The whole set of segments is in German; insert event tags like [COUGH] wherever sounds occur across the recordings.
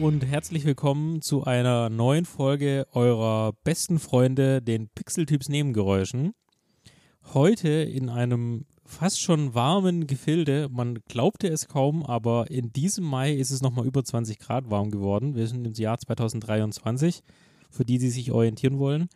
Und herzlich willkommen zu einer neuen Folge eurer besten Freunde, den Pixeltyps Nebengeräuschen. Heute in einem fast schon warmen Gefilde. Man glaubte es kaum, aber in diesem Mai ist es nochmal über 20 Grad warm geworden. Wir sind im Jahr 2023, für die, die sich orientieren wollen.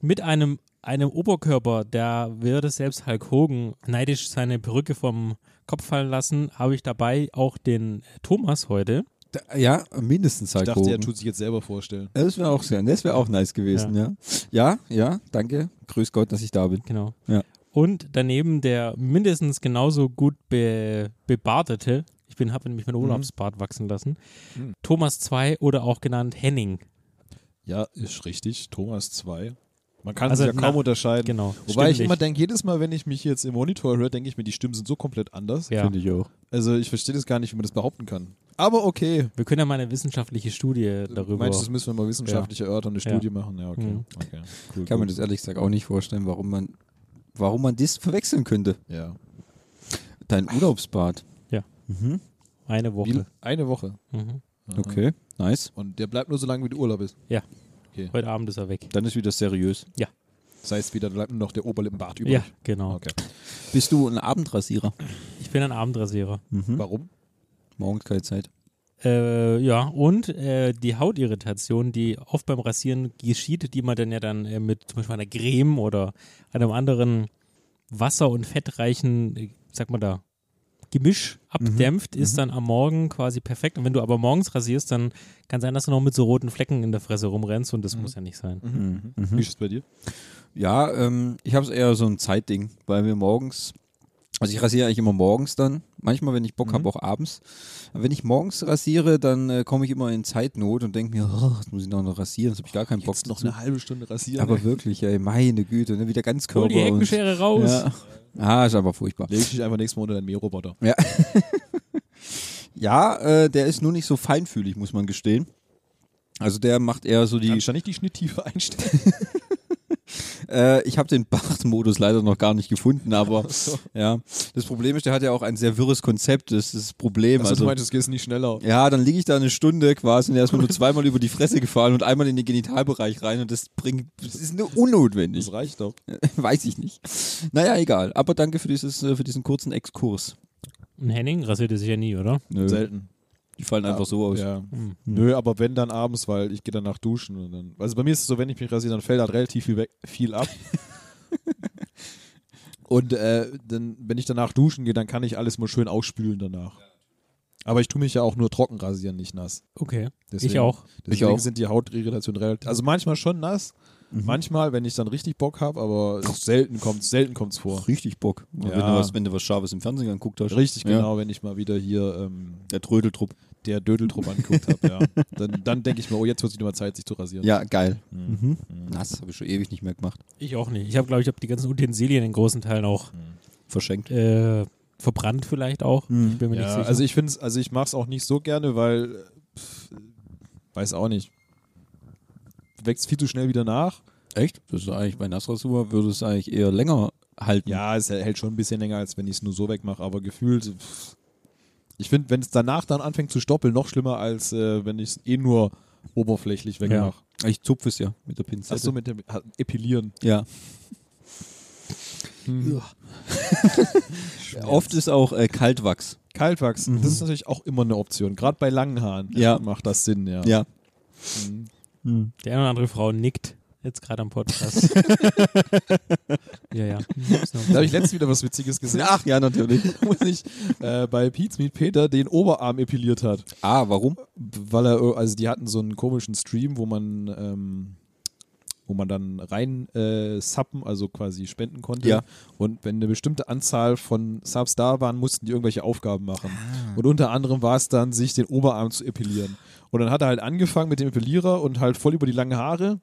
Mit einem, einem Oberkörper, der würde selbst Hulk Hogan neidisch seine Perücke vom Kopf fallen lassen, habe ich dabei auch den Thomas heute. Da- Ja, mindestens Ich halt dachte, er Hogan. tut sich jetzt selber vorstellen. Das wäre auch sehr, das wäre auch nice gewesen, ja. ja. Ja, danke. Grüß Gott, dass ich da bin. Genau. Ja. Und daneben der mindestens genauso gut be bebartete, ich bin, habe nämlich meinen Urlaubsbart wachsen lassen, Mhm. Thomas 2 oder auch genannt Henning. Ja, ist richtig. Thomas 2. Man kann Also, sich ja kaum na, unterscheiden. Genau. Wobei ich immer denke, jedes Mal, wenn ich mich jetzt im Monitor höre, denke ich mir, die Stimmen sind so komplett anders. Ja. Finde ich auch. Also ich verstehe das gar nicht, wie man das behaupten kann. Aber okay. Wir können ja mal eine wissenschaftliche Studie darüber. Meinst du, das müssen wir mal wissenschaftlich erörtern, eine Ja. Studie machen? Ja, okay. Mhm. okay. Cool, Kann cool. man das ehrlich gesagt auch nicht vorstellen, warum man, warum man das verwechseln könnte. Ja. Dein Urlaubsbad. Ja. Mhm. eine Wie, Woche. eine Woche. Mhm. Okay, nice. Und der bleibt nur so lange, wie du Urlaub ist. Heute Abend ist er weg. Dann ist wieder seriös. Das heißt, wieder bleibt nur noch der Oberlippenbart übrig. Ja, genau. Okay. Bist du ein Abendrasierer? Ich bin ein Abendrasierer. Mhm. Warum? Morgens keine Zeit. Äh, ja, und äh, die Hautirritation, die oft beim Rasieren geschieht, die man dann ja dann äh, mit zum Beispiel einer Creme oder einem anderen wasser- und fettreichen, äh, sag mal da, Gemisch abdämpft, ist dann am Morgen quasi perfekt. Und wenn du aber morgens rasierst, dann kann sein, dass du noch mit so roten Flecken in der Fresse rumrennst und das muss ja nicht sein. Mhm. Wie ist es bei dir? Ja, ähm, ich habe es eher so ein Zeitding, weil wir morgens, also ich rasiere eigentlich immer morgens dann, manchmal, wenn ich Bock Mhm. habe, auch abends. Aber wenn ich morgens rasiere, dann äh, komme ich immer in Zeitnot und denke mir, oh, jetzt muss ich noch noch rasieren, jetzt habe ich gar keinen Bock Jetzt noch dazu. eine halbe Stunde rasieren. Aber wirklich, ey, meine Güte, ne, wieder ganz Hol Körper. die und, Heckenschere raus. ja. Ah, ist aber furchtbar. Leg dich einfach nächstes Mal unter deinen Mähroboter. [LAUGHS] Ja, äh, der ist nur nicht so feinfühlig, muss man gestehen. Also der macht eher so die. Kannst du nicht die Schnitttiefe einstellen? [LAUGHS] Äh, ich habe den Bartmodus leider noch gar nicht gefunden, aber ja. Das Problem ist, der hat ja auch ein sehr wirres Konzept. Das ist das Problem. Also, Also, du meintest, es geht nicht schneller. ja, dann liege ich da eine Stunde quasi und der ist mir nur [LAUGHS] zweimal über die Fresse gefahren und einmal in den Genitalbereich rein und das bringt, das ist nur unnotwendig. Das reicht doch. [LAUGHS] Weiß ich nicht. Naja, egal. Aber danke für dieses, äh, für diesen kurzen Exkurs. Und Henning rasierte sich ja nie, oder? Nö, Selten. Die fallen einfach so aus. Ja. Hm. Nö, aber wenn dann abends, weil ich gehe danach duschen. Und dann, also bei mir ist es so, wenn ich mich rasiere, dann fällt halt relativ viel, weg, viel ab. [LAUGHS] und äh, dann, wenn ich danach duschen gehe, dann kann ich alles mal schön ausspülen danach. Aber ich tue mich ja auch nur trocken rasieren, nicht nass. Okay. Deswegen, Ich auch. Deswegen auch. sind die Hautirritationen relativ. Also manchmal schon nass, manchmal, wenn ich dann richtig Bock habe, aber selten kommt selten kommt's vor. Richtig Bock. Wenn, Ja. du was, wenn du was Scharfes im Fernsehen anguckt hast. Richtig Ja. genau, wenn ich mal wieder hier ähm, Der Trödeltrupp. der Dödeltrupp angeguckt habe, ja. [LAUGHS] Dann, dann denke ich mir, oh, jetzt wird es wieder mal Zeit, sich zu rasieren. Ja, geil. Mhm. Mhm. Nass habe ich schon ewig nicht mehr gemacht. Ich auch nicht. Ich habe, glaube ich, hab die ganzen Utensilien in großen Teilen auch Verschenkt. äh, verbrannt vielleicht auch. Mhm. Ich bin mir nicht Ja, sicher. also ich finde es, also ich mache es auch nicht so gerne, weil pff, weiß auch nicht. Wächst viel zu schnell wieder nach. Echt? Das ist eigentlich bei Nassrasur würde es eigentlich eher länger halten. Ja, es hält schon ein bisschen länger, als wenn ich es nur so wegmache, aber gefühlt. pff, Ich finde, wenn es danach dann anfängt zu stoppeln, noch schlimmer, als äh, wenn ich es eh nur oberflächlich wegmache. Ich zupfe es ja mit der Pinzette. Du mit dem Epilieren? ja. [LAUGHS] Hm. [LAUGHS] Oft ist auch äh, Kaltwachs. Kaltwachs, das ist natürlich auch immer eine Option. Gerade bei langen Haaren Ja. macht das Sinn, ja. Ja. Mhm. Die eine oder andere Frau nickt jetzt gerade am Podcast. [LAUGHS] ja, ja. Da habe ich letztens wieder was Witziges gesehen. Ach ja, natürlich. [LAUGHS] wo sich äh, bei Pete's Meet Peter den Oberarm epiliert hat. ah, warum? Weil er, also die hatten so einen komischen Stream, wo man, ähm, wo man dann rein äh, subben, also quasi spenden konnte. Ja. Und wenn eine bestimmte Anzahl von Subs da waren, mussten die irgendwelche Aufgaben machen. Und unter anderem war es dann, sich den Oberarm zu epilieren. Und dann hat er halt angefangen mit dem Epilierer und halt voll über die langen Haare.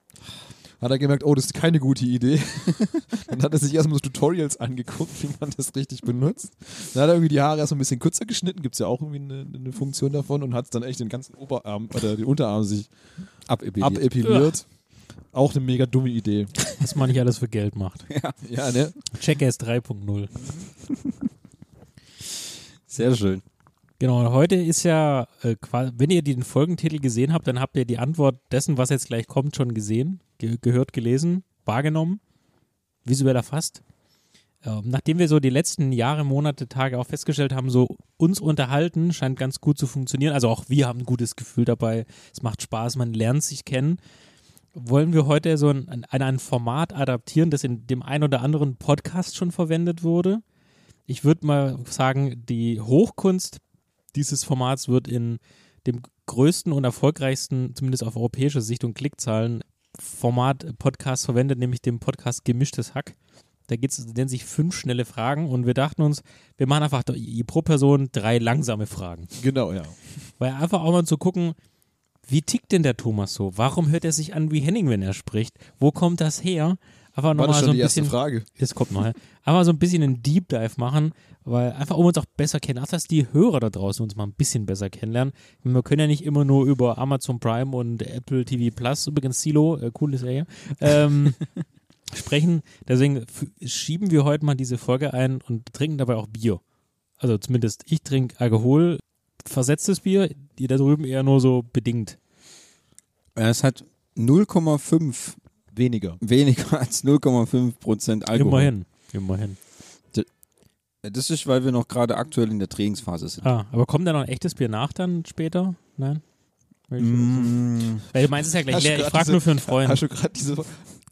Hat er gemerkt, oh, das ist keine gute Idee. [LAUGHS] dann hat er sich erstmal so Tutorials angeguckt, wie man das richtig benutzt. Dann hat er irgendwie die Haare erstmal ein bisschen kürzer geschnitten, gibt es ja auch irgendwie eine, eine Funktion davon und hat dann echt den ganzen Oberarm oder den Unterarm sich Abepiliert. abepiliert. Auch eine mega dumme Idee. Was man nicht alles für Geld macht. [LAUGHS] Ja, ne? Jackass 3.0. Sehr schön. Genau, heute ist ja, äh, wenn ihr den Folgentitel gesehen habt, dann habt ihr die Antwort dessen, was jetzt gleich kommt, schon gesehen, ge gehört, gelesen, wahrgenommen, visuell erfasst. Ähm, nachdem wir so die letzten Jahre, Monate, Tage auch festgestellt haben, so uns unterhalten scheint ganz gut zu funktionieren. Also auch wir haben ein gutes Gefühl dabei. Es macht Spaß, man lernt sich kennen. Wollen wir heute so ein, ein, ein Format adaptieren, das in dem ein oder anderen Podcast schon verwendet wurde? Ich würde mal sagen, die Hochkunst dieses Formats wird in dem größten und erfolgreichsten, zumindest auf europäischer Sicht und Klickzahlen, Format Podcast verwendet, nämlich dem Podcast Gemischtes Hack. Da geht es, nennt sich fünf schnelle Fragen und wir dachten uns, wir machen einfach pro Person drei langsame Fragen. Genau, ja. Weil einfach auch mal zu gucken, wie tickt denn der Thomas so? Warum hört er sich an wie Henning, wenn er spricht? Wo kommt das her? Einfach nochmal so ein die erste bisschen. Frage? Das kommt noch. ja. Einfach so ein bisschen einen Deep Dive machen, weil einfach um uns auch besser kennen, auch dass die Hörer da draußen uns mal ein bisschen besser kennenlernen. Wir können ja nicht immer nur über Amazon Prime und Apple TV Plus, übrigens Silo, äh, coole Serie, ähm, [LAUGHS] sprechen. Deswegen schieben wir heute mal diese Folge ein und trinken dabei auch Bier. Also zumindest ich trinke Alkohol, versetztes Bier, die da drüben eher nur so bedingt. Es hat 0,5 Weniger. weniger als 0,5 Prozent Alkohol. Immerhin. Immerhin. Das ist, weil wir noch gerade aktuell in der Trainingsphase sind. Ah, aber kommt da noch ein echtes Bier nach dann später? Nein? Mm, Weil du meinst es ja gleich leer. Ich frage nur für einen Freund. Hast du gerade diese.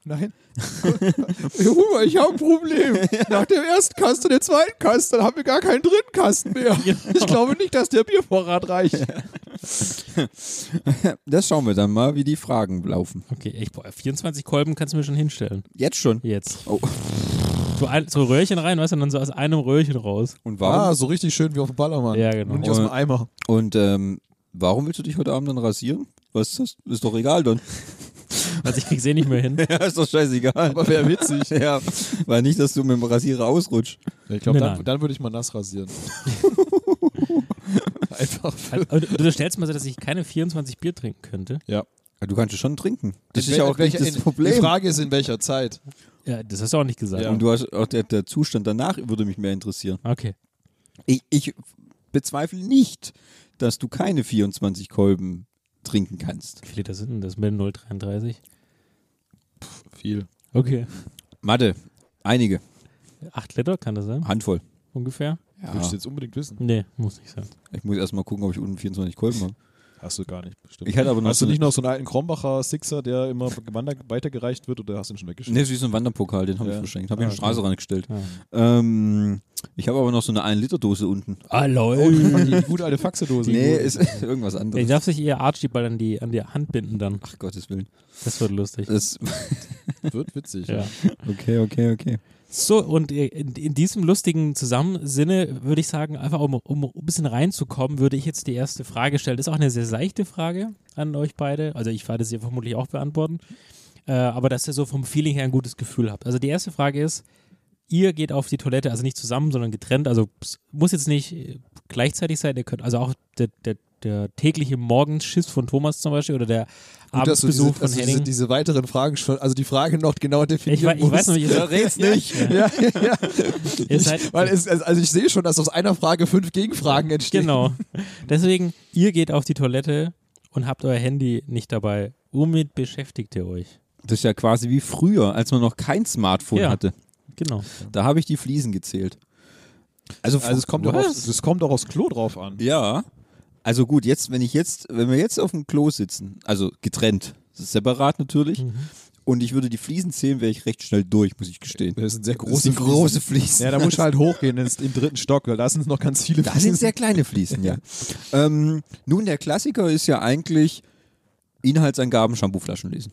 Nein? [LAUGHS] Huber, ich habe ein Problem. Nach dem ersten Kasten und dem zweiten Kasten, dann haben wir gar keinen dritten Kasten mehr. [LAUGHS] Ich glaube nicht, dass der Biervorrat reicht. [LAUGHS] das schauen wir dann mal, wie die Fragen laufen. Okay, ich, boah, 24 Kolben kannst du mir schon hinstellen. Jetzt schon. Jetzt. Oh. So, ein, so Röhrchen rein, weißt du, und dann so aus einem Röhrchen raus. Und warum, Ah, so richtig schön wie auf dem Ballermann. Ja, genau. Und nicht aus dem Eimer. und, ähm, warum willst du dich heute Abend dann rasieren? Was ist das? Ist doch egal dann. Also ich krieg's eh nicht mehr hin. [LAUGHS] ja, ist doch scheißegal. Aber wäre witzig. [LAUGHS] ja, weil nicht, dass du mit dem Rasierer ausrutschst. Ich glaube, Nein, dann, nein. dann würde ich mal nass rasieren. [LAUGHS] Einfach. Also, aber du, du stellst mal so, dass ich keine 24 Bier trinken könnte. Ja. Ja, Du kannst es schon trinken. Das ist ja auch nicht das in- Problem. Die Frage ist, in welcher Zeit. Ja, das hast du auch nicht gesagt. Ja. Und du hast auch der, der Zustand danach würde mich mehr interessieren. Okay. Ich, ich bezweifle nicht, dass du keine 24 Kolben trinken kannst. Wie viele das sind denn das mit 0,33? Viel. Okay. Mathe, einige, 8 Liter kann das sein? Handvoll. Ungefähr? Ja, Willst du jetzt unbedingt wissen? Nee, muss nicht sein. ich muss erst mal gucken, ob ich unten 24 Kolben habe. Hast du gar nicht, bestimmt. Ich hatte aber noch hast so du nicht noch so einen alten Krombacher Sixer, der immer wander- weitergereicht wird oder hast du ihn schon weggeschickt? Ne, das ist wie so ein Wanderpokal, den habe ich Ja. verschenkt. Habe ich Ah, in die Straße reingestellt. Ja. Ähm, ich habe aber noch so eine 1-Liter-Dose unten. Ah, Oh, lol. die, die gute alte Faxedose. Nee, ist [LAUGHS] irgendwas Ich anderes. darf sich eher Archibald an die, an die Hand binden dann. Ach Gottes Willen. Das wird lustig. Das, [LAUGHS] Wird witzig. Ja. okay, okay, okay. So, und in, in diesem lustigen Zusammensinne würde ich sagen, einfach um, um ein bisschen reinzukommen, würde ich jetzt die erste Frage stellen. Das ist auch eine sehr seichte Frage an euch beide. Also ich werde sie vermutlich auch beantworten. Äh, aber dass ihr so vom Feeling her ein gutes Gefühl habt. Also die erste Frage ist, ihr geht auf die Toilette, also nicht zusammen, sondern getrennt. Also muss jetzt nicht äh, gleichzeitig sein. Ihr könnt also auch der, der, der tägliche Morgenschiss von Thomas zum Beispiel oder der Gut, dass du diese, Abendsbesuch von also Henning. diese, diese weiteren Fragen schon, also die Frage noch genau ich, definieren wei- ich weiß noch nicht, Ja, red's nicht. Ja, ja, ja. [LAUGHS] Ihr seid- Weil es, also ich sehe schon, dass aus einer Frage fünf Gegenfragen entstehen. Genau. Deswegen, ihr geht auf die Toilette und habt euer Handy nicht dabei. Womit beschäftigt ihr euch? Das ist ja quasi wie früher, als man noch kein Smartphone Ja. hatte. Genau. Da habe ich die Fliesen gezählt. Also, Also es kommt, auch aufs, es kommt auch aufs Klo drauf an. Ja. Also gut, jetzt, wenn ich jetzt, wenn wir jetzt auf dem Klo sitzen, also getrennt, das ist separat natürlich, Mhm. und ich würde die Fliesen zählen, wäre ich recht schnell durch, muss ich gestehen. Das sind sehr große sind große Fliesen. Ja, da muss ich halt hochgehen ins, im dritten Stock, weil da sind noch ganz viele Das sind sehr kleine Fliesen, ja. [LAUGHS] ähm, nun, der Klassiker ist ja eigentlich Inhaltsangaben Shampooflaschen lesen.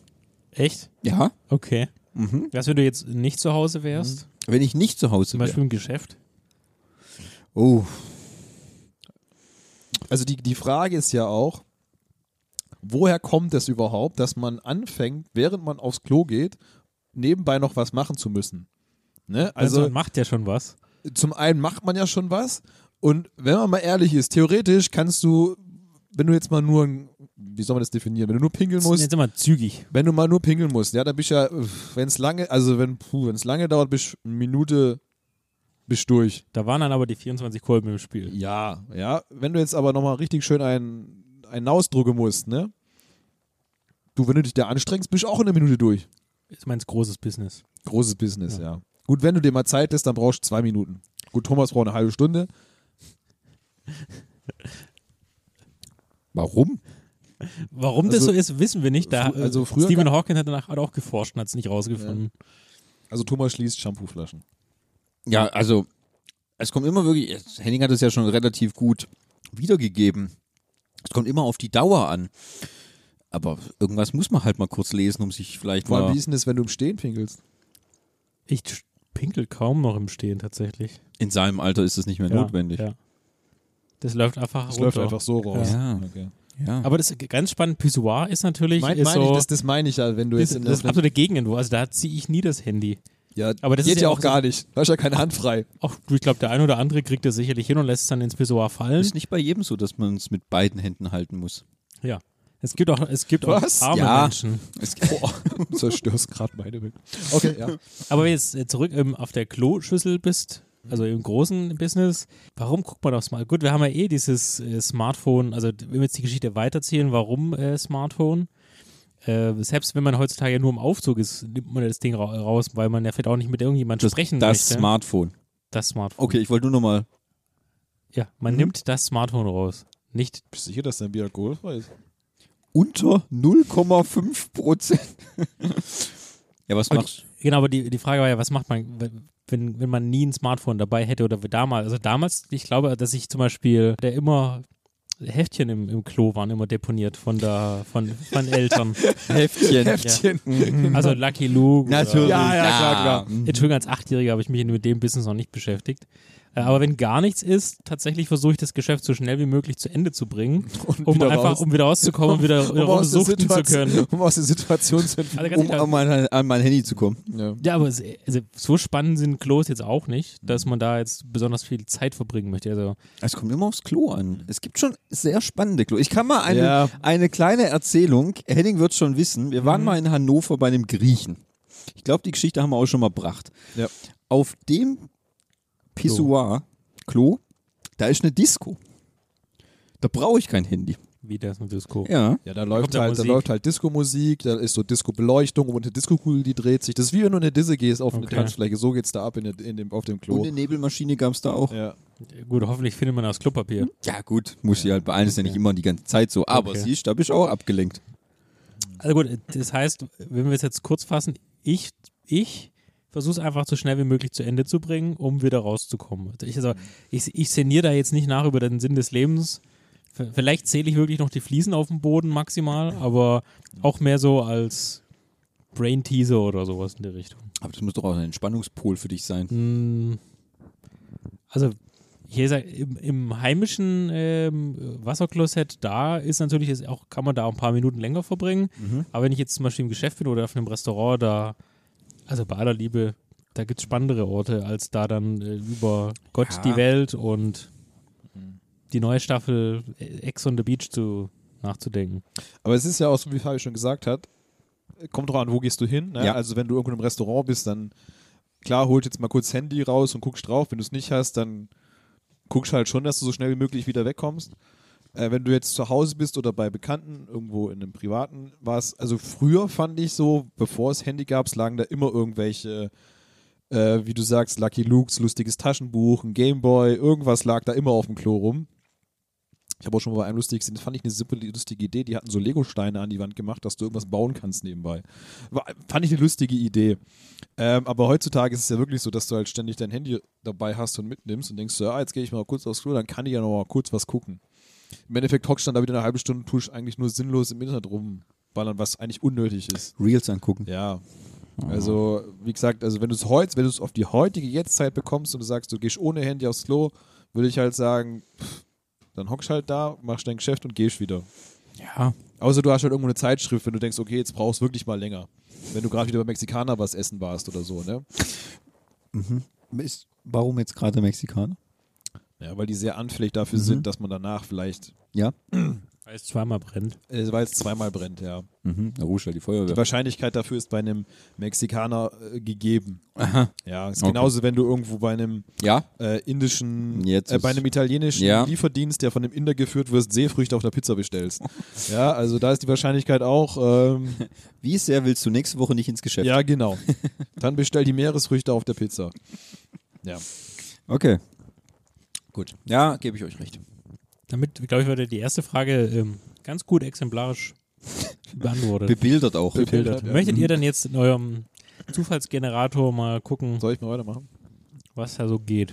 Echt? Ja. Okay. Mhm. Was, wenn du jetzt nicht zu Hause wärst? Wenn ich nicht zu Hause Zum wäre. Beispiel im Geschäft? Oh, Also die, die Frage ist ja auch, woher kommt es überhaupt, dass man anfängt, während man aufs Klo geht, nebenbei noch was machen zu müssen? Ne? Also, Also man macht ja schon was. zum einen macht man ja schon was und wenn man mal ehrlich ist, theoretisch kannst du, wenn du jetzt mal nur, ein- wie soll man das definieren, wenn du nur pingeln musst, Jetzt immer zügig. wenn du mal nur pingeln musst, ja, dann bist du ja, wenn es lange, also wenn wenn es lange dauert, bist du eine Minute bist durch. Da waren dann aber die 24 Kolben im Spiel. Ja, ja. Wenn du jetzt aber nochmal richtig schön einen, einen ausdrucken musst, ne? Du, wenn du dich da anstrengst, bist du auch in einer Minute durch. Ist meins großes Business. Großes Business, Ja. ja. Gut, wenn du dir mal Zeit lässt, dann brauchst du zwei Minuten. Gut, Thomas braucht eine halbe Stunde. [LAUGHS] Warum? Warum das Also- so ist, wissen wir nicht. Da, also früher Stephen Hawking hat danach auch geforscht und hat es nicht rausgefunden. Also Thomas schließt Shampooflaschen. Ja, also es kommt immer wirklich, Henning hat es ja schon relativ gut wiedergegeben. Es kommt immer auf die Dauer an. Aber irgendwas muss man halt mal kurz lesen, um sich vielleicht Vor allem, mal wie ist denn das, wenn du im Stehen pinkelst? Ich pinkel kaum noch im Stehen tatsächlich. in seinem Alter ist es nicht mehr Ja, notwendig. Ja. Das läuft einfach Das runter. läuft einfach so raus. Ja. Okay. Ja. Aber das ganz spannend. Pissoir ist natürlich Mein, ist meine so, ich, das, das meine ich ja, wenn du das, jetzt in das ist der absolute Gegenentwurf. Also da ziehe ich nie das Handy. Ja, aber das geht ist ja ja auch auch gar nicht. Du hast ja keine Hand frei. Auch ich glaube, der eine oder andere kriegt das sicherlich hin und lässt es dann ins Pissoir fallen. ist nicht bei jedem so, dass man es mit beiden Händen halten muss. Ja. Es gibt auch, es gibt Was? auch arme Ja. Menschen. Es, Boah, du zerstörst gerade meine Welt. Okay, ja. Aber wenn du jetzt äh, zurück ähm, auf der Kloschüssel bist, also im großen Business, warum guckt man aufs Smartphone? Gut, wir haben ja eh dieses äh, Smartphone, also wenn wir jetzt die Geschichte weiterzählen, warum äh, Smartphone? Äh, selbst wenn man heutzutage nur im Aufzug ist, nimmt man das Ding ra raus, weil man ja vielleicht auch nicht mit irgendjemandem das sprechen das möchte. Smartphone. das Smartphone. Okay, ich wollte nur noch mal. Ja, man Mhm. nimmt das Smartphone raus. Nicht Bist du sicher, dass dein Bier alkoholfrei ist? Unter 0,5 Prozent. [LAUGHS] ja, was Aber machst Genau, aber die, die Frage war ja, was macht man, wenn, wenn man nie ein Smartphone dabei hätte oder damals? Also damals, ich glaube, dass ich zum Beispiel, der immer Heftchen im, im Klo waren immer deponiert von der von, von Eltern. [LAUGHS] Heftchen. Heftchen. Also Lucky Luke. Natürlich. Oder, Ja, ja, klar, klar. Entschuldigung, als Achtjähriger habe ich mich mit dem Business noch nicht beschäftigt. Äh, Aber wenn gar nichts ist, tatsächlich versuche ich das Geschäft so schnell wie möglich zu Ende zu bringen, [LAUGHS] Und um wieder einfach, raus. um wieder rauszukommen und wieder, [LAUGHS] wieder aus der suchten zu können. [LAUGHS] Um aus der Situation zu entfliehen. Also Um an mein, an mein Handy zu kommen. Ja. Ja, aber es, also so spannend sind Klos jetzt auch nicht, dass man da jetzt besonders viel Zeit verbringen möchte. Also Es kommt immer aufs Klo an. Es gibt schon sehr spannende Klo. Ich kann mal eine, Ja. eine kleine Erzählung. Henning wird schon wissen. Wir waren mal in Hannover bei einem Griechen. Ich glaube, die Geschichte haben wir auch schon mal gebracht. Ja. Auf dem Pissoir, Klo, da ist eine Disco. Da brauche ich kein Handy. wie das mit Disco. Ja. Ja, da läuft da halt, da Musik? läuft halt Disco-Musik, da ist so Disco-Beleuchtung und eine Disco-Kugel, die dreht sich. Das ist wie wenn du in eine Disse gehst auf eine Okay. Tanzfläche. So geht's da ab in, der- in dem, auf dem Und Klo. eine Nebelmaschine gab es da auch. Ja. Gut, hoffentlich findet man das Klopapier. Ja, gut, muss ich halt beeilen, ist ja nicht immer die ganze Zeit so. Aber Okay. siehst, da bist du auch abgelenkt. Also gut, das heißt, wenn wir es jetzt kurz fassen, ich, ich versuche es einfach so schnell wie möglich zu Ende zu bringen, um wieder rauszukommen. Also Ich, also, ich, ich sinniere da jetzt nicht nach über den Sinn des Lebens. Vielleicht zähle ich wirklich noch die Fliesen auf dem Boden maximal, aber auch mehr so als Brain Teaser oder sowas in der Richtung. Aber das muss doch auch ein Entspannungspol für dich sein. Mm, Also, hier sag, im, im heimischen ähm, Wasserklosett, da ist natürlich auch, kann man da auch ein paar Minuten länger verbringen. Aber wenn ich jetzt zum Beispiel im Geschäft bin oder auf einem Restaurant, da, also bei aller Liebe, da gibt es spannendere Orte, als da dann äh, über Gott, Ja. die Welt und die neue Staffel äh, Ex on the Beach zu nachzudenken. Aber es ist ja auch so, wie Fabi schon gesagt hat, kommt drauf an, wo gehst du hin. Ne? Ja. Also wenn du irgendwo im Restaurant bist, dann klar, holt jetzt mal kurz Handy raus und guckst drauf. Wenn du es nicht hast, dann guckst halt schon, dass du so schnell wie möglich wieder wegkommst. Äh, wenn du jetzt zu Hause bist oder bei Bekannten, irgendwo in einem privaten, war es, also früher fand ich so, bevor es Handy gab, lagen da immer irgendwelche, äh, wie du sagst, Lucky Lukes, lustiges Taschenbuch, ein Gameboy, irgendwas lag da immer auf dem Klo rum. Ich habe auch schon mal bei einem lustig gesehen, das fand ich eine super lustige Idee. Die hatten so Lego-Steine an die Wand gemacht, dass du irgendwas bauen kannst nebenbei. War, fand ich eine lustige Idee. Ähm, aber heutzutage ist es ja wirklich so, dass du halt ständig dein Handy dabei hast und mitnimmst und denkst, ja, jetzt gehe ich mal kurz aufs Klo, dann kann ich ja noch mal kurz was gucken. Im Endeffekt hockst du dann da wieder eine halbe Stunde und tust eigentlich nur sinnlos im Internet rumballern, was eigentlich unnötig ist. Reels angucken. Ja. Also, wie gesagt, also wenn du es heute, wenn du es auf die heutige Jetztzeit bekommst und du sagst, du gehst ohne Handy aufs Klo, würde ich halt sagen, pff, dann hockst halt da, machst dein Geschäft und gehst wieder. Ja. Außer du hast halt irgendwo eine Zeitschrift, wenn du denkst, okay, jetzt brauchst du wirklich mal länger. Wenn du gerade wieder bei Mexikaner was essen warst oder so, ne? Mhm. Ist, warum jetzt gerade Mexikaner? Ja, weil die sehr anfällig dafür Mhm. sind, dass man danach vielleicht Ja. [CLEARS THROAT] Weil es zweimal brennt. Äh, Weil es zweimal brennt, ja. Mhm. Halt die Die Feuerwehr. Wahrscheinlichkeit dafür ist bei einem Mexikaner äh, gegeben. Aha. Ja, ist Okay. genauso, wenn du irgendwo bei einem Ja, äh, indischen, Jetzt äh, bei einem italienischen Ja. Lieferdienst, der von einem Inder geführt wird, Seefrüchte auf der Pizza bestellst. [LAUGHS] ja, also da ist die Wahrscheinlichkeit auch, ähm, [LAUGHS] wie sehr willst du nächste Woche nicht ins Geschäft? ja genau. [LAUGHS] Dann bestell die Meeresfrüchte auf der Pizza. Ja. Okay. Gut. Ja, gebe ich euch recht. Damit, glaube ich, wurde die erste Frage ähm, ganz gut exemplarisch [LAUGHS] beantwortet. Bebildert auch. Bebildert. ja. Möchtet ihr dann jetzt in eurem Zufallsgenerator mal gucken, Soll ich mal weitermachen? was da so geht?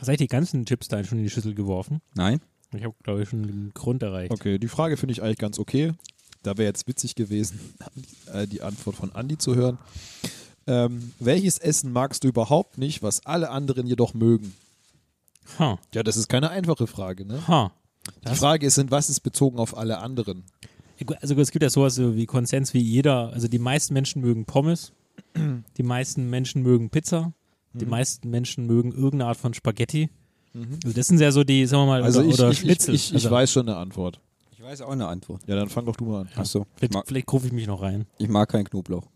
Hast du eigentlich die ganzen Chips da schon in die Schüssel geworfen? Nein? Ich habe, glaube ich, schon den Grund erreicht. Okay, die Frage finde ich eigentlich ganz okay. Da wäre jetzt witzig gewesen, [LAUGHS] äh, die Antwort von Andi zu hören. Ähm, welches Essen magst du überhaupt nicht, was alle anderen jedoch mögen? Ha, Ja, das ist keine einfache Frage. Ne? ha. Die Das- Frage ist, in was ist bezogen auf alle anderen? Also es gibt ja sowas so wie Konsens wie jeder, also die meisten Menschen mögen Pommes, [CLEARS THROAT] die meisten Menschen mögen Pizza, die meisten Menschen mögen irgendeine Art von Spaghetti. Also das sind ja so die, sagen wir mal, Also oder, ich, oder ich, Schnitzel. ich, ich, also, ich weiß schon eine Antwort. Ich weiß auch eine Antwort. Ja, dann fang doch du mal an. Achso. Ich Vielleicht, vielleicht rufe ich mich noch rein. ich mag keinen Knoblauch.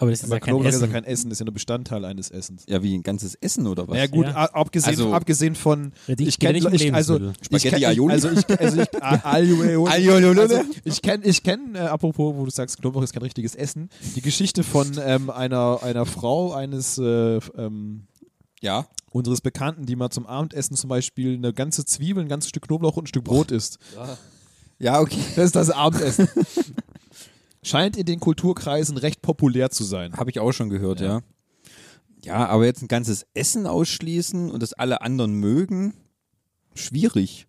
Aber das ist Aber ja kein Knoblauch ist ja kein Essen, das ist ja nur Bestandteil eines Essens. Ja, wie ein ganzes Essen oder was? Ja gut, Ja. abgesehen, Also- abgesehen von Ja, ich ja kenne also Spaghetti Aioli? also ich also ich [LAUGHS] also ich kenne ich kenn, äh, apropos, wo du sagst Knoblauch ist kein richtiges Essen, die Geschichte von ähm, einer einer Frau eines äh, ähm, Ja. unseres Bekannten, die mal zum Abendessen zum Beispiel eine ganze Zwiebel, ein ganzes Stück Knoblauch und ein Stück Brot isst. Ja, okay. Das ist das Abendessen. [LAUGHS] Scheint in den Kulturkreisen recht populär zu sein. Habe ich auch schon gehört, Ja. ja. ja. aber jetzt ein ganzes Essen ausschließen und das alle anderen mögen, schwierig.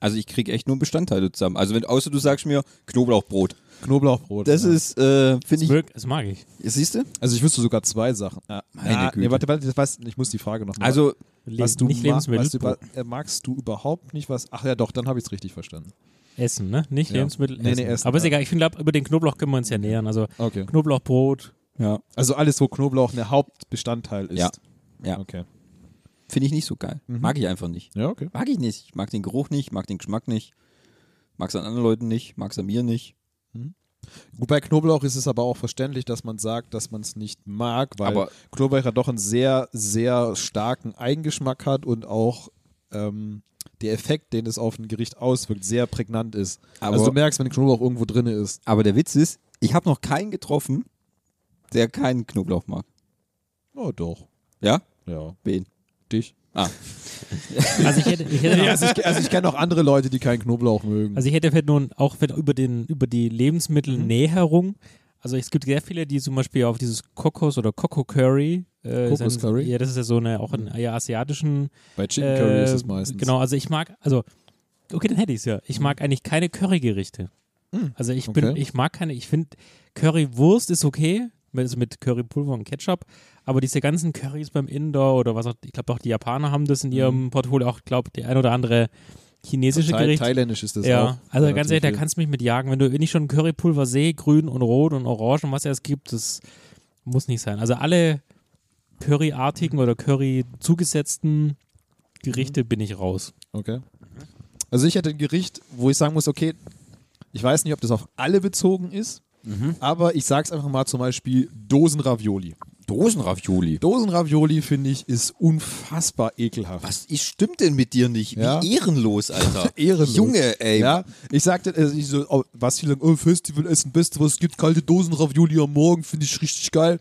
Also ich kriege echt nur Bestandteile zusammen. Also wenn, außer du sagst mir Knoblauchbrot. Knoblauchbrot. Das ja. ist, äh, finde ich, mag, das mag ich. siehst du? Also ich wüsste sogar zwei Sachen. Ja, Meine ja, Güte. Nee, warte, warte, das weiß, ich muss die Frage noch mal. Also, was du, nicht ma Lebensmittel, was du äh, magst du überhaupt nicht was? Ach ja, doch, dann habe ich es richtig verstanden. Essen, ne? Nicht Ja. Lebensmittel, Nee, essen. nee, Essen, Aber ist ja. egal, ich finde, über den Knoblauch können wir uns ja nähern. Also Okay. Knoblauchbrot, ja, Also alles, wo Knoblauch ein Hauptbestandteil ist. Ja. ja, Okay. finde ich nicht so geil. Mhm. Mag ich einfach nicht. Ja, okay. Mag ich nicht. Ich mag den Geruch nicht, mag den Geschmack nicht. Mag es an anderen Leuten nicht, mag es an mir nicht. Gut, bei Knoblauch ist es aber auch verständlich, dass man sagt, dass man es nicht mag, weil Aber- Knoblauch ja doch einen sehr, sehr starken Eigengeschmack hat und auch ähm, der Effekt, den es auf ein Gericht auswirkt, sehr prägnant ist. Aber- also du merkst, wenn Knoblauch irgendwo drin ist. Aber der Witz ist, ich habe noch keinen getroffen, der keinen Knoblauch mag. Oh, doch. Ja? Ja. Wen? Dich. Ah, [LAUGHS] also ich hätte, ich hätte Nee, noch, also ich, also ich kenne auch andere Leute, die keinen Knoblauch mögen. Also ich hätte vielleicht nun auch über den über die Lebensmittelnäherung. Also es gibt sehr viele, die zum Beispiel auf dieses Kokos oder Coco Curry. Äh, Kokos Curry? Ja, das ist ja so eine auch in eher asiatischen. Bei Chicken Curry äh, ist es meistens. Genau, also ich mag, also okay, dann hätte ich es ja. Ich mag eigentlich keine Currygerichte. Hm, Also ich bin, okay. ich mag keine. Ich finde Currywurst ist okay. mit- Also mit Currypulver und Ketchup, aber diese ganzen Currys beim Inder oder was auch, ich glaube auch die Japaner haben das in ihrem Portfolio auch, glaube die ein oder andere chinesische Thai Gericht. Thailändisch ist das ja, auch. also ganz ehrlich, da kannst du mich mit jagen. Wenn du ich schon Currypulver sehe, grün und rot und orange und was es gibt, das muss nicht sein. Also alle Curryartigen oder Curry zugesetzten Gerichte bin ich raus. Okay. Also ich hätte ein Gericht, wo ich sagen muss, okay, ich weiß nicht, ob das auf alle bezogen ist, aber ich sag's einfach mal zum Beispiel Dosenravioli. Dosenravioli. Dosenravioli, finde ich, ist unfassbar ekelhaft. Was ist, stimmt denn mit dir nicht? Ja. Wie ehrenlos, [LAUGHS] Alter. Ehrenlos. Junge, ey. Ja, ich sagte, also ich so, oh, was viele oh, Festivalessen, Beste, was es gibt, kalte Dosenravioli am Morgen, finde ich richtig geil.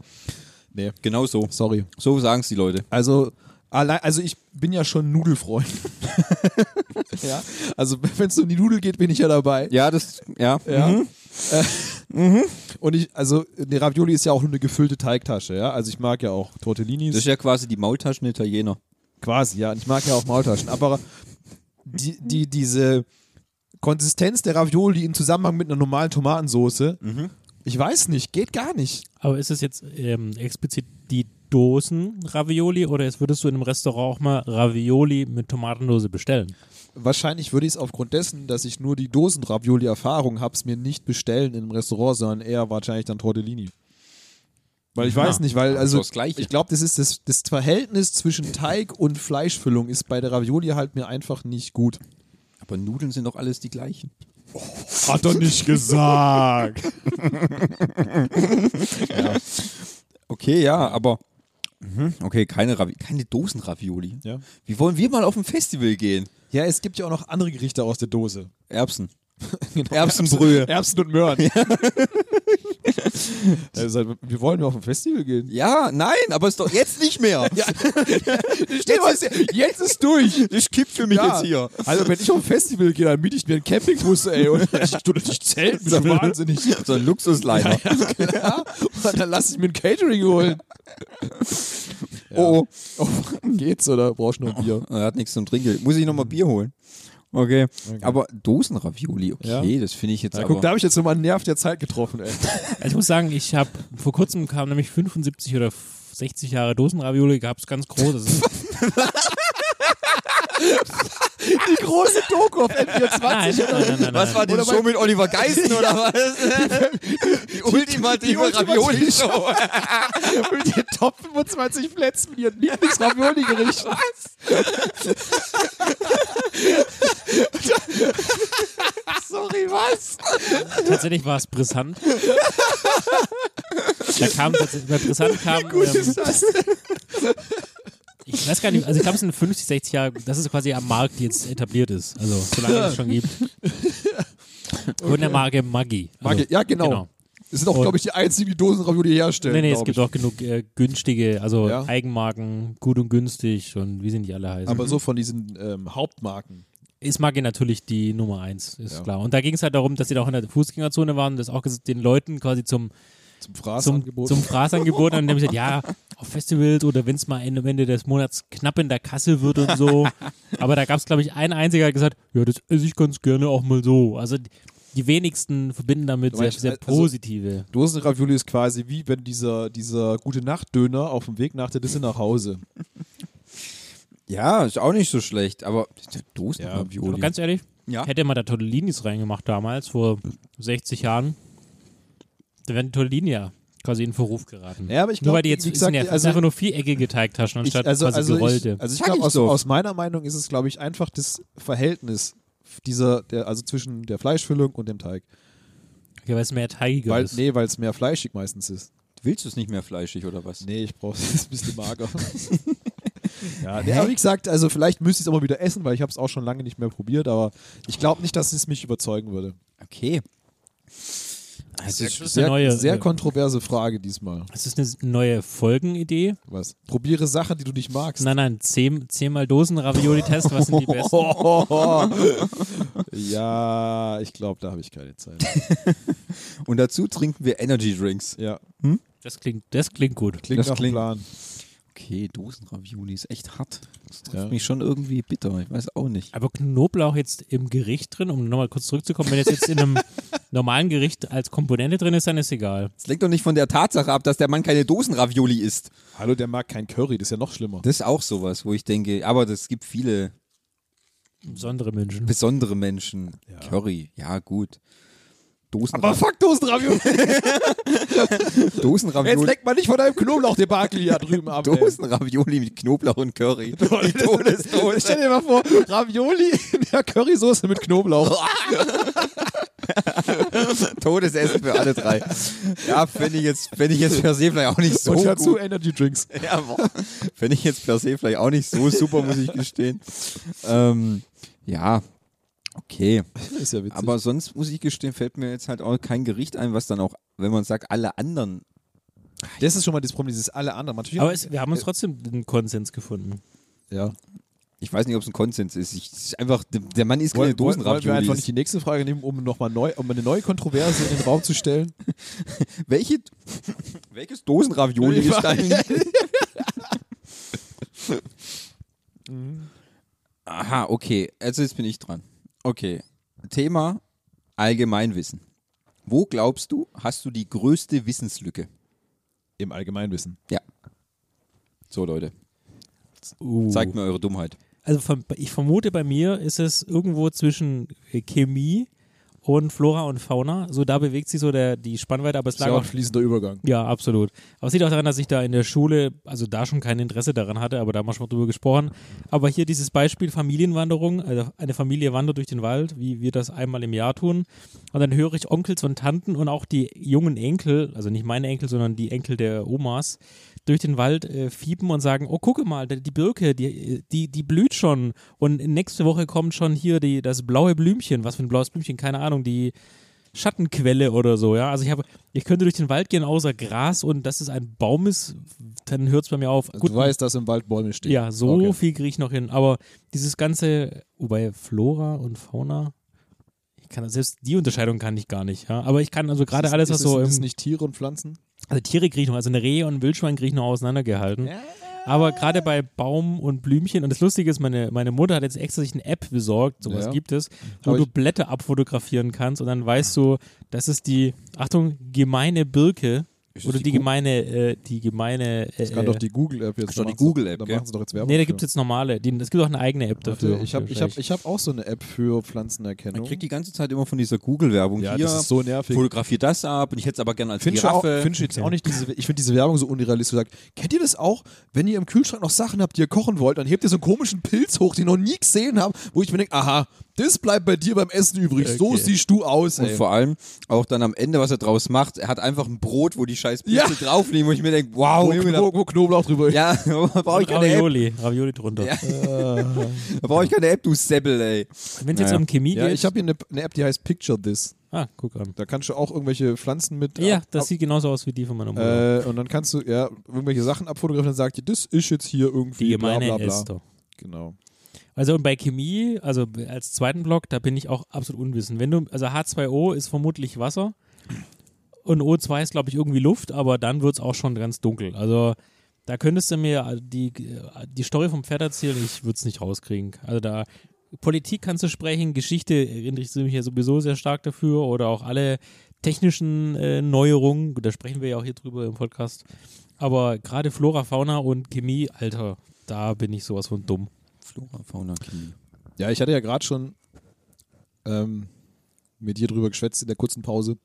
Nee, Genau so. sorry. So sagen es die Leute. Also, allein, also ich bin ja schon Nudelfreund. [LAUGHS] [LAUGHS] ja, also [LAUGHS] wenn es um die Nudel geht, bin ich ja dabei. Ja, das, ja. Ja. Mhm. Äh, [LAUGHS] Und ich, also, eine Ravioli ist ja auch nur eine gefüllte Teigtasche, ja. Also ich mag ja auch Tortellinis. Das ist ja quasi die Maultaschen Italiener. Quasi, ja. Und ich mag ja auch Maultaschen. Aber die, die, diese Konsistenz der Ravioli im Zusammenhang mit einer normalen Tomatensauce, ich weiß nicht, geht gar nicht. Aber ist es jetzt ähm, explizit die Dosen-Ravioli oder ist, würdest du in einem Restaurant auch mal Ravioli mit Tomatendose bestellen? Wahrscheinlich würde ich es aufgrund dessen, dass ich nur die Dosen-Ravioli-Erfahrung habe, es mir nicht bestellen in einem Restaurant, sondern eher wahrscheinlich dann Tortellini. Weil ich Ja. weiß nicht, weil also ich glaube, das ist das, das Verhältnis zwischen Teig und Fleischfüllung ist bei der Ravioli halt mir einfach nicht gut. Aber Nudeln sind doch alles die gleichen. Hat er nicht gesagt. [LAUGHS] [LAUGHS] Okay, ja, aber. Mhm, Okay, keine, Ravi keine Dosenravioli. Ja. Wie wollen wir mal auf ein Festival gehen? Ja, es gibt ja auch noch andere Gerichte aus der Dose. Erbsen. [LAUGHS] Genau. Erbsenbrühe. Erbsen und Möhren. [LAUGHS] [LAUGHS] [LAUGHS] also, wir wollen nur auf ein Festival gehen. Ja, nein, aber ist doch jetzt nicht mehr. [LAUGHS] Ja. jetzt, ist, jetzt ist durch. Das kippt für mich Ja. jetzt hier. Also wenn ich auf ein Festival gehe, dann miete ich mir einen Campingbus, ey, und [LAUGHS] ich tue nicht zelten, bist du wahnsinnig. So ein Luxusliner. Ja, und dann lass ich mir ein Catering holen. Oh, Oh, geht's oder brauchst du noch ein Bier? er hat nichts zum Trinken. Muss ich nochmal Bier holen? Okay. Aber Dosenravioli, okay, Ja. das finde ich jetzt Ja, guck, da habe ich jetzt nochmal einen Nerv der Zeit getroffen, ey. [LAUGHS] Also ich muss sagen, ich habe vor kurzem kam nämlich 75 oder 60 Jahre Dosenravioli, gab es ganz groß. [LAUGHS] Die große Doku auf N24. nein, nein, nein, nein, was war die Show mit Oliver Geisten oder was? Die ultimative ultimative Ravioli-Show. mit den Top 25 Plätzen mit ihren Lieblings-Ravioli-Gerichten. Sorry, was? tatsächlich war es brisant. da kam tatsächlich, bei brisant kam, Gut ähm, ist das. Ich weiß gar nicht, also ich glaube es sind 50, 60 Jahre, das ist quasi am Markt, die jetzt etabliert ist. Also solange es schon gibt. [LAUGHS] Von der Marke Maggi. Also, Maggi, ja, genau. Das sind auch, Und- glaube ich, die einzigen, die Dosenravioli herstellen. Nee, nee, es gibt ich. auch genug äh, günstige, also Ja. Eigenmarken, gut und günstig und wie sind die alle heißen. Aber so von diesen ähm, Hauptmarken. ist Maggi natürlich die Nummer eins, ist Ja. klar. Und da ging es halt darum, dass sie da auch in der Fußgängerzone waren und das auch den Leuten quasi zum, Zum zum, Fraßangebot. zum Fraßangebot und dann haben sie gesagt, ja, auf Festivals oder wenn es mal Ende, Ende des Monats knapp in der Kasse wird und so. [LAUGHS] Aber da gab es, glaube ich, ein einziger, der gesagt, ja, das esse ich ganz gerne auch mal so. Also die, wenigsten verbinden damit Du sehr, meinst, sehr also- positive. Dosenravioli ist quasi wie wenn dieser, dieser gute Nacht-Döner auf dem Weg nach der Disse nach Hause. [LAUGHS] Ja, ist auch nicht so schlecht, aber Dosenravioli. ganz ehrlich, Ja. hätte man da Tortellinis reingemacht damals, vor 60 Jahren, dann wären die Tortellini ja quasi in Verruf geraten. Ja, aber ich Nur glaube, weil die jetzt gesagt, sind ja, es also, sind einfach nur viereckige Teigtaschen ich, anstatt also, quasi also, gerollte. ich, also ich glaube, ich aus, doch. aus meiner Meinung ist es, glaube ich, einfach das Verhältnis dieser, der, also zwischen der Fleischfüllung und dem Teig. ja, weil es mehr teigiger Weil, ist. nee, weil es mehr fleischig meistens ist. Willst du es nicht mehr fleischig oder was? Nee, ich brauche es ein bisschen mager. [LAUGHS] ja, nee, aber wie gesagt, also vielleicht müsste ich es auch mal wieder essen, weil ich habe es auch schon lange nicht mehr probiert, aber ich glaube nicht, dass es mich überzeugen würde. Okay. Das ist eine Sehr, neue, sehr äh, kontroverse Frage diesmal. Es ist eine neue Folgenidee. Was? Probiere Sachen, die du nicht magst. Nein, nein, zehn, zehnmal Dosen-Ravioli-Test, was sind die besten? [LAUGHS] ja, ich glaube, da habe ich keine Zeit. [LAUGHS] Und dazu trinken wir Energy Drinks. Ja, Das klingt, das klingt gut. klingt Das nach klingt- Plan. Okay, Dosenravioli ist echt hart. Das trifft Ja. mich schon irgendwie bitter. Ich weiß auch nicht. Aber Knoblauch jetzt im Gericht drin, um nochmal kurz zurückzukommen, wenn es jetzt in einem [LAUGHS] normalen Gericht als Komponente drin ist, dann ist egal. Das lenkt doch nicht von der Tatsache ab, dass der Mann keine Dosenravioli isst. Hallo, der mag kein Curry, das ist ja noch schlimmer. Das ist auch sowas, wo ich denke, aber es gibt viele Besondere Menschen. besondere Menschen. Curry, ja gut. Dosenra Aber fuck Dosenravioli. [LAUGHS] Jetzt Dosenravioli, leckt man nicht von deinem Knoblauch-Debakel hier drüben ab. Dosenravioli mit Knoblauch und Curry. [LAUGHS] Die Stell Todesdose. dir mal vor, Ravioli in der Currysoße mit Knoblauch. [LAUGHS] Todesessen für alle drei. Ja, fände ich jetzt, ich jetzt per se vielleicht auch nicht so Und dazu gut. Energy Drinks. Ja. Fände ich jetzt per se vielleicht auch nicht so super, muss ich gestehen. Ähm, ja, okay. [LAUGHS] Ist ja witzig. Aber sonst muss ich gestehen, fällt mir jetzt halt auch kein Gericht ein, was dann auch, wenn man sagt, alle anderen. das ist schon mal das Problem, dieses alle anderen. Natürlich, Aber es, wir haben uns trotzdem einen Konsens gefunden. ja. Ich weiß nicht, ob es ein Konsens ist. Ich, ist einfach, der, Mann isst keine Wollen, wollen wir einfach nicht die nächste Frage nehmen, um nochmal neu, um eine neue Kontroverse in den Raum zu stellen? [LAUGHS] Welche, welches Dosenravioli ist dein? [LAUGHS] Aha, okay. Also jetzt bin ich dran. Okay. Thema Allgemeinwissen. Wo glaubst du, hast du die größte Wissenslücke? Im Allgemeinwissen. Ja. So, Leute. Uh. Zeigt mir eure Dummheit. Also ich vermute, bei mir ist es irgendwo zwischen Chemie und Flora und Fauna. So, da bewegt sich so der, die Spannweite, aber es Ist lag ja auch auch ein fließender Übergang. ja, absolut. Aber es liegt auch daran, dass ich da in der Schule, also da schon kein Interesse daran hatte, aber da haben wir schon mal drüber gesprochen. Aber hier dieses Beispiel Familienwanderung, also eine Familie wandert durch den Wald, wie wir das einmal im Jahr tun. Und dann höre ich Onkels und Tanten und auch die jungen Enkel, also nicht meine Enkel, sondern die Enkel der Omas, durch den Wald äh, fiepen und sagen, oh, gucke mal, die Birke, die, die, die blüht schon. Und nächste Woche kommt schon hier die, das blaue Blümchen. Was für ein blaues Blümchen? Keine Ahnung, die Schattenquelle oder so, ja. Also ich habe, ich könnte durch den Wald gehen, außer Gras und dass es ein Baum ist, dann hört es bei mir auf. Also du weißt, dass im Wald Bäume stehen. ja, so Okay. viel kriege ich noch hin. Aber dieses ganze, wobei Flora und Fauna, ich kann selbst die Unterscheidung kann ich gar nicht, ja. Aber ich kann also gerade Ist- alles, ist was es- so Ist es nicht Tiere und Pflanzen? Also Tiere kriege ich noch, also eine Rehe und ein Wildschwein kriege ich noch auseinandergehalten. Aber gerade bei Baum und Blümchen, und das Lustige ist, meine, meine Mutter hat jetzt extra sich eine App besorgt, sowas Ja. gibt es, wo Aber du Blätter abfotografieren kannst und dann weißt du, das ist die, Achtung, gemeine Birke oder die die gemeine, äh, die gemeine. Äh, Das kann doch die Google-App jetzt. Ist doch die Google-App, Da machen sie doch jetzt Werbung Nee, da gibt es jetzt normale. Die, es gibt auch eine eigene App dafür. Warte, ich habe ich hab, ich hab auch so eine App für Man Pflanzenerkennung. kriegt die ganze Zeit immer von dieser Google-Werbung ja, hier. das ist so nervig. Fotografier das ab und ich hätte es aber gerne als auch, Giraffe. du jetzt auch nicht diese, ich finde diese Werbung so unrealistisch. Sagt, kennt ihr das auch? Wenn ihr im Kühlschrank noch Sachen habt, die ihr kochen wollt, dann hebt ihr so einen komischen Pilz hoch, den ihr noch nie gesehen habt, wo ich mir denke, aha, das bleibt bei dir beim Essen übrig. So Okay. siehst du aus, und ey. vor allem auch dann am Ende, was er draus macht, er hat einfach ein Brot, wo die scheiß Ja. Pilze drauf liegen, wo ich mir denke, wow, wo, Junge, da, wo, Knoblauch drüber ist. ja, [LAUGHS] brauche ich keine App. Ravioli, Ravioli drunter. Ja. [LAUGHS] Da brauche ich keine App, du Seppel, ey. Wenn es jetzt Naja. um Chemie Ja, geht. ich habe hier eine, eine App, die heißt Picture This. ah, guck an. Da kannst du auch irgendwelche Pflanzen mit. Ja, ab- das ab- sieht genauso aus wie die von meiner Mutter. äh, und dann kannst du ja irgendwelche Sachen abfotografieren und sagt dir, das ist jetzt hier irgendwie die bla gemeine bla bla. Esther. Genau. Also und bei Chemie, also als zweiten Block, da bin ich auch absolut unwissend. Wenn du, also H2O ist vermutlich Wasser und O2 ist, glaube ich, irgendwie Luft, aber dann wird es auch schon ganz dunkel. Also da könntest du mir die, die Story vom Pferd erzählen, ich würde es nicht rauskriegen. Also da Politik kannst du sprechen, Geschichte interessiert mich ja sowieso sehr stark dafür oder auch alle technischen äh, Neuerungen, da sprechen wir ja auch hier drüber im Podcast. Aber gerade Flora, Fauna und Chemie, Alter, da bin ich sowas von dumm. Flora, Fauna, Chemie. Ja, ich hatte ja gerade schon ähm, mit dir drüber geschwätzt in der kurzen Pause.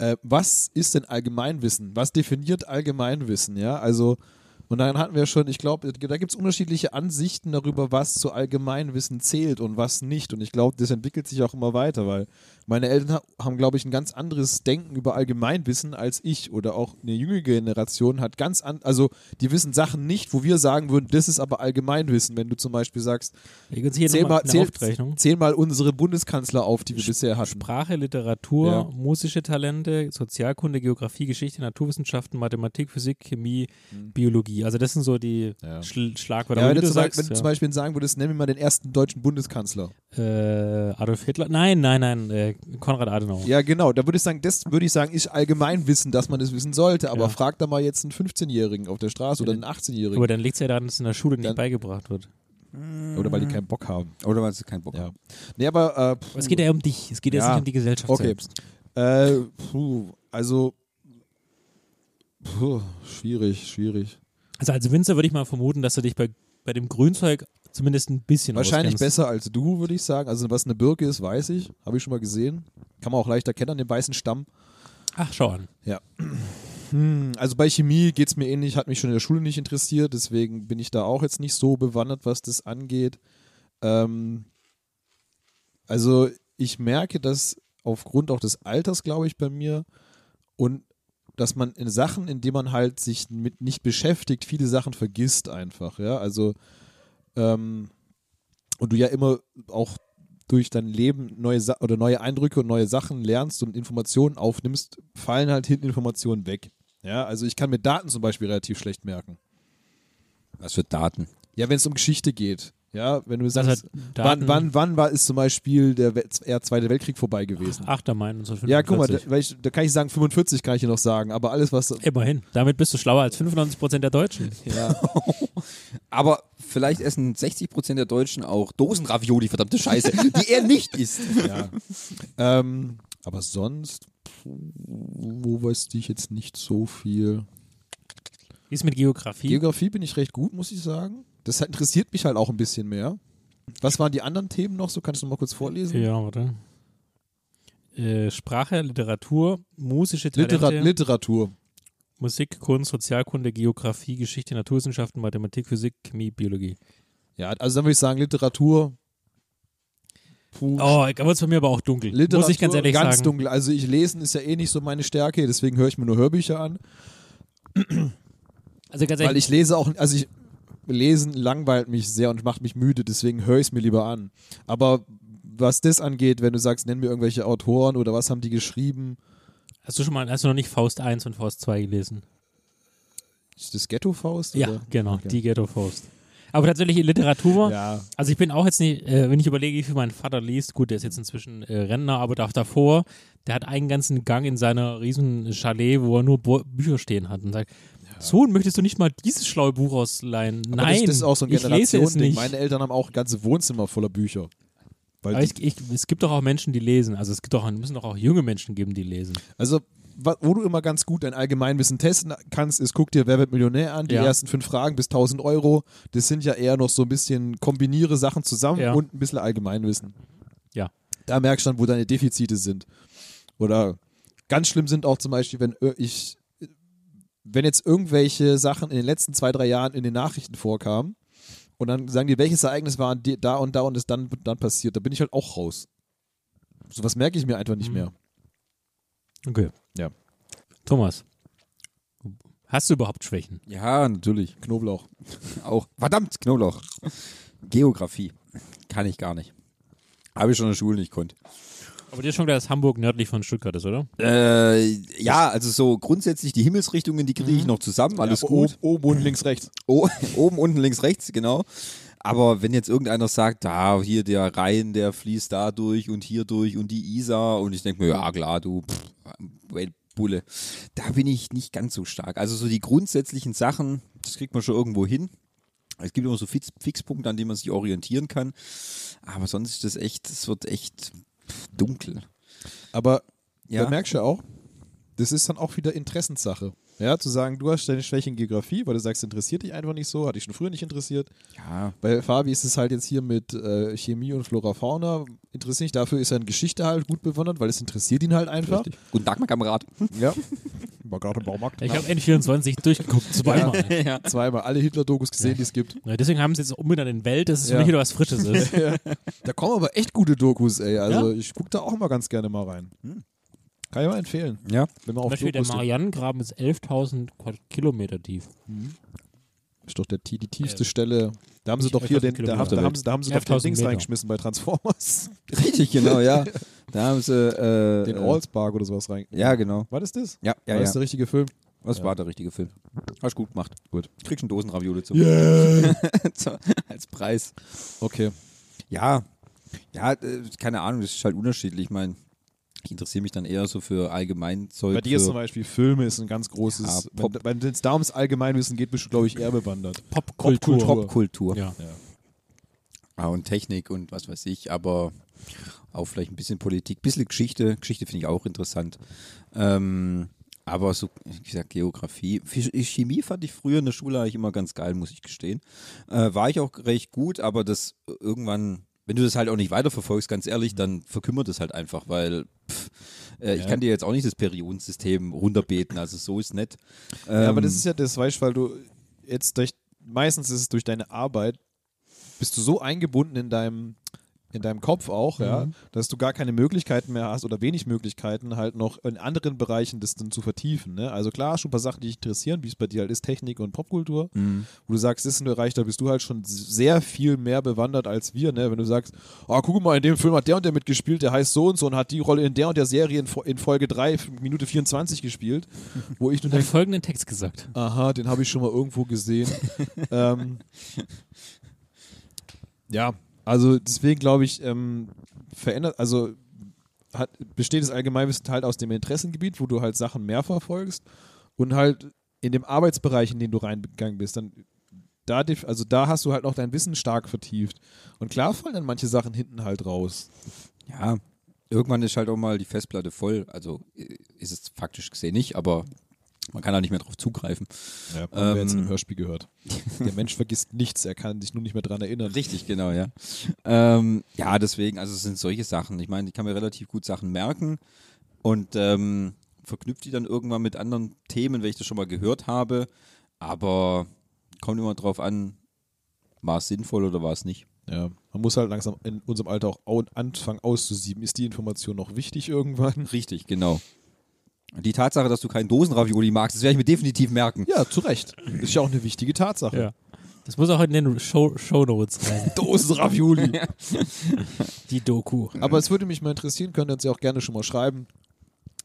Äh, was ist denn Allgemeinwissen? Was definiert Allgemeinwissen? Ja, also, und dann hatten wir schon, ich glaube, da gibt es unterschiedliche Ansichten darüber, was zu Allgemeinwissen zählt und was nicht. Und ich glaube, das entwickelt sich auch immer weiter, weil meine Eltern ha haben, glaube ich, ein ganz anderes Denken über Allgemeinwissen als ich oder auch eine jüngere Generation hat ganz an, also die wissen Sachen nicht, wo wir sagen würden, das ist aber Allgemeinwissen. Wenn du zum Beispiel sagst, hier Zähl nochmal mal, eine zähl, Aufzeichnung. zähl mal unsere Bundeskanzler auf, die wir bisher hatten. Sprache, Literatur, Ja. musische Talente, Sozialkunde, Geografie, Geschichte, Naturwissenschaften, Mathematik, Physik, Chemie, Biologie. Also das sind so die. Ja. Schl Schlagwörter. Ja, wenn, wie du du zum, sagst, wenn du ja. zum Beispiel sagen würdest, nenn mir mal den ersten deutschen Bundeskanzler. äh, Adolf Hitler? Nein, nein, nein, äh, Konrad Adenauer. Ja, genau. Da würde ich sagen, das würde ich sagen, ist Allgemeinwissen, dass man es wissen sollte. Aber Ja. frag da mal jetzt einen 15-Jährigen auf der Straße oder einen 18-Jährigen. Aber dann liegt es ja daran, dass es in der Schule nicht beigebracht wird. Oder weil die keinen Bock haben. Oder weil sie keinen Bock Ja. haben. Nee, aber. Äh, es geht ja um dich, es geht jetzt Ja. nicht um die Gesellschaft Okay. selbst. Äh, puh, also. Puh, schwierig, schwierig. Also als Winzer würde ich mal vermuten, dass du dich bei, bei dem Grünzeug zumindest ein bisschen Wahrscheinlich auskennst. besser als du, würde ich sagen. Also, was eine Birke ist, weiß ich. Habe ich schon mal gesehen. Kann man auch leicht erkennen an dem weißen Stamm. Ach, schau an. Hm, also bei Chemie geht es mir ähnlich, hat mich schon in der Schule nicht interessiert, deswegen bin ich da auch jetzt nicht so bewandert, was das angeht. Ähm, also ich merke, dass aufgrund auch des Alters, glaube ich, bei mir und dass man in Sachen, in denen man halt sich mit nicht beschäftigt, viele Sachen vergisst einfach, ja. Also ähm, und du ja immer auch durch dein Leben neue Sa oder neue Eindrücke und neue Sachen lernst und Informationen aufnimmst, fallen halt hinten Informationen weg. Ja, also ich kann mir Daten zum Beispiel relativ schlecht merken. Was für Daten. Ja, wenn es um Geschichte geht. Ja, wenn du Das sagst, wann, wann, wann war ist zum Beispiel der We- eher Zweite Weltkrieg vorbei gewesen? 8. Mai 1945. Ja, guck mal, da, weil ich, da kann ich sagen, 45 kann ich dir noch sagen, aber alles, was. Immerhin. Damit bist du schlauer als 95% der Deutschen. Ja, [LAUGHS] Aber vielleicht essen 60% der Deutschen auch Dosenravioli, verdammte Scheiße, die er nicht isst. ja. ähm, aber sonst, wo weiß ich jetzt nicht so viel. Wie ist mit Geografie? Geografie bin ich recht gut, muss ich sagen. Das interessiert mich halt auch ein bisschen mehr. Was waren die anderen Themen noch? So kannst du noch mal kurz vorlesen? ja, warte. äh, Sprache, Literatur, musische Talente, Literat Literatur. Musik, Kunst, Sozialkunde, Geografie, Geschichte, Naturwissenschaften, Mathematik, Physik, Chemie, Biologie. Ja, also dann würde ich sagen Literatur. Puh. Oh, da wird es bei mir aber auch dunkel. Literatur, muss ich ganz ehrlich ganz sagen. dunkel. Also ich lesen ist ja eh nicht so meine Stärke, deswegen höre ich mir nur Hörbücher an. Also ganz Weil ehrlich, ich lese auch, also ich lesen langweilt mich sehr und macht mich müde, deswegen höre ich es mir lieber an. Aber was das angeht, wenn du sagst, nenn mir irgendwelche Autoren oder was haben die geschrieben, hast du schon mal, hast du noch nicht Faust 1 und Faust 2 gelesen? ist das Ghetto Faust? Ja, oder? genau, Okay. die Ghetto Faust. Aber tatsächlich in Literatur, Ja, also ich bin auch jetzt nicht, äh, wenn ich überlege, wie viel mein Vater liest, gut, der ist jetzt inzwischen äh, Rentner, aber da- davor, der hat einen ganzen Gang in seiner riesen Chalet, wo er nur Bo Bücher stehen hat und sagt, Sohn, möchtest du nicht mal dieses schlaue Buch ausleihen? aber Nein, das, das ist auch so ein ich lese es Generationsding. Meine Eltern haben auch ganze Wohnzimmer voller Bücher. Weil Aber ich, ich, es gibt doch auch Menschen, die lesen. Also es gibt doch, müssen doch auch junge Menschen geben, die lesen. also, wo du immer ganz gut dein Allgemeinwissen testen kannst, ist, guck dir Wer wird Millionär an, die Ja. ersten fünf Fragen bis 1000 Euro. Das sind ja eher noch so ein bisschen kombiniere Sachen zusammen Ja. und ein bisschen Allgemeinwissen. Ja. Da merkst du dann, wo deine Defizite sind. Oder ganz schlimm sind auch zum Beispiel, wenn ir- ich, wenn jetzt irgendwelche Sachen in den letzten zwei, drei Jahren in den Nachrichten vorkamen und dann sagen die, welches Ereignis war da und da und ist dann, dann passiert, da bin ich halt auch raus. Sowas merke ich mir einfach nicht Mhm. mehr. Okay. Ja. Thomas, hast du überhaupt Schwächen? Ja, natürlich. Knoblauch. [LAUGHS] Auch. Verdammt, Knoblauch. Geografie. Kann ich gar nicht. Habe ich schon in der Schule nicht konnte. Aber dir ist schon klar, dass Hamburg nördlich von Stuttgart ist, oder? Äh, ja, also so grundsätzlich die Himmelsrichtungen, die kriege ich noch zusammen. Alles ja, gut. Oben, und links, rechts. O [LAUGHS] oben, unten, links, rechts, genau. Aber wenn jetzt irgendeiner sagt, da, hier der Rhein, der fließt da durch und hier durch und die Isar und ich denke mir, ja klar, du, pff, Bulle, da bin ich nicht ganz so stark. Also so die grundsätzlichen Sachen, das kriegt man schon irgendwo hin. Es gibt immer so Fix Fixpunkte, an denen man sich orientieren kann. Aber sonst ist das echt, es wird echt pff, dunkel. Aber Ja. da merkst du ja auch, das ist dann auch wieder Interessenssache. Ja, zu sagen, du hast deine Schwäche in Geografie, weil du sagst, interessiert dich einfach nicht so, hat dich schon früher nicht interessiert. Ja, Bei Fabi ist es halt jetzt hier mit äh, Chemie und Flora Fauna interessiert nicht. Dafür ist er in Geschichte halt gut bewandert, weil es interessiert ihn halt einfach. richtig. Guten Tag, mein Kamerad. Ja. [LAUGHS] War gerade im Baumarkt. Ich habe N24 durchgeguckt, [LAUGHS] zweimal. ja. Zweimal alle Hitler-Dokus gesehen, die es gibt. Ja, deswegen haben sie jetzt umbenannt in Welt, dass es Ja. für mich wieder was Frisches ist. [LAUGHS] Da kommen aber echt gute Dokus, ey. Also Ja? ich gucke da auch immer ganz gerne mal rein. Kann ich mal empfehlen. Ja. Wenn man Zum auf Beispiel der Dokus Marianengraben ist 11.000 Quad- Kilometer tief. ist doch der, die, die tiefste Ähm, Stelle. Da haben sie doch hier 11.000 den, da, haben- da haben sie, da haben sie doch den 11.000 Dings Meter. reingeschmissen bei Transformers. [LAUGHS] Richtig, genau, ja. Da haben sie. Äh, den äh, Allspark oder sowas rein. Ja, genau. War das das? Ja, ja, War das ja. der richtige Film? Das Ja. war der richtige Film. Hast gut gemacht. Gut. Kriegst einen Dosenravioli zu. Yeah. [LAUGHS] So, Als Preis. Okay. Ja. Ja, äh, keine Ahnung, das ist halt unterschiedlich. Ich meine, ich interessiere mich dann eher so für Allgemeinzeug. Bei dir ist zum Beispiel Filme ist ein ganz großes. Ja, wenn Pop. wenn es da ums Allgemeinwissen geht, bist du, glaube ich, eher bewandert. Popkultur. Popkultur. Ja. Ah, und Technik und was weiß ich, aber auch vielleicht ein bisschen Politik, bisschen Geschichte. Geschichte finde ich auch interessant. Ähm, aber so, wie gesagt, Geografie. Phy- Chemie fand ich früher in der Schule eigentlich immer ganz geil, muss ich gestehen. Äh, war ich auch recht gut, aber das irgendwann, wenn du das halt auch nicht weiterverfolgst, ganz ehrlich, dann verkümmert es halt einfach, weil pff, äh, ich Ja. kann dir jetzt auch nicht das Periodensystem runterbeten, also so ist nett. Ja, aber Ähm, das ist ja das, weißt du, weil du jetzt durch, meistens ist es durch deine Arbeit, bist du so eingebunden in deinem, in deinem Kopf auch, ja, Mhm. dass du gar keine Möglichkeiten mehr hast oder wenig Möglichkeiten, halt noch in anderen Bereichen das dann zu vertiefen. Ne? Also klar, schon ein paar Sachen, die dich interessieren, wie es bei dir halt ist, Technik und Popkultur, Mhm. wo du sagst, das ist ein Bereich, da bist du halt schon sehr viel mehr bewandert als wir, ne? Wenn du sagst, oh, guck mal, in dem Film hat der und der mitgespielt, der heißt so und so und hat die Rolle in der und der Serie in, in Folge 3, Minute 24 gespielt, wo ich nur Den folgenden Text gesagt. Aha, den habe ich schon mal irgendwo gesehen. [LAUGHS] ähm, ja, also deswegen glaube ich, ähm, verändert, also hat, besteht das Allgemeinwissen halt aus dem Interessengebiet, wo du halt Sachen mehr verfolgst und halt in dem Arbeitsbereich, in den du reingegangen bist, dann da, also da hast du halt noch dein Wissen stark vertieft. Und klar fallen dann manche Sachen hinten halt raus. Ja, irgendwann ist halt auch mal die Festplatte voll. Also äh, ist es faktisch gesehen nicht, aber Man kann da nicht mehr drauf zugreifen. Ja, haben wir jetzt Ähm. im Hörspiel gehört. [LAUGHS] Der Mensch vergisst nichts, er kann sich nur nicht mehr dran erinnern. Richtig, genau, ja. Ähm, ja, deswegen, also es sind solche Sachen. Ich meine, ich kann mir relativ gut Sachen merken und ähm, verknüpft die dann irgendwann mit anderen Themen, wenn ich das schon mal gehört habe. Aber kommt immer drauf an, war es sinnvoll oder war es nicht. Ja, man muss halt langsam in unserem Alter auch au- anfangen auszusieben. Ist die Information noch wichtig irgendwann? Richtig, genau. Die Tatsache, dass du keinen Dosenravioli magst, das werde ich mir definitiv merken. Ja, zu Recht. Ist ja auch eine wichtige Tatsache. Ja. Das muss auch in den Show Shownotes rein. [LAUGHS] Dosenravioli. Die Doku. Aber es würde mich mal interessieren, könnt ihr uns ja auch gerne schon mal schreiben.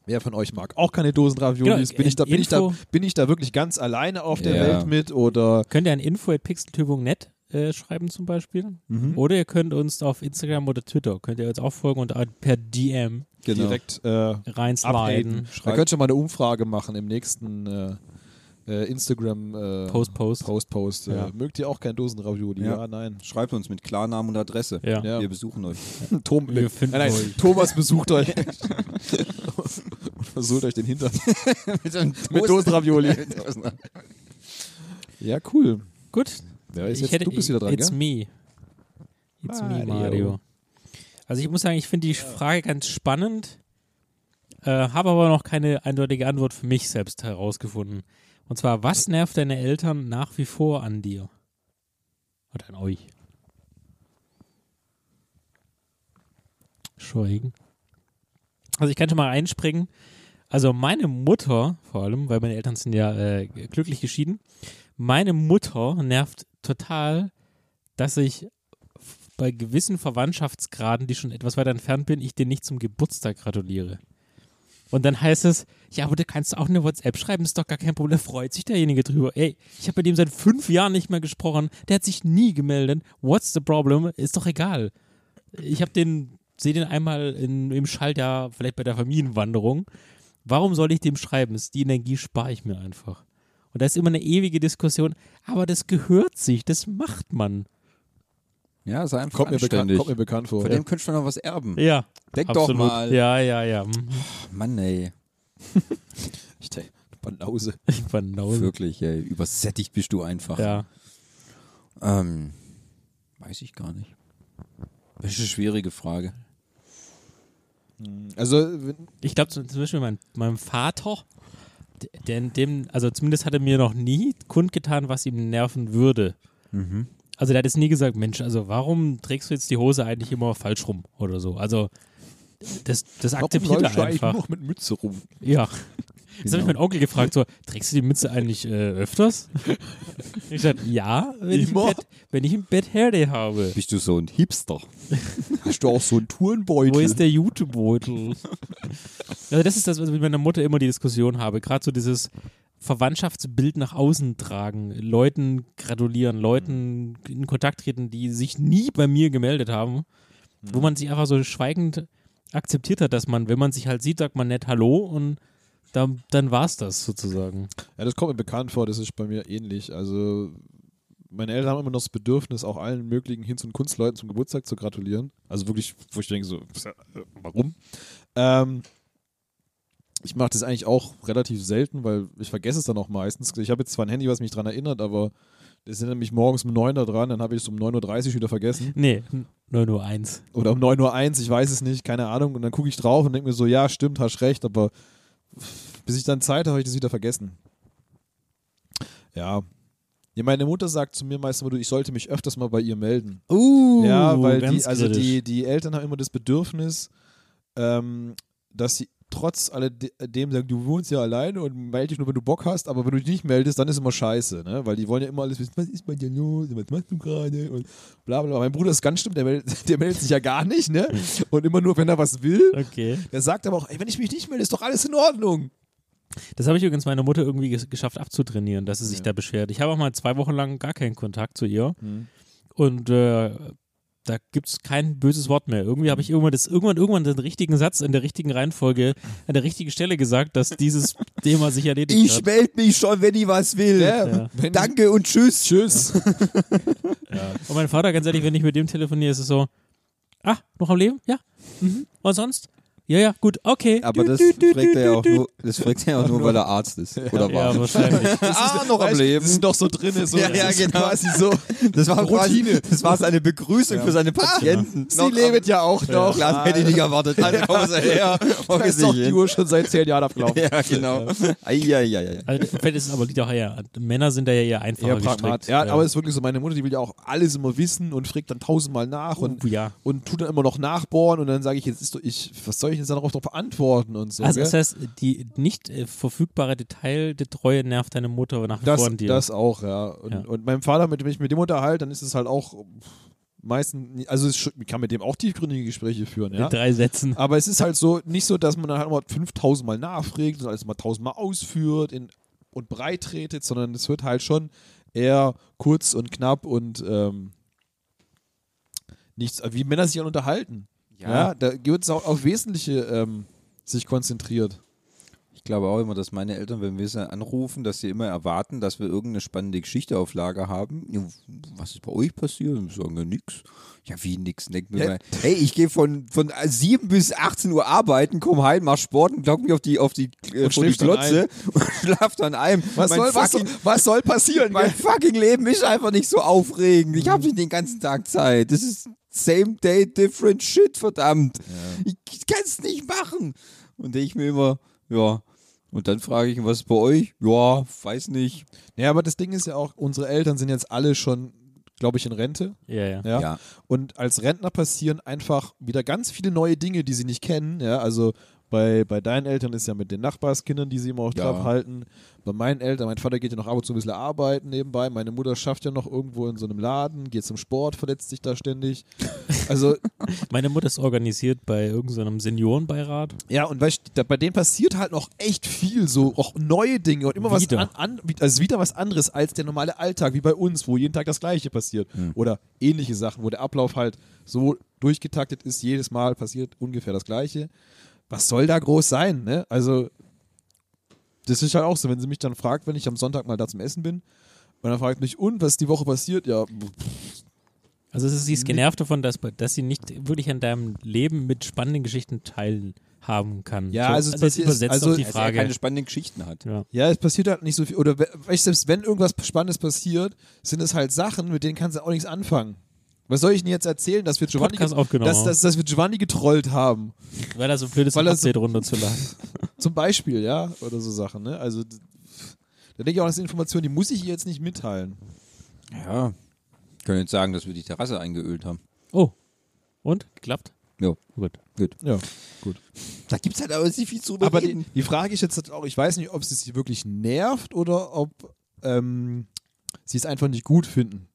Wer von euch mag auch keine Dosenraviolis? Genau, bin, ich da, bin, ich da, bin ich da wirklich ganz alleine auf der Ja. Welt mit? Oder Könnt ihr an info.pixeltypung.net äh, schreiben zum Beispiel. Mhm. Oder ihr könnt uns auf Instagram oder Twitter, könnt ihr uns auch folgen und per DM Genau. direkt äh, reinsliden. Da könnt ihr mal eine Umfrage machen im nächsten äh, äh, Instagram äh, Post, Post. Post, Post. Äh, Ja. Mögt ihr auch kein Dosenravioli? Ja, Ja. nein. Schreibt uns mit Klarnamen und Adresse. Ja. Ja. Wir besuchen euch. [LAUGHS] Tom, Wir finden nein, nein, euch. Thomas besucht euch [LAUGHS] und versucht euch den Hintern [LAUGHS] mit mit Dosenravioli. ja, cool. Gut. Ja, jetzt, hätte, du bist wieder dran, It's gell? me. It's me, Mario. Mario. Also ich muss sagen, ich finde die Frage ganz spannend, äh, habe aber noch keine eindeutige Antwort für mich selbst herausgefunden. Und zwar, was nervt deine Eltern nach wie vor an dir? Oder an euch? Schweigen. Also ich kann schon mal einspringen. Also meine Mutter, vor allem, weil meine Eltern sind ja äh, glücklich geschieden, meine Mutter nervt total, dass ich bei gewissen Verwandtschaftsgraden, die schon etwas weiter entfernt bin, ich denen nicht zum Geburtstag gratuliere. Und dann heißt es, ja, aber du kannst auch eine WhatsApp schreiben, ist doch gar kein Problem, da freut sich derjenige drüber. Ey, ich habe mit dem seit fünf Jahren nicht mehr gesprochen, der hat sich nie gemeldet. What's the problem? Ist doch egal. Ich habe den, sehe den einmal in, im Schaltjahr, vielleicht bei der Familienwanderung. Warum soll ich dem schreiben? Die Energie spare ich mir einfach. Und da ist immer eine ewige Diskussion, aber das gehört sich, das macht man. Ja, sei einfach Kommt mir, bekannt, anständig. kommt mir bekannt vor. Von dem könntest du noch was erben. Ja, Denk absolut. doch mal. Ja, ja, ja. Mhm. Mann, ey. [LAUGHS] Ich denk, Banause. Ich war Nause. Wirklich, ey. Übersättigt bist du einfach. Ja. Ähm, weiß ich gar nicht. Das ist eine schwierige Frage. Also, wenn- Ich glaube zum zum Beispiel mein, meinem Vater, der, dem, also zumindest hat er mir noch nie kundgetan, was ihm nerven würde. Mhm. Also der hat jetzt nie gesagt, Mensch, also warum trägst du jetzt die Hose eigentlich immer falsch rum oder so. Also das, das akzeptiert er einfach. nur noch mit Mütze rum? Ja. [LAUGHS] Jetzt habe ich Genau. meinen Onkel gefragt, so, trägst du die Mütze eigentlich äh, öfters? [LAUGHS] ich sagte, ja, wenn ich, im? Bett, wenn ich im Bett Herde habe. Bist du so ein Hipster? [LAUGHS] Hast du auch so einen Tourenbeutel? Wo ist der Jutebeutel? [LAUGHS] also das ist das, was ich mit meiner Mutter immer die Diskussion habe. Gerade so dieses Verwandtschaftsbild nach außen tragen, Leuten gratulieren, Leuten in Kontakt treten, die sich nie bei mir gemeldet haben, wo man sich einfach so schweigend akzeptiert hat, dass man, wenn man sich halt sieht, sagt man nett Hallo und dann, dann war es das sozusagen. Ja, das kommt mir bekannt vor, das ist bei mir ähnlich. Also, meine Eltern haben immer noch das Bedürfnis, auch allen möglichen Hinz- und Kunstleuten zum Geburtstag zu gratulieren. Also wirklich, wo ich denke, so, äh, warum? Ähm, ich mache das eigentlich auch relativ selten, weil ich vergesse es dann auch meistens. Ich habe jetzt zwar ein Handy, was mich daran erinnert, aber das erinnert mich morgens um 9 Uhr dran, dann habe ich es um 9.30 Uhr wieder vergessen. Nee, 9 Uhr 1. Oder um 9.01 Uhr, ich weiß es nicht, keine Ahnung. Und dann gucke ich drauf und denke mir so, ja, stimmt, hast recht, aber bis ich dann Zeit habe, habe ich das wieder vergessen. Ja. ja. Meine Mutter sagt zu mir meistens ich sollte mich öfters mal bei ihr melden. Uh, ja, weil die, also kritisch. die, die Eltern haben immer das Bedürfnis, ähm, dass sie trotz alledem sagen, du wohnst ja alleine und melde dich nur, wenn du Bock hast, aber wenn du dich nicht meldest, dann ist immer scheiße, ne? Weil die wollen ja immer alles wissen, was ist bei dir los, was machst du gerade und bla bla. Mein Bruder ist ganz stimmt, der meldet, [LAUGHS] der meldet sich ja gar nicht, ne? Und immer nur, wenn er was will. Okay. Der sagt aber auch, ey, wenn ich mich nicht melde, ist doch alles in Ordnung. Das habe ich übrigens meiner Mutter irgendwie ges geschafft abzutrainieren, dass sie sich Ja. da beschwert. Ich habe auch mal zwei Wochen lang gar keinen Kontakt zu ihr und äh, da gibt es kein böses Wort mehr. Irgendwie habe ich irgendwann, das, irgendwann, irgendwann den richtigen Satz in der richtigen Reihenfolge an der richtigen Stelle gesagt, dass dieses [LAUGHS] Thema sich erledigt Ich hat. melde mich schon, wenn ich was will. Ja. Wenn- Danke und tschüss. Tschüss. [LAUGHS] Und mein Vater, ganz ehrlich, wenn ich mit dem telefoniere, ist es so, ah, noch am Leben? Ja. Mhm. Und sonst? Ja, ja, gut, okay. Aber das fragt er ja auch nur, das fragt er ja auch nur, weil er Arzt ist. Oder war. Ja, wahrscheinlich. [LAUGHS] ah, noch am Weißt du, Leben. Das ist doch so drin, so, Ja, ja, das genau. quasi so. Das war Routine. Quasi, das war seine Begrüßung für seine Patienten. Sie lebt ja auch noch. Klar, hätte ich nicht erwartet. Also komm sie her. Da ist doch die Uhr schon seit zehn Jahren abgelaufen. Ja, genau. Eieieiei. Also, vielleicht ist es aber liegt auch eher, Männer sind da ja eher einfacher Ja, Pragmat. gestrickt. Ja, aber es ist wirklich so, meine Mutter, die will ja auch alles immer wissen und fragt dann tausendmal nach und, Oh, ja. und tut dann immer noch nachbohren und dann sage ich, jetzt ist doch, ich, was soll ich jetzt darauf noch antworten und so. Also gell? das heißt, die nicht äh, verfügbare Detailgetreue nervt deine Mutter nach wie das, vor an dir. das auch, ja. Und, Ja. und meinem Vater, mit, wenn ich mit dem unterhalte, dann ist es halt auch meistens, also ich kann mit dem auch tiefgründige Gespräche führen, ja. In drei Sätzen. Aber es ist halt so, nicht so, dass man dann halt mal 5000 Mal nachfragt und alles mal 1000 Mal ausführt in, und breit tretet, sondern es wird halt schon eher kurz und knapp und ähm, nichts, wie Männer sich halt unterhalten. Ja, da wird es auch auf Wesentliche ähm, sich konzentriert. Ich glaube auch immer, dass meine Eltern, wenn wir sie anrufen, dass sie immer erwarten, dass wir irgendeine spannende Geschichte auf Lager haben. Ja, was ist bei euch passiert? Und wir sagen ja nix. Ja, wie nix? Denken wir Ja. mal, hey, ich gehe von, von 7 bis 18 Uhr arbeiten, komm heim, mach Sport und glaub mich auf die, auf die, äh, Und die Glotze [LAUGHS] und schlaf dann ein. Was, Mein soll, was, fucking- was soll passieren? Mein fucking Leben ist einfach nicht so aufregend. Ich habe nicht den ganzen Tag Zeit. Das ist same day, different shit, verdammt. Ich kann es nicht machen. Und denke ich mir immer, ja. Und dann frage ich ihn, was ist bei euch? Ja, weiß nicht. Ja, aber das Ding ist ja auch, unsere Eltern sind jetzt alle schon, glaube ich, in Rente. Ja, ja. Ja? Ja. Und als Rentner passieren einfach wieder ganz viele neue Dinge, die sie nicht kennen. Ja, also bei, bei deinen Eltern ist ja mit den Nachbarskindern, die sie immer auch Ja. drauf halten. Bei meinen Eltern, mein Vater geht ja noch ab und zu ein bisschen arbeiten nebenbei. Meine Mutter schafft ja noch irgendwo in so einem Laden, geht zum Sport, verletzt sich da ständig. [LAUGHS] Also, Meine Mutter ist organisiert bei irgendeinem Seniorenbeirat. ja, und weißt, du, da, bei denen passiert halt noch echt viel, so auch neue Dinge und immer was Wieder. an, an, also wieder was anderes als der normale Alltag, wie bei uns, wo jeden Tag das Gleiche passiert. Oder ähnliche Sachen, wo der Ablauf halt so durchgetaktet ist, jedes Mal passiert ungefähr das Gleiche. Was soll da groß sein, ne? Also, das ist halt auch so, wenn sie mich dann fragt, wenn ich am Sonntag mal da zum Essen bin, und dann fragt mich, und was ist die Woche passiert? Ja, Also es ist, sie ist genervt davon, dass, dass sie nicht wirklich an deinem Leben mit spannenden Geschichten teilhaben kann. Ja, so, also es jetzt passiert- übersetzt also- die Dass er Frage. keine spannenden Geschichten hat. ja. Ja, es passiert halt nicht so viel. Oder selbst wenn irgendwas Spannendes passiert, sind es halt Sachen, mit denen kannst du auch nichts anfangen. Was soll ich denn jetzt erzählen, dass wir Giovanni, Podcast aufgenommen dass, dass, dass wir Giovanni getrollt haben? Weil er so blöd ist, Weil ein er so- Update runterzuladen. [LAUGHS] Zum Beispiel, ja, oder so Sachen. Ne? Also, da denke ich auch, das sind Informationen, die muss ich ihr jetzt nicht mitteilen. Ja. Können jetzt sagen, dass wir die Terrasse eingeölt haben. Oh. Und? Geklappt? Ja. Gut. Ja, gut. Da gibt es halt aber nicht viel zu drüber Aber die, die Frage ist jetzt halt auch, ich weiß nicht, ob sie sie wirklich nervt oder ob ähm, sie es einfach nicht gut finden.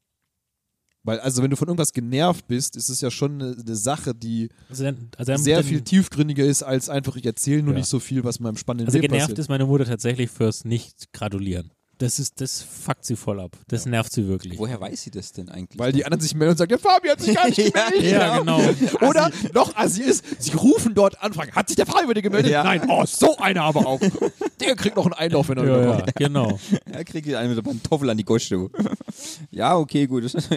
Weil, also wenn du von irgendwas genervt bist, ist es ja schon eine, eine Sache, die Also, dann, also dann, sehr dann, viel tiefgründiger ist, als einfach, ich erzähle nur Ja. nicht so viel, was in meinem spannenden Also Leben genervt passiert. ist meine Mutter tatsächlich fürs Nicht-Gratulieren. Das ist, das fuckt sie voll ab. Das nervt sie wirklich. Woher weiß sie das denn eigentlich? Weil die anderen sich melden und sagen, der Fabi hat sich gar nicht [LAUGHS] gemeldet. Ja, genau. Oder noch assi ist, sie rufen dort an, fragen, hat sich der Fabi bei dir gemeldet? Ja. Nein, oh, so einer aber auch. Der kriegt noch einen Einlauf, wenn er Ja, ja, genau. [LAUGHS] Er kriegt einen mit der Pantoffel an die Gosto. [LAUGHS] ja, okay, gut. Das ist,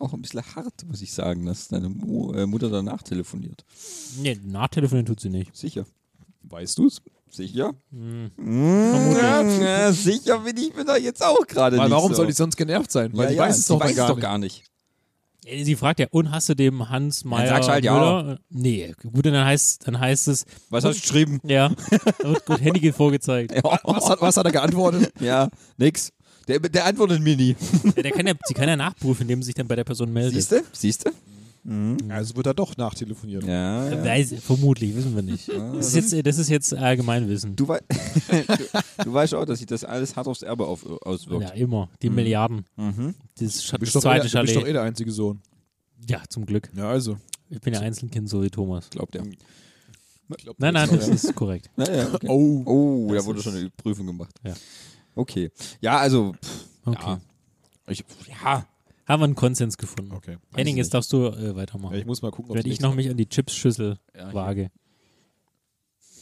auch ein bisschen hart, muss ich sagen, dass deine äh, Mutter danach telefoniert. Nee, nachtelefonieren tut sie nicht. Sicher. Weißt du's? Sicher? Hm. Mm, ja, sicher bin ich mir da jetzt auch gerade nicht warum so. soll die sonst genervt sein? Weil ja, die ja, weiß es doch, weiß gar, doch nicht. gar nicht. Sie fragt ja, und hast du dem Hans Meyer sagst du halt ja. Müller? Nee, gut, dann heißt, dann heißt es, Was hast du geschrieben? ja, gut Handy geht vorgezeigt. Was hat, was hat er geantwortet? [LAUGHS] Ja, nix. Der, der antwortet mir nie. Ja, der kann ja, sie kann ja nachprüfen, indem sie sich dann bei der Person meldet. Siehst du? Du? Also wird er doch nachtelefonieren. Ja, ja. Weiß, vermutlich, wissen wir nicht. Das ist jetzt, äh, das ist jetzt Allgemeinwissen. Du, wei du, [LAUGHS] du weißt auch, dass sich das alles hart aufs Erbe auf, auswirkt. Ja, immer. Die Milliarden. Mhm. Das, Sch das eh, zweite du bist doch eh Chalet. der einzige Sohn. Ja, zum Glück. Ja, also. Ich bin ja Einzelkind, so wie Thomas. Glaubt er. Nein, nein, das ist korrekt. Ja, ja, okay. Oh. Oh, da wurde schon eine Prüfung gemacht. Ja. Okay. Ja, also, pff, Okay. ja. Ich, ja. Haben wir einen Konsens gefunden. Okay. Henning, jetzt darfst du äh, weitermachen. Ja, ich muss mal gucken, ob Wenn ich noch mich an die Chips-Schüssel Ja, wage.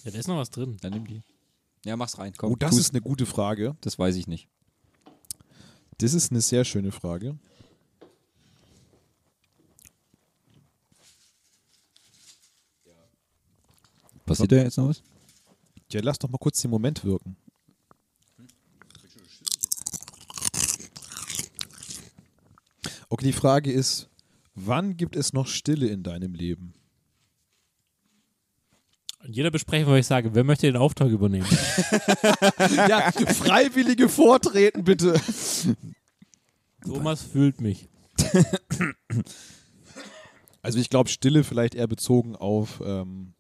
Ja, da ist noch was drin. Dann nimm die. Ja, mach's rein. Komm, Oh, das tu's. ist eine gute Frage. Das weiß ich nicht. Das ist eine sehr schöne Frage. Passiert da jetzt noch was? Ja, lass doch mal kurz den Moment wirken. Okay, die Frage ist, wann gibt es noch Stille in deinem Leben? In jeder Besprechung, wo ich sage, wer möchte den Auftrag übernehmen? [LAUGHS] Ja, freiwillige Vortreten bitte. Thomas fühlt mich. Also ich glaube, Stille vielleicht eher bezogen auf ähm,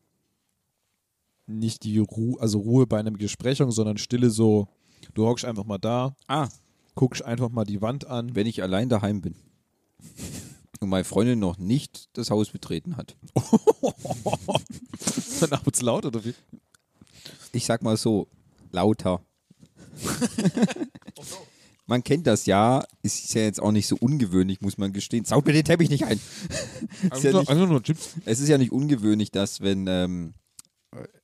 nicht die Ruhe, also Ruhe bei einem Besprechung, sondern Stille so, du hockst einfach mal da, Ah, guckst einfach mal die Wand an. wenn ich allein daheim bin. Und meine Freundin noch nicht das Haus betreten hat. [LAUGHS] Dann wird's laut oder wie? Ich sag mal so, lauter. Man kennt das ja, ist ja jetzt auch nicht so ungewöhnlich, muss man gestehen. Saut mir den Teppich nicht ein. [LAUGHS] ist ja nicht, Einfach nur Chips. es ist ja nicht ungewöhnlich, dass wenn, ähm,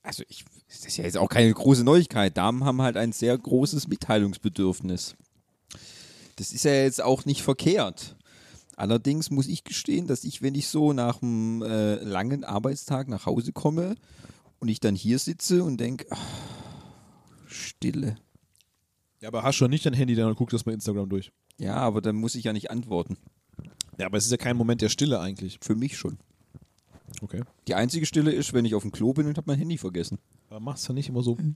also ich, das ist ja jetzt auch keine große Neuigkeit. Damen haben halt ein sehr großes Mitteilungsbedürfnis. Das ist ja jetzt auch nicht verkehrt. Allerdings muss ich gestehen, dass ich, wenn ich so nach einem äh, langen Arbeitstag nach Hause komme und ich dann hier sitze und denke, Stille. Ja, aber hast schon nicht dein Handy, dann guckst du das bei Instagram durch. Ja, aber dann muss ich ja nicht antworten. Ja, aber es ist ja kein Moment der Stille eigentlich. Für mich schon. Okay. Die einzige Stille ist, wenn ich auf dem Klo bin und habe mein Handy vergessen. Aber machst du nicht immer so. [LAUGHS]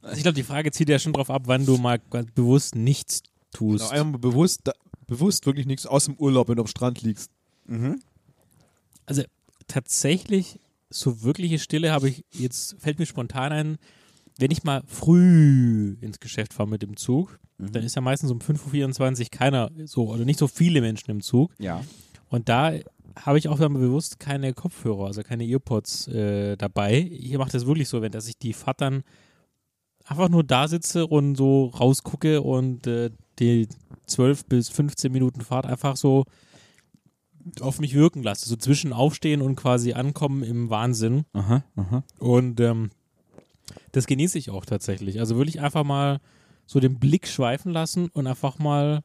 Also ich glaube, die Frage zieht ja schon drauf ab, wann du mal ganz bewusst nichts tust. Genau, einmal bewusst, da, bewusst wirklich nichts aus dem Urlaub, wenn du am Strand liegst. Also tatsächlich, so wirkliche Stille habe ich, jetzt fällt mir spontan ein, wenn ich mal früh ins Geschäft fahre mit dem Zug, dann ist ja meistens um 5.24 Uhr keiner so, oder nicht so viele Menschen im Zug. Ja. Und da habe ich auch dann bewusst keine Kopfhörer, also keine Earpods äh, dabei. Hier macht das wirklich so, wenn dass ich die Fahrt dann einfach nur da sitze und so rausgucke und äh, die 12 bis 15 Minuten Fahrt einfach so auf mich wirken lasse. So zwischen Aufstehen und quasi Ankommen im Wahnsinn. Aha, aha. Und ähm, das genieße ich auch tatsächlich. Also würde ich einfach mal so den Blick schweifen lassen und einfach mal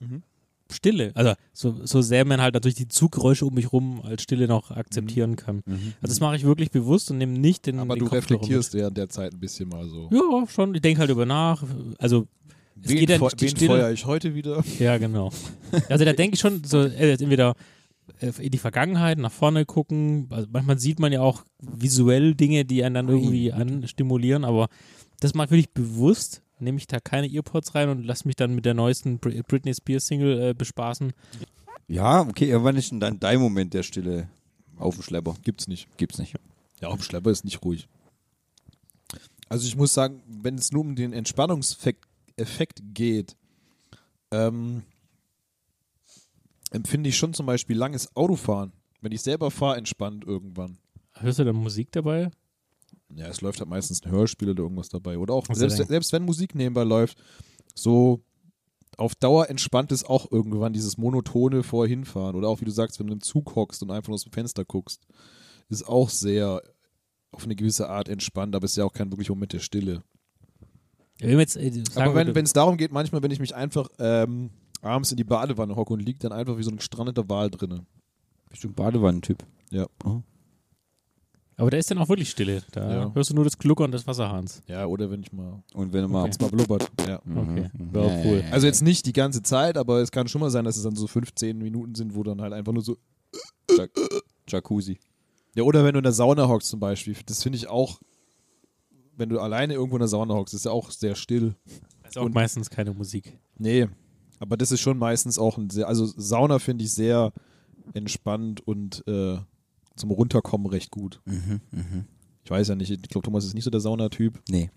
Mhm. Stille. Also so, so sehr man halt natürlich die Zuggeräusche um mich rum als Stille noch akzeptieren kann. Also das mache ich wirklich bewusst und nehme nicht den Aber den du Kopfhörer reflektierst in der Zeit ein bisschen mal so. Ja, schon. Ich denke halt über nach. Also es wen geht ja nicht wen feuere ich heute wieder? Ja, genau. Also da denke ich schon, so äh, entweder äh, in die Vergangenheit, nach vorne gucken. Also manchmal sieht man ja auch visuell Dinge, die einen dann irgendwie anstimulieren, aber das mache ich wirklich bewusst. Nehme ich da keine Earpods rein und lasse mich dann mit der neuesten Br- Britney Spears Single äh, bespaßen. Ja, okay, aber wann ist denn dann dein Moment der Stille auf dem Schlepper? Gibt's nicht. Gibt's nicht. Ja, auf dem Schlepper ist nicht ruhig. Also ich muss sagen, wenn es nur um den Entspannungseffekt Effekt geht, ähm, empfinde ich schon zum Beispiel langes Autofahren. Wenn ich selber fahre, entspannt irgendwann. Hörst du da Musik dabei? Ja, es läuft halt meistens ein Hörspiel oder irgendwas dabei. Oder auch, selbst, selbst wenn Musik nebenbei läuft, so auf Dauer entspannt es auch irgendwann dieses monotone Vorhinfahren. Oder auch, wie du sagst, wenn du im Zug hockst und einfach nur aus dem Fenster guckst, ist auch sehr auf eine gewisse Art entspannt, aber es ist ja auch kein wirklich Moment der Stille. Ja, jetzt, äh, aber wenn es darum geht, manchmal, wenn ich mich einfach ähm, abends in die Badewanne hocke und liege dann einfach wie so ein gestrandeter Wal drinne. Bist du ein Badewannentyp? Ja. Aber da ist dann auch wirklich Stille. Da Ja. hörst du nur das Gluckern des Wasserhahns. Ja, oder wenn ich mal, Und wenn du mal. wenn's mal blubbert. Ja. Okay, Mhm. ja, cool. Also jetzt nicht die ganze Zeit, aber es kann schon mal sein, dass es dann so 15 Minuten sind, wo dann halt einfach nur so. Jac Jacuzzi. Ja, oder wenn du in der Sauna hockst zum Beispiel. Das finde ich auch, wenn du alleine irgendwo in der Sauna hockst, ist ja auch sehr still. Da ist auch Und- meistens keine Musik. Nee, aber das ist schon meistens auch ein sehr, also Sauna finde ich sehr entspannt und äh, zum Runterkommen recht gut. Mhm, mhm. Ich weiß ja nicht, ich glaube, Thomas ist nicht so der Saunatyp. Nee.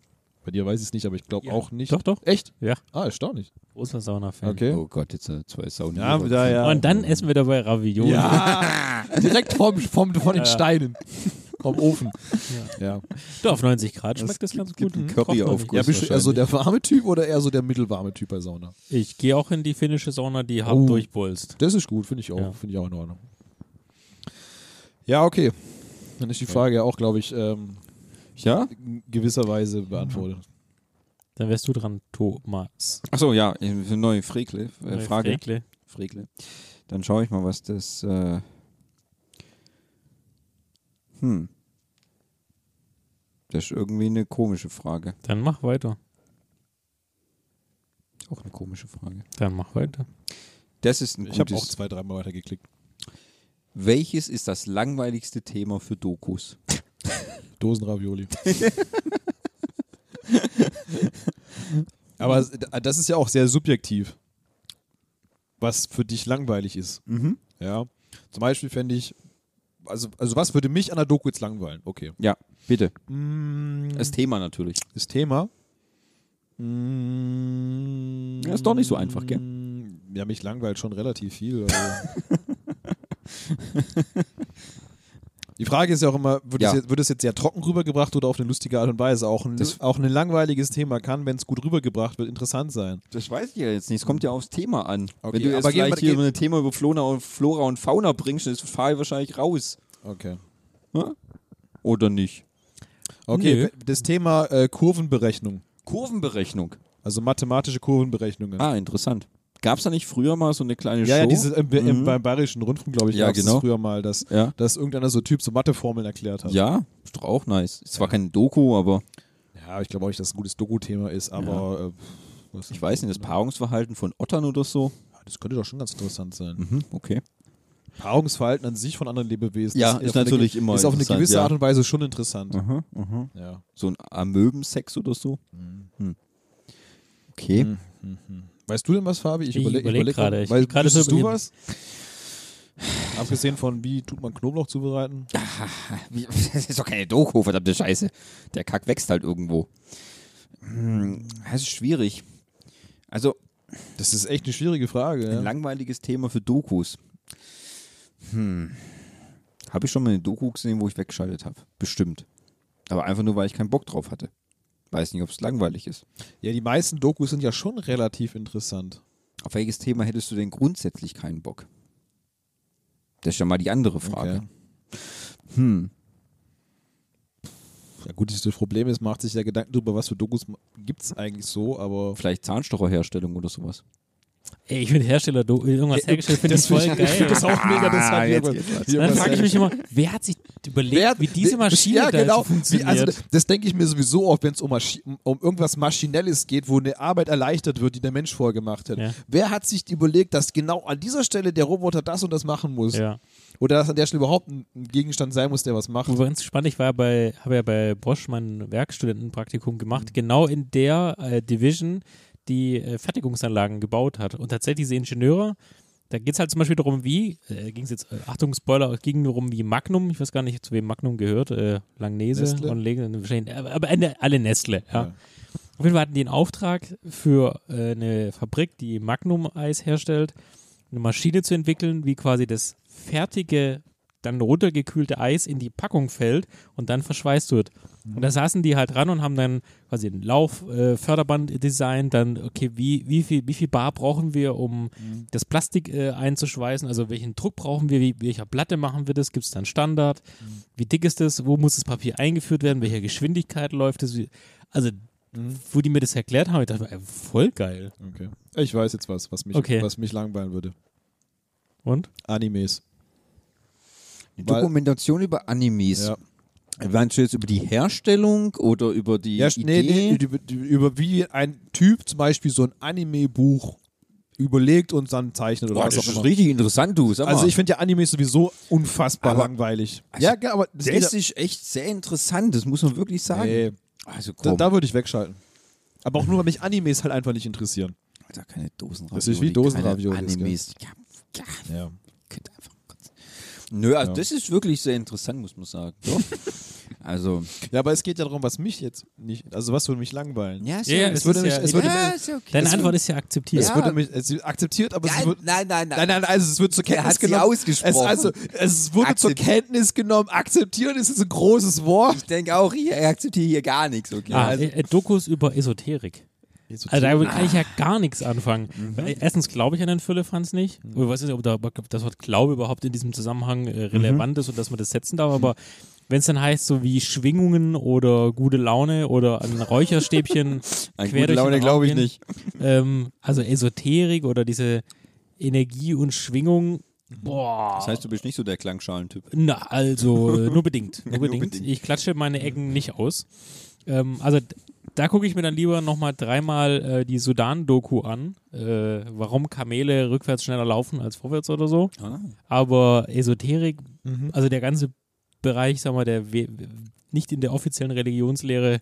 Bei dir weiß ich es nicht, aber ich glaube Ja. auch nicht. Doch, doch. Echt? Ja. Ah, erstaunlich. Großer Sauna-Fan. Okay. Oh Gott, jetzt äh, zwei Saunen. Ja, da, ja. Und dann essen wir dabei Ravioli. Ja, [LAUGHS] direkt vom, vom, von den Ja. Steinen. Vom Ofen. Ja. Du, auf 90 Grad schmeckt das, ganz gibt gut. einen Mhm. Curry auf. Ja, bist du eher so der warme Typ oder eher so der mittelwarme Typ bei Sauna? Ich gehe auch in die finnische Sauna, die hart Oh. durchbolzt. Das ist gut, finde ich auch. Ja. Finde ich auch in Ordnung. Ja, okay. Dann ist die Frage ja auch, glaube ich, ähm, Ja? in gewisser Weise beantwortet. Dann wärst du dran, Thomas. Achso, ja, eine neue Frekle. Äh, Frage. Frekle. Frekle. Dann schaue ich mal, was das. Äh Hm. Das ist irgendwie eine komische Frage. Dann mach weiter. Auch eine komische Frage. Dann mach weiter. Das ist ein Ich habe auch gutes. zwei, dreimal weitergeklickt. Welches ist das langweiligste Thema für Dokus? [LAUGHS] Dosenravioli. [LAUGHS] Aber das ist ja auch sehr subjektiv, was für dich langweilig ist. Mhm. Ja. Zum Beispiel fände ich, also, also was würde mich an der Doku jetzt langweilen? Okay. Ja, bitte. Mm, Das Thema natürlich. das Thema. Mm, Ja, ist doch nicht so einfach, gell? Ja, mich langweilt schon relativ viel. Also. [LAUGHS] Die Frage ist ja auch immer, wird, Ja. es jetzt, wird es jetzt sehr trocken rübergebracht oder auf eine lustige Art und Weise? Auch ein, Das- auch ein langweiliges Thema kann, wenn es gut rübergebracht wird, interessant sein. Das weiß ich ja jetzt nicht. Es kommt ja aufs Thema an. Okay, Wenn du jetzt aber gehen vielleicht hier gehen- ein Thema über Flora und, Flora und Fauna bringst, dann fahre ich wahrscheinlich raus. Okay. Oder nicht? Okay, Nö. das Thema äh, Kurvenberechnung, Kurvenberechnung. also mathematische Kurvenberechnungen. Ah, interessant. Gab es da nicht früher mal so eine kleine ja, Show? ja, diese, im, im, Mhm. beim Bayerischen Rundfunk, glaube ich, Ja, gab's genau. das früher mal, dass, Ja. dass irgendeiner so Typ so Matheformeln erklärt hat. Ja, ist doch auch nice. Ist zwar kein Doku, aber Ja, ich glaube auch nicht, dass es ein gutes Doku-Thema ist, aber äh, ich weiß nicht, das Paarungsverhalten von Ottern oder so. Ja, das könnte doch schon ganz interessant sein. Mhm, okay. Paarungsverhalten an sich von anderen Lebewesen Ja, ist eine natürlich ge- immer ist auf eine gewisse ja. Art und Weise schon interessant. Mhm, mhm. Ja. So ein Amöbensex oder so. Hm. Okay. Mhm. Weißt du denn was, Fabi? Ich überle- überleg überleg gerade. Ich Weil, gerade so du was? Abgesehen von, wie tut man Knoblauch zubereiten? [LAUGHS] Das ist doch keine Doku, verdammte Scheiße. Der Kack wächst halt irgendwo. Hm, Das ist schwierig. Also, Das ist echt eine schwierige Frage. ein Ja? langweiliges Thema für Dokus. Hm. Habe ich schon mal eine Doku gesehen, wo ich weggeschaltet habe? Bestimmt. Aber einfach nur, weil ich keinen Bock drauf hatte. Weiß nicht, ob es langweilig ist. ja, die meisten Dokus sind ja schon relativ interessant. Auf welches Thema hättest du denn grundsätzlich keinen Bock? Das ist ja mal die andere Frage. Okay. Hm. Ja gut, das Problem ist, macht sich ja Gedanken darüber, was für Dokus gibt es eigentlich so, aber Vielleicht Zahnstocherherstellung oder sowas. Ey, ich finde Hersteller do- irgendwas hergestellt, finde ich das voll find ich- ich geil. find das auch mega. Ah, wie jetzt wie Dann frage ich mich immer, wer hat sich überlegt, Wer- wie diese Maschine ja, da genau. funktioniert? Wie, also, das denke ich mir sowieso auch, wenn es um, um irgendwas Maschinelles geht, wo eine Arbeit erleichtert wird, die der Mensch vorgemacht hat. Ja. Wer hat sich überlegt, dass genau an dieser Stelle der Roboter das und das machen muss? ja. Oder dass an der Stelle überhaupt ein Gegenstand sein muss, der was macht? Übrigens spannend, ich war ja bei, habe ja bei Bosch mein Werkstudentenpraktikum Mhm. gemacht, genau in der äh, Division, die äh, Fertigungsanlagen gebaut hat. Und tatsächlich diese Ingenieure, da geht es halt zum Beispiel darum, wie, äh, ging es jetzt, äh, Achtung, Spoiler, es ging darum, wie Magnum, ich weiß gar nicht, zu wem Magnum gehört, äh, Langnese Nestle? und Lege, wahrscheinlich, aber, alle Nestle, ja. Ja. Auf jeden Fall hatten die einen Auftrag für äh, eine Fabrik, die Magnum-Eis herstellt, eine Maschine zu entwickeln, wie quasi das fertige, dann runtergekühlte Eis in die Packung fällt und dann verschweißt wird. Und da saßen die halt ran und haben dann quasi ein Lauf-Förderband äh, designt, dann, okay, wie, wie, viel, wie viel Bar brauchen wir, um das Plastik äh, einzuschweißen, also welchen Druck brauchen wir, wie, welcher Platte machen wir das, gibt es dann Standard, wie dick ist das, wo muss das Papier eingeführt werden, welcher Geschwindigkeit läuft es, also wo die mir das erklärt haben, ich dachte, ey, voll geil. Okay. Ich weiß jetzt was, was mich, Okay. was mich langweilen würde. Und? Animes. Dokumentation über Animes. Ja. Meinst du jetzt über die Herstellung oder über die Ja, nee, Idee? nee, über, über wie ein Typ zum Beispiel so ein Anime-Buch überlegt und dann zeichnet oder Boah, was das auch ist immer. richtig interessant, du. Also ich finde ja Animes sowieso unfassbar Aber- langweilig. Also, ja, aber das das ist echt sehr interessant, das muss man wirklich sagen. Nee, Also da, komm, da würde ich wegschalten. Aber auch nur, weil mich Animes halt einfach nicht interessieren. Alter, keine Dosenravioli. Das ist wie Dosenravioli, Animes. Ja, ja, Ja. könnte einfach. Nö, also Ja. das ist wirklich sehr interessant, muss man sagen. Doch. [LAUGHS] also, ja, aber es geht ja darum, was mich jetzt nicht, also was würde mich langweilen. ja, ist Ja, ja, es es würde ist mich, ja- es würde ja, mich, ist ja okay. Deine Es Antwort ist ja akzeptiert. es Ja. würde mich, es akzeptiert, aber es Nein, wird, nein, nein, nein. nein, nein, also es wird zur Kenntnis genommen. ausgesprochen. Es, also, es wurde zur Akzept- Kenntnis genommen. Akzeptieren ist ein großes Wort. Ich denke auch, hier, er akzeptiert hier gar nichts. Okay? Ah, also, äh, Dokus über Esoterik. Also da kann ich ja gar nichts anfangen. Weil Erstens glaube ich an den Füllefanz nicht. Ich weiß nicht, ob, da, ob das Wort Glaube überhaupt in diesem Zusammenhang äh, relevant ist und dass man das setzen darf, aber wenn es dann heißt, so wie Schwingungen oder gute Laune oder ein Räucherstäbchen [LAUGHS] An quer gute durch Laune glaube ich nicht. Ähm, also Esoterik oder diese Energie und Schwingung, Boah. Das heißt, du bist nicht so der Klangschalentyp. Na, also äh, [LAUGHS] nur bedingt. Nur Nur bedingt. bedingt. Ich klatsche meine Ecken nicht aus. Ähm, also da gucke ich mir dann lieber nochmal dreimal äh, die Sudan-Doku an, äh, warum Kamele rückwärts schneller laufen als vorwärts oder so. Ah. Aber Esoterik, Mhm. also der ganze Bereich, sag mal, der we- nicht in der offiziellen Religionslehre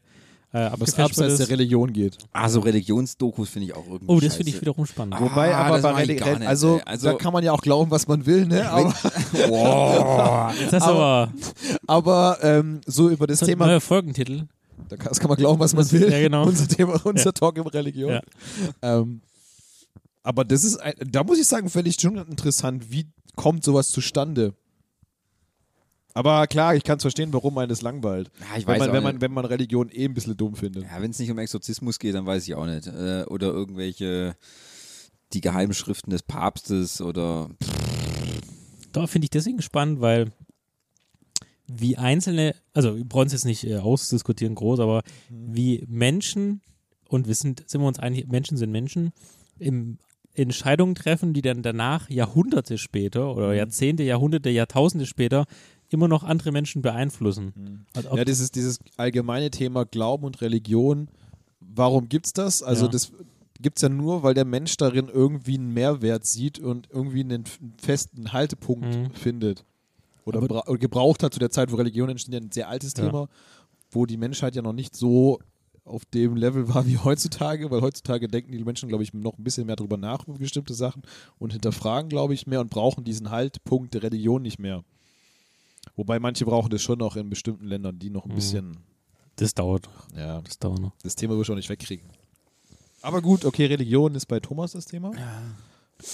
äh, aber Das abseits der Religion geht. Ah, so Religionsdokus finde ich auch irgendwie Oh, das finde ich wiederum spannend. Ah, Wobei, aber das bei mag ich Reli- gar nicht, also. Also- da kann man ja auch glauben, was man will, ne? Aber, [LAUGHS] Boah, jetzt hast du aber, aber ähm, so über das das ist Thema, neuer Folgentitel. Da kann, das kann man glauben, was man Das- will. ja, genau. Unser Thema, unser Ja. Talk über Religion. Ja. Ähm, aber das ist, ein, da muss ich sagen, fände ich schon interessant, wie kommt sowas zustande? Aber klar, ich kann es verstehen, warum man das langweilt. Ja, ich Wenn weiß man, auch wenn, man, nicht. wenn man Religion eh ein bisschen dumm findet. Ja, wenn es nicht um Exorzismus geht, dann weiß ich auch nicht. Äh, oder irgendwelche, die Geheimschriften des Papstes oder. Da finde ich deswegen spannend, weil wie einzelne, also wir brauchen es jetzt nicht äh, ausdiskutieren groß, aber wie Menschen, und wir sind, sind wir uns einig, Menschen sind Menschen, im Entscheidungen treffen, die dann danach Jahrhunderte später oder Jahrzehnte, Jahrhunderte, Jahrtausende später immer noch andere Menschen beeinflussen. Also Ja, dieses, dieses allgemeine Thema Glauben und Religion, warum gibt's das? Also Ja. das gibt's ja nur, weil der Mensch darin irgendwie einen Mehrwert sieht und irgendwie einen festen Haltepunkt Mhm. findet. Oder, gebraucht hat zu der Zeit, wo Religion entsteht, ja ein sehr altes Ja. Thema, wo die Menschheit ja noch nicht so auf dem Level war wie heutzutage, weil heutzutage denken die Menschen, glaube ich, noch ein bisschen mehr darüber nach über bestimmte Sachen und hinterfragen, glaube ich, mehr und brauchen diesen Haltpunkt der Religion nicht mehr. Wobei manche brauchen das schon noch in bestimmten Ländern, die noch ein Mhm. bisschen, das dauert, ja, das dauert noch. das Thema wirst du auch nicht wegkriegen. Aber gut, okay, Religion ist bei Thomas das Thema.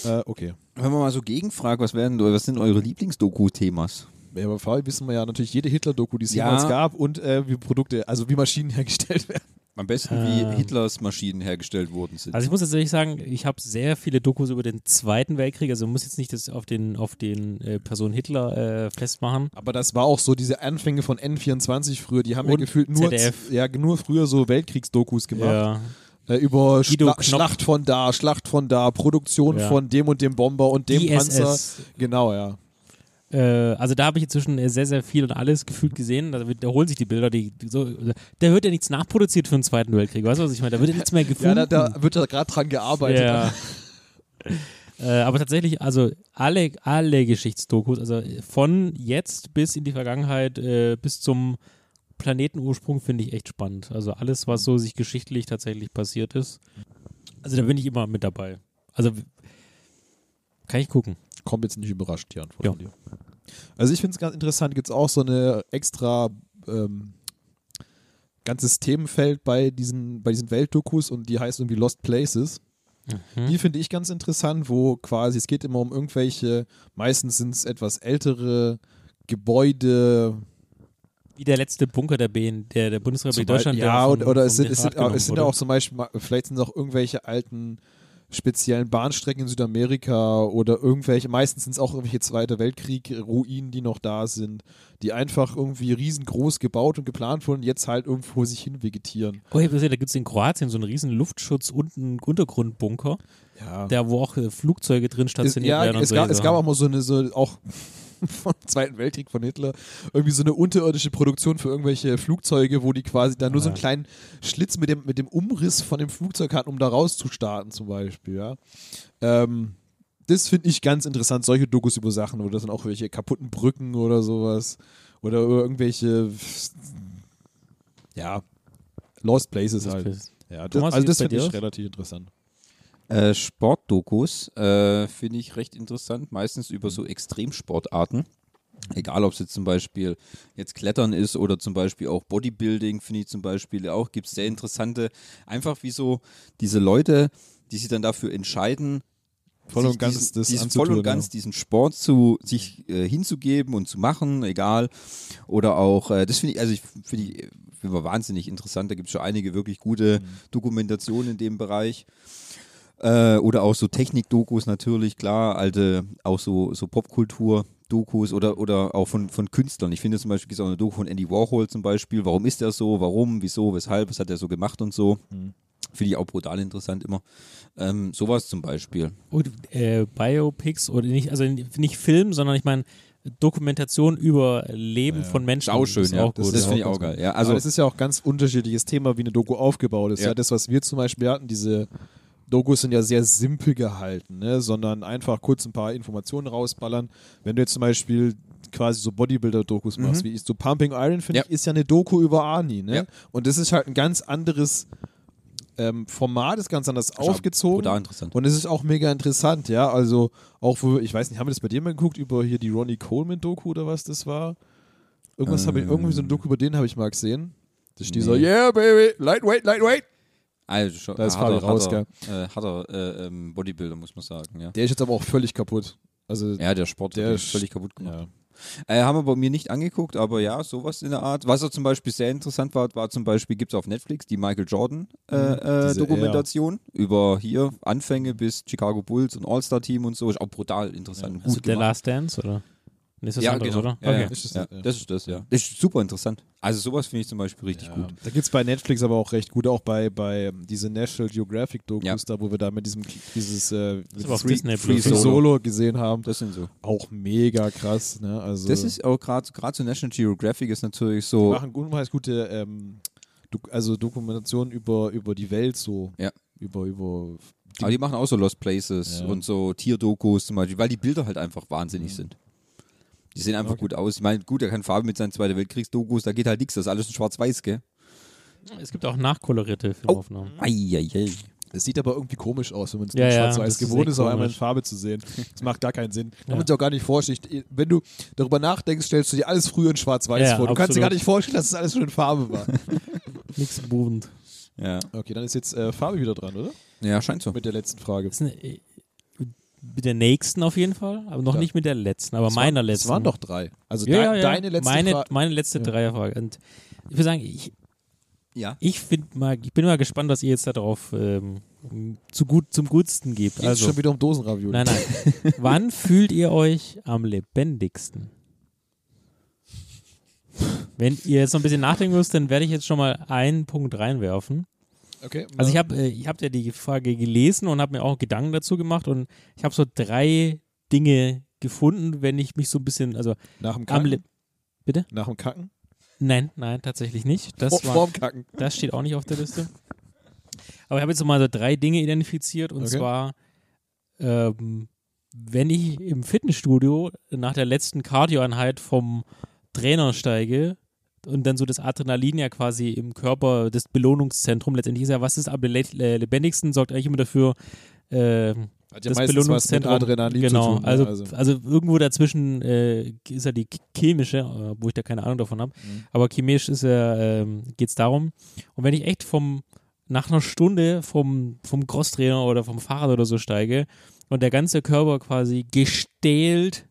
Äh, okay. Wenn man mal so gegenfragt, was, werden, was sind eure Lieblingsdoku-Themas? Ja, aber vor allem wissen wir ja natürlich jede Hitler-Doku, die es Ja. jemals gab und äh, wie Produkte, also wie Maschinen hergestellt [LAUGHS] werden. Am besten, Ähm. wie Hitlers Maschinen hergestellt worden sind. Also ich muss tatsächlich sagen, ich habe sehr viele Dokus über den Zweiten Weltkrieg, also man muss jetzt nicht das auf den, auf den äh, Person Hitler äh, festmachen. Aber das war auch so diese Anfänge von N24 früher, die haben ja Und gefühlt nur, ZDF. ja, nur früher so Weltkriegsdokus gemacht. Ja. Äh, über Schla Knopp. Schlacht von da, Schlacht von da, Produktion Ja. von dem und dem Bomber und dem Panzer. ISS. Genau, ja. Äh, also da habe ich inzwischen äh, sehr, sehr viel und alles gefühlt gesehen. Da wiederholen sich die Bilder, die, die so, da wird ja nichts nachproduziert für den Zweiten Weltkrieg. Weißt du, was ich meine? Da wird ja nichts mehr Ja, gefunden. da, da wird da gerade dran gearbeitet. Ja. [LAUGHS] äh, aber tatsächlich, also alle, alle Geschichtsdokus, also von jetzt bis in die Vergangenheit, äh, bis zum Planetenursprung finde ich echt spannend. Also alles, was so sich geschichtlich tatsächlich passiert ist. Also da bin ich immer mit dabei. Also kann ich gucken. Kommt jetzt nicht überrascht, die Antwort Ja. von dir. Also ich finde es ganz interessant, gibt es auch so eine extra ähm, ganzes Themenfeld bei diesen, bei diesen Weltdokus und die heißt irgendwie Lost Places. Mhm. Die finde ich ganz interessant, wo quasi, es geht immer um irgendwelche, meistens sind es etwas ältere Gebäude. Wie der letzte Bunker der, BN, der, der Bundesrepublik Deutschland. Beispiel- der ja, vom- oder, es sind, es sind, auch- es sind auch zum Beispiel, vielleicht sind es auch irgendwelche alten speziellen Bahnstrecken in Südamerika oder irgendwelche, meistens sind es auch irgendwelche Zweiter Weltkrieg-Ruinen, die noch da sind, die einfach irgendwie riesengroß gebaut und geplant wurden jetzt halt irgendwo sich hin vegetieren. Oh, ich hab gesehen, da gibt es in Kroatien so einen riesen Luftschutz und einen Untergrundbunker, Ja. da wo auch äh, Flugzeuge drin Es, stationiert ja, werden. und es, so gab, es gab auch mal so eine, so auch vom Zweiten Weltkrieg von Hitler, irgendwie so eine unterirdische Produktion für irgendwelche Flugzeuge, wo die quasi da nur so einen Ja. kleinen Schlitz mit dem, mit dem Umriss von dem Flugzeug hatten, um da rauszustarten zum Beispiel, ja. Ähm, das finde ich ganz interessant, solche Dokus über Sachen oder das sind auch welche kaputten Brücken oder sowas oder irgendwelche ja, Lost Places Das halt. ist- Ja, das, Thomas, also das finde ich relativ interessant. Äh, Sportdokus äh, finde ich recht interessant, meistens über so Extremsportarten. Egal, ob es jetzt zum Beispiel jetzt Klettern ist oder zum Beispiel auch Bodybuilding, finde ich zum Beispiel auch, gibt es sehr interessante, einfach wie so diese Leute, die sich dann dafür entscheiden, Voll und ganz diesen, diesen voll und ganz diesen Sport zu sich äh, hinzugeben und zu machen, egal. Oder auch, äh, das finde ich, also ich finde ich, finde ich wahnsinnig interessant. Da gibt es schon einige wirklich gute Mhm. Dokumentationen in dem Bereich. Äh, oder auch so Technik-Dokus natürlich, klar, alte, auch so, so Popkultur-Dokus oder, oder auch von, von Künstlern. Ich finde zum Beispiel gibt es auch eine Doku von Andy Warhol zum Beispiel. Warum ist er so? Warum? Wieso? Weshalb? Was hat er so gemacht und so? Mhm. Finde ich auch brutal interessant immer. Ähm, sowas zum Beispiel. Und äh, Biopics oder nicht, also nicht Film, sondern ich meine Dokumentation über Leben von Menschen. Ist auch schön, ist ja. auch das gut. das ja. finde ich auch geil. Ja, Also also es ist ja auch ganz unterschiedliches Thema, wie eine Doku aufgebaut ist. Ja. Ja. das, was wir zum Beispiel hatten, diese Dokus sind ja sehr simpel gehalten, ne? sondern einfach kurz ein paar Informationen rausballern. Wenn du jetzt zum Beispiel quasi so Bodybuilder-Dokus machst, wie ich so Pumping Iron, finde Ja. ich, ist ja eine Doku über Arnie. Ne? Ja. Und das ist halt ein ganz anderes ähm, Format, ist ganz anders auch aufgezogen. brutal interessant. Und es ist auch mega interessant, ja. Also auch wo, ich weiß nicht, haben wir das bei dir mal geguckt, über hier die Ronnie Coleman-Doku oder was das war? Irgendwas habe ich, irgendwie so ein Doku über den habe ich mal gesehen. Das steht so, Nee. yeah, baby, lightweight, lightweight. Also schon, Da ist Fabi raus, harter, äh, harter äh, ähm, Bodybuilder, muss man sagen. Ja, Der ist jetzt aber auch völlig kaputt. Also, ja der Sport Der hat ist- völlig kaputt gemacht. ja. Äh, haben wir bei mir nicht angeguckt, aber ja, sowas in der Art. Was auch zum Beispiel sehr interessant war, war zum Beispiel, gibt es auf Netflix die Michael Jordan äh, Mhm. äh, über hier Anfänge bis Chicago Bulls und All-Star-Team und so. Ist auch brutal interessant. Also gut der gemacht. Last Dance, oder? Nee, ist das ja, anderes, genau. oder? Ja, okay. ja. Ist das- ja, ja. das ist das, ja. Das ist super interessant. Also sowas finde ich zum Beispiel richtig Ja. gut. Da gibt es bei Netflix aber auch recht gut, auch bei, bei ähm, diese National Geographic-Dokus, Ja. da wo wir da mit diesem dieses äh, auf Free, Free Solo. Solo gesehen haben. Das sind so. Auch mega krass. Ne? Also, Das ist auch gerade gerade so National Geographic ist natürlich die so. machen unheimlich gute ähm, Dok also Dokumentationen über, über die Welt so. Ja. Über, über Aber die machen auch so Lost Places Ja. und so Tierdokus zum Beispiel, weil die Bilder halt einfach wahnsinnig sind. Die sehen einfach Okay. gut aus. Ich meine, gut, da kann Fabi mit seinen Zweite Weltkriegsdokus, da geht halt nichts, das ist alles in schwarz-weiß, gell? Es gibt auch nachkolorierte Filmaufnahmen. Eieiei. Es sieht aber irgendwie komisch aus, wenn man es Ja, ja, ja, schwarz-weiß das ist gewohnt ist, auch einmal in. Farbe zu sehen. Das macht gar keinen Sinn. Kann Ja. man sich auch gar nicht vorstellen. Wenn du darüber nachdenkst, stellst du dir alles früher in schwarz-weiß Ja, vor. Du kannst dir absolut. gar nicht vorstellen, dass es alles schon in Farbe war. [LAUGHS] Nix buchend. Ja. Okay, dann ist jetzt äh, Farbe wieder dran, oder? ja, scheint so. Mit der letzten Frage. Das ist eine, äh, mit der nächsten auf jeden Fall, aber noch Ja. nicht mit der letzten, aber Es meiner waren, letzten. Es waren doch drei. Also ja, dein, ja, deine letzte meine, Frage. meine letzte Ja. Dreierfrage. Und ich würde sagen, ich, Ja. ich, find mal, ich bin mal gespannt, was ihr jetzt darauf ähm, zu gut, zum Gutsten gebt. Geht Also, schon wieder um Dosenravioli. nein, nein. [LAUGHS] Wann fühlt ihr euch am lebendigsten? Wenn ihr jetzt noch ein bisschen nachdenken müsst, dann werde ich jetzt schon mal einen Punkt reinwerfen. Okay. Also ich habe äh, ich hab ja die Frage gelesen und habe mir auch Gedanken dazu gemacht und ich habe so drei Dinge gefunden, wenn ich mich so ein bisschen, also nach dem Kacken. Nach dem Kacken. Nein, nein, tatsächlich nicht. Das, Vor, war, vorm Kacken. das steht auch nicht auf der Liste. Aber ich habe jetzt mal so drei Dinge identifiziert und Okay. zwar, ähm, wenn ich im Fitnessstudio nach der letzten Cardioeinheit vom Trainer steige und dann so das Adrenalin ja quasi im Körper, das Belohnungszentrum letztendlich ist ja, was ist am le äh, lebendigsten, sorgt eigentlich immer dafür, ähm, Hat ja das Belohnungszentrum. Adrenalin genau, tun. ne? also, also. also irgendwo dazwischen äh, ist ja die ch- chemische, äh, wo ich da keine Ahnung davon habe, Mhm. aber chemisch ist ja, ähm, geht es darum. Und wenn ich echt vom, nach einer Stunde vom, vom Crosstrainer oder vom Fahrrad oder so steige und der ganze Körper quasi gestählt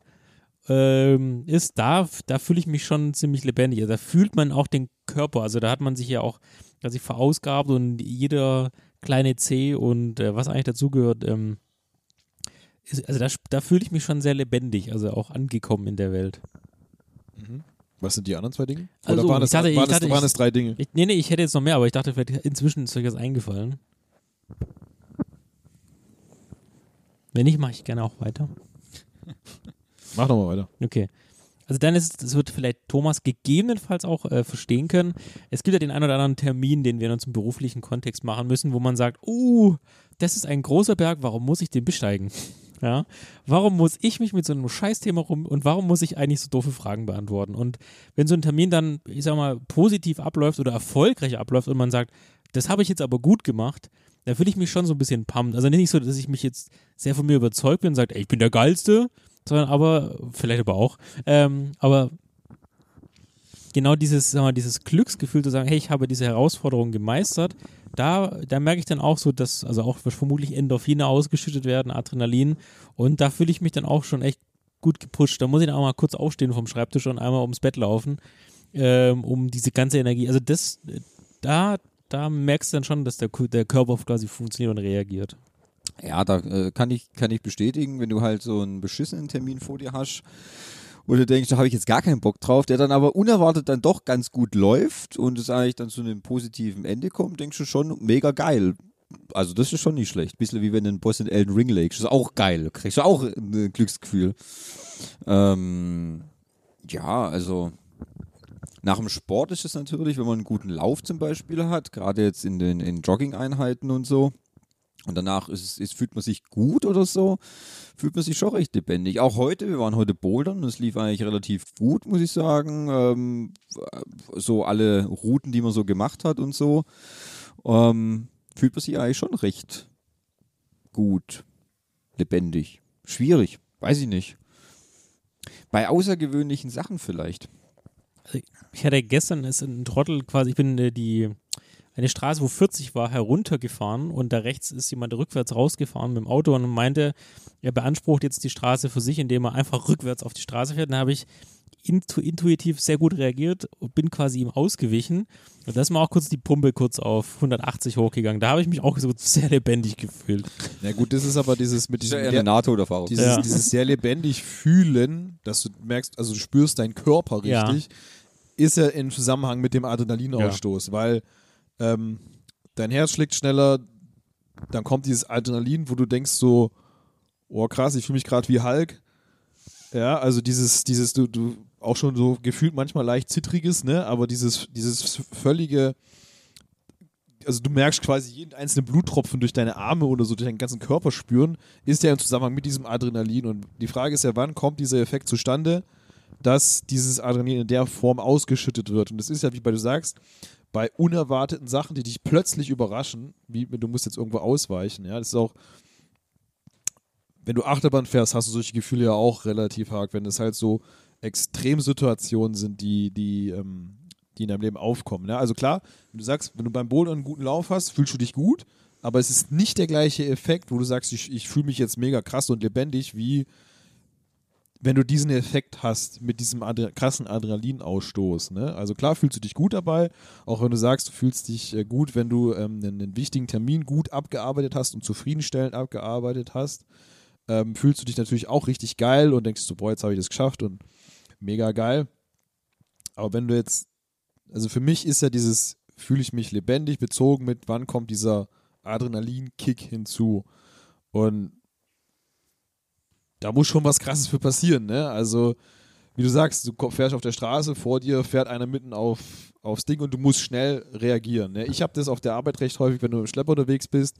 ähm, ist, da, da fühle ich mich schon ziemlich lebendig. Also da fühlt man auch den Körper. Also da hat man sich ja auch quasi verausgabt und jeder kleine C und äh, was eigentlich dazugehört, ähm, ist, also da, da fühle ich mich schon sehr lebendig, also auch angekommen in der Welt. Was sind die anderen zwei Dinge? Also, Oder waren ich es, dachte- waren, es, dachte, waren es drei Dinge? Ich, nee, nee, ich hätte jetzt noch mehr, aber ich dachte, vielleicht inzwischen ist euch das eingefallen. Wenn nicht, mache ich gerne auch weiter. [LAUGHS] Mach doch mal weiter. Okay. Also dann ist, das wird vielleicht Thomas gegebenenfalls auch äh, verstehen können. Es gibt ja den einen oder anderen Termin, den wir in unserem beruflichen Kontext machen müssen, wo man sagt, uh, das ist ein großer Berg, warum muss ich den besteigen? [LAUGHS] Ja, warum muss ich mich mit so einem Scheißthema rum und warum muss ich eigentlich so doofe Fragen beantworten? Und wenn so ein Termin dann, ich sag mal, positiv abläuft oder erfolgreich abläuft und man sagt, das habe ich jetzt aber gut gemacht, dann fühle ich mich schon so ein bisschen pumped. Also nicht so, dass ich mich jetzt sehr von mir überzeugt bin und sage, ey, ich bin der Geilste, sondern aber, vielleicht aber auch, ähm, aber genau dieses, sag mal, dieses Glücksgefühl zu sagen, hey, ich habe diese Herausforderung gemeistert, da, da merke ich dann auch so, dass, also auch vermutlich Endorphine ausgeschüttet werden, Adrenalin und da fühle ich mich dann auch schon echt gut gepusht. Da muss ich dann auch mal kurz aufstehen vom Schreibtisch und einmal ums Bett laufen, ähm, um diese ganze Energie, also das, da, da merkst du dann schon, dass der, der Körper quasi funktioniert und reagiert. Ja, da äh, kann, ich, kann ich bestätigen, wenn du halt so einen beschissenen Termin vor dir hast, wo du denkst, da habe ich jetzt gar keinen Bock drauf, der dann aber unerwartet dann doch ganz gut läuft und es eigentlich dann zu einem positiven Ende kommt, denkst du schon, mega geil. also das ist schon nicht schlecht. Bisschen wie wenn du einen Boss in Elden Ring legst. Das ist auch geil. Kriegst du auch ein Glücksgefühl. Ähm, ja, also nach dem Sport ist es natürlich, wenn man einen guten Lauf zum Beispiel hat, gerade jetzt in den in Jogging-Einheiten und so, und danach ist ist, fühlt man sich gut oder so, fühlt man sich schon recht lebendig. Auch heute, wir waren heute bouldern und es lief eigentlich relativ gut, muss ich sagen. Ähm, so alle Routen, die man so gemacht hat und so, ähm, fühlt man sich eigentlich schon recht gut, lebendig. Schwierig, weiß ich nicht. Bei außergewöhnlichen Sachen vielleicht. Also ich hatte gestern ist ein Trottel quasi, ich bin äh, die eine Straße, wo 40 war, heruntergefahren und da rechts ist jemand rückwärts rausgefahren mit dem Auto und meinte, er beansprucht jetzt die Straße für sich, indem er einfach rückwärts auf die Straße fährt. Dann habe ich intu intuitiv sehr gut reagiert und bin quasi ihm ausgewichen. Und da ist mir auch kurz die Pumpe kurz auf 180 hochgegangen. Da habe ich mich auch so sehr lebendig gefühlt. Na gut, das ist aber dieses mit diesem ja eine NATO-Erfahrung. Dieses, ja. dieses sehr lebendig fühlen, dass du merkst, also du spürst deinen Körper richtig, ja. ist ja im Zusammenhang mit dem Adrenalinausstoß, weil ähm, dein Herz schlägt schneller, dann kommt dieses Adrenalin, wo du denkst so, oh krass, ich fühle mich gerade wie Hulk. Ja, also dieses, dieses, du, du auch schon so gefühlt manchmal leicht zittriges, ne, aber dieses, dieses völlige, also du merkst quasi jeden einzelnen Bluttropfen durch deine Arme oder so durch deinen ganzen Körper spüren, ist ja im Zusammenhang mit diesem Adrenalin. Und die Frage ist ja, wann kommt dieser Effekt zustande, dass dieses Adrenalin in der Form ausgeschüttet wird? Und das ist ja, wie du sagst, bei unerwarteten Sachen, die dich plötzlich überraschen, wie du musst jetzt irgendwo ausweichen. Ja, das ist auch, wenn du Achterbahn fährst, hast du solche Gefühle ja auch relativ arg, wenn es halt so Extremsituationen sind, die, die, ähm, die in deinem Leben aufkommen. Ja? Also klar, wenn du sagst, wenn du beim Boden einen guten Lauf hast, fühlst du dich gut, aber es ist nicht der gleiche Effekt, wo du sagst, ich, ich fühle mich jetzt mega krass und lebendig, wie wenn du diesen Effekt hast mit diesem Adre krassen Adrenalinausstoß. Ne? Also klar fühlst du dich gut dabei, auch wenn du sagst, du fühlst dich äh, gut, wenn du ähm, einen, einen, wichtigen Termin gut abgearbeitet hast und zufriedenstellend abgearbeitet hast, ähm, fühlst du dich natürlich auch richtig geil und denkst so, boah, jetzt habe ich das geschafft und mega geil. Aber wenn du jetzt, also für mich ist ja dieses, fühle ich mich lebendig bezogen mit, wann kommt dieser Adrenalin-Kick hinzu. Und da muss schon was Krasses für passieren, ne? Also, wie du sagst, du fährst auf der Straße, vor dir fährt einer mitten auf, aufs Ding und du musst schnell reagieren. Ne? Ich habe das auf der Arbeit recht häufig, wenn du im Schlepper unterwegs bist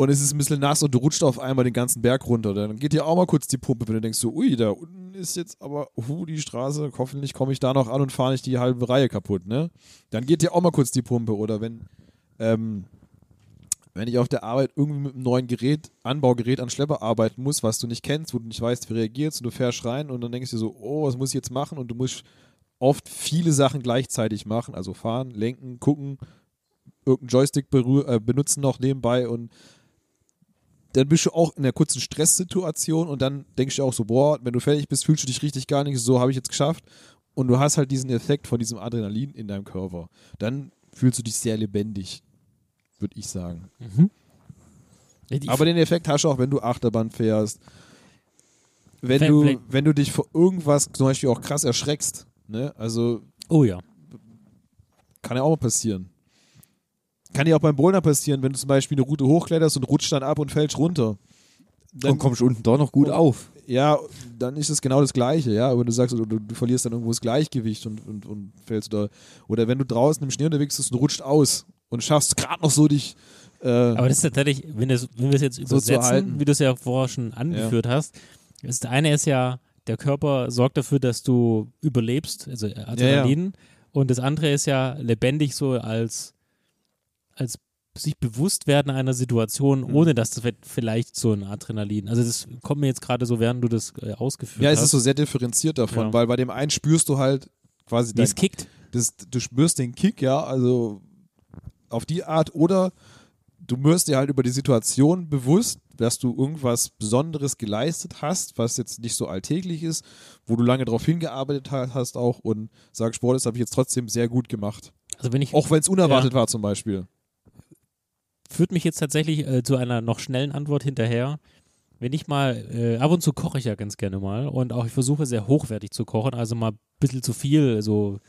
und es ist ein bisschen nass und du rutscht auf einmal den ganzen Berg runter. Dann geht dir auch mal kurz die Pumpe, wenn du denkst so, ui, da unten ist jetzt aber, uh, die Straße, hoffentlich komme ich da noch an und fahre nicht die halbe Reihe kaputt, ne? Dann geht dir auch mal kurz die Pumpe oder wenn, ähm, wenn ich auf der Arbeit irgendwie mit einem neuen Gerät, Anbaugerät an Schlepper arbeiten muss, was du nicht kennst, wo du nicht weißt, wie reagierst und du fährst rein und dann denkst du so, oh, was muss ich jetzt machen? Und du musst oft viele Sachen gleichzeitig machen, also fahren, lenken, gucken, irgendeinen Joystick äh, benutzen noch nebenbei und dann bist du auch in einer kurzen Stresssituation und dann denkst du auch so, boah, wenn du fertig bist, fühlst du dich richtig gar nicht, so habe ich jetzt geschafft und du hast halt diesen Effekt von diesem Adrenalin in deinem Körper. Dann fühlst du dich sehr lebendig würde ich sagen. Mhm. Aber den Effekt hast du auch, wenn du Achterbahn fährst. Wenn du, wenn du dich vor irgendwas zum Beispiel auch krass erschreckst, ne? Also. Oh ja. Kann ja auch mal passieren. Kann ja auch beim Boulder passieren, wenn du zum Beispiel eine Route hochkletterst und rutscht dann ab und fällst runter. Dann und kommst unten doch noch gut auf. Ja, dann ist es genau das Gleiche, ja. Aber du sagst, du, du verlierst dann irgendwo das Gleichgewicht und, und, und fällst oder, oder wenn du draußen im Schnee unterwegs bist und rutscht aus und schaffst gerade noch so dich. Äh, Aber das ist tatsächlich, wenn, das, wenn wir es jetzt übersetzen, so wie du es ja vorher schon angeführt ja. hast, das eine ist ja, der Körper sorgt dafür, dass du überlebst, also Adrenalin. Ja, ja. Und das andere ist ja lebendig so als, als sich bewusst werden einer Situation, mhm. ohne dass das vielleicht so ein Adrenalin. Also das kommt mir jetzt gerade so, während du das äh, ausgeführt hast. Ja, es ist so sehr differenziert davon, ja. weil bei dem einen spürst du halt quasi Wie es kickt. Das, du spürst den Kick, ja, also auf die Art oder du wirst dir halt über die Situation bewusst, dass du irgendwas Besonderes geleistet hast, was jetzt nicht so alltäglich ist, wo du lange darauf hingearbeitet hast auch und sagst, boah, das habe ich jetzt trotzdem sehr gut gemacht. Also wenn ich, auch wenn es unerwartet ja, war zum Beispiel. Führt mich jetzt tatsächlich äh, zu einer noch schnellen Antwort hinterher. Wenn ich mal, äh, ab und zu koche ich ja ganz gerne mal und auch ich versuche sehr hochwertig zu kochen, also mal ein bisschen zu viel, so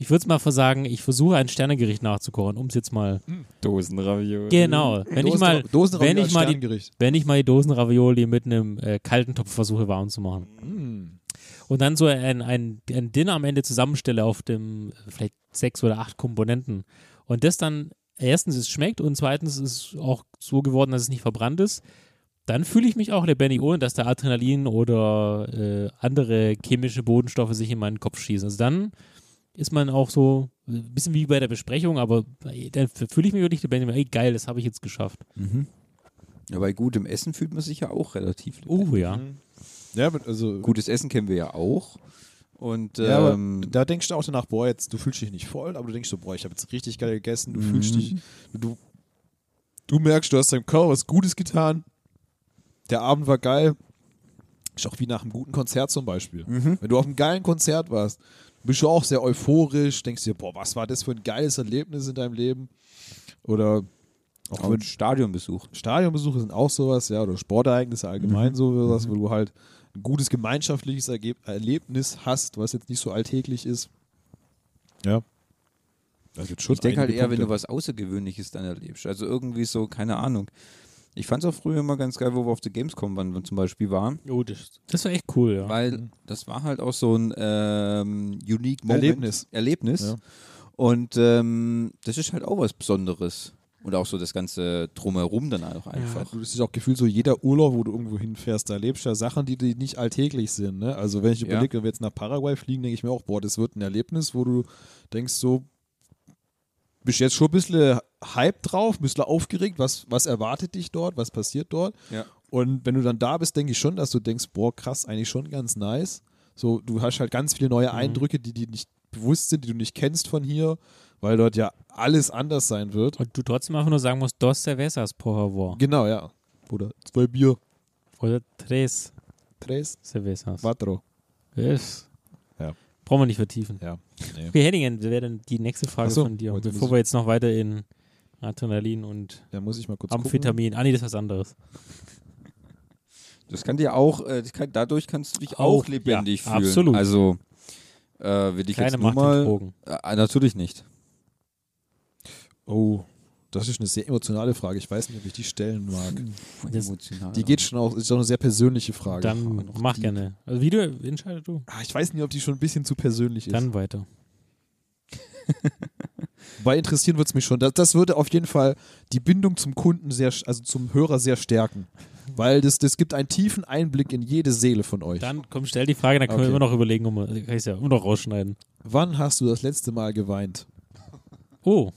Ich würde es mal versagen, ich versuche ein Sternegericht nachzukochen, um es jetzt mal. Dosenravioli. Genau. Wenn ich mal, Dosenravioli wenn ich mal die, wenn ich mal die Dosenravioli mit einem äh, kalten Topf versuche warm zu machen. Mm. Und dann so ein, ein, ein Dinner am Ende zusammenstelle auf dem äh, vielleicht sechs oder acht Komponenten. Und das dann erstens es schmeckt und zweitens ist es auch so geworden, dass es nicht verbrannt ist. Dann fühle ich mich auch lebendig, ohne dass da Adrenalin oder äh, andere chemische Bodenstoffe sich in meinen Kopf schießen. Also dann ist man auch so ein bisschen wie bei der Besprechung, aber dann fühle ich mich wirklich lebendig. Ey, geil, das habe ich jetzt geschafft. Mhm. Ja, bei gutem Essen fühlt man sich ja auch relativ lebendig. Oh ja. Ja, aber also Gutes Essen kennen wir ja auch. Und Ja, ähm, da denkst du auch danach, boah, jetzt, du fühlst dich nicht voll, aber du denkst so, boah, ich habe jetzt richtig geil gegessen, du Mhm. fühlst dich, du, du merkst, du hast deinem Körper was Gutes getan, der Abend war geil, ist auch wie nach einem guten Konzert zum Beispiel. Mhm. Wenn du auf einem geilen Konzert warst, bist du auch sehr euphorisch, denkst dir, boah, was war das für ein geiles Erlebnis in deinem Leben? Oder auch wenn Stadionbesuch. Stadionbesuche sind auch sowas, ja, oder Sportereignisse allgemein Mhm. sowas, wo du halt ein gutes gemeinschaftliches Ergeb Erlebnis hast, was jetzt nicht so alltäglich ist. Ja. Ich denke halt eher, wenn du Punkte. was Außergewöhnliches dann erlebst. Also irgendwie so, keine Ahnung. Ich fand es auch früher immer ganz geil, wo wir auf der Gamescom waren, zum Beispiel waren. Oh, das, das war echt cool, ja. Weil das war halt auch so ein ähm, unique Moment. Erlebnis. Erlebnis. Ja. Und ähm, das ist halt auch was Besonderes. Und auch so das ganze Drumherum dann auch einfach. Du, das ist auch gefühlt so jeder Urlaub, wo du irgendwo hinfährst, da erlebst du ja Sachen, die, die nicht alltäglich sind. Ne? Also wenn ich Ja. überlege, wenn wir jetzt nach Paraguay fliegen, denke ich mir auch, boah, das wird ein Erlebnis, wo du denkst so, bist jetzt schon ein bisschen hype drauf, ein bisschen aufgeregt, was, was erwartet dich dort, was passiert dort. Ja. Und wenn du dann da bist, denke ich schon, dass du denkst, boah, krass, eigentlich schon ganz nice. So, du hast halt ganz viele Mhm. neue Eindrücke, die dir nicht bewusst sind, die du nicht kennst von hier, weil dort ja alles anders sein wird. Und du trotzdem einfach nur sagen musst, dos cervezas, por favor. Genau, ja. Oder zwei Bier. Oder tres Tres, cervezas. quattro. Yes. Ja. Brauchen wir nicht vertiefen. Ja. Nee. Okay, Henningen, wäre dann die nächste Frage so, von dir, bevor wir jetzt noch weiter in Adrenalin und Da muss ich mal kurz gucken. Amphetamin. Ah, nee, das ist was anderes. Das kann dir auch, äh, kann, dadurch kannst du dich Auch, auch, lebendig ja, fühlen. absolut. Also, äh, will ich Keine jetzt nur Macht mal. Äh, natürlich nicht. Oh, das ist eine sehr emotionale Frage. Ich weiß nicht, ob ich die stellen mag. Das- Emotional. Die geht schon auch, ist auch eine sehr persönliche Frage. Dann noch mach die- gerne. Also wie du entscheidest du. Ah, Ich weiß nicht, ob die schon ein bisschen zu persönlich ist. Dann weiter. [LAUGHS] Wobei interessieren wird es mich schon. Das, das würde auf jeden Fall die Bindung zum Kunden sehr, also zum Hörer sehr stärken. Weil das, das gibt einen tiefen Einblick in jede Seele von euch. Dann komm, stell die Frage, dann können wir Okay. immer noch überlegen, um, kann ich es ja immer noch rausschneiden. Wann hast du das letzte Mal geweint? Oh.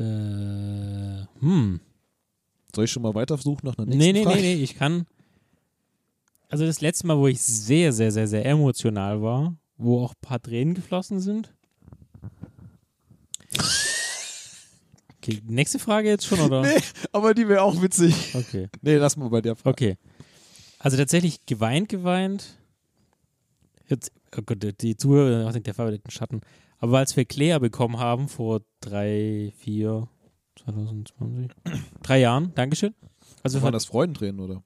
Äh, hm. Soll ich schon mal weiter versuchen nach einer nächsten Nee, nee, Frage? nee, nee, ich kann. Also das letzte Mal, wo ich sehr, sehr, sehr, sehr emotional war, wo auch ein paar Tränen geflossen sind. Okay, nächste Frage jetzt schon, oder? [LAUGHS] Nee, aber die wäre auch witzig. Okay. Nee, lass mal bei der Frage. Okay. Also tatsächlich geweint, geweint. Jetzt, oh Gott, die Zuhörer denken, der verwendeten Schatten. Aber als wir Claire bekommen haben, vor drei, vier, 2020, [CLEARS THROAT] drei Jahren, Dankeschön. Also Waren das Freudentränen, oder?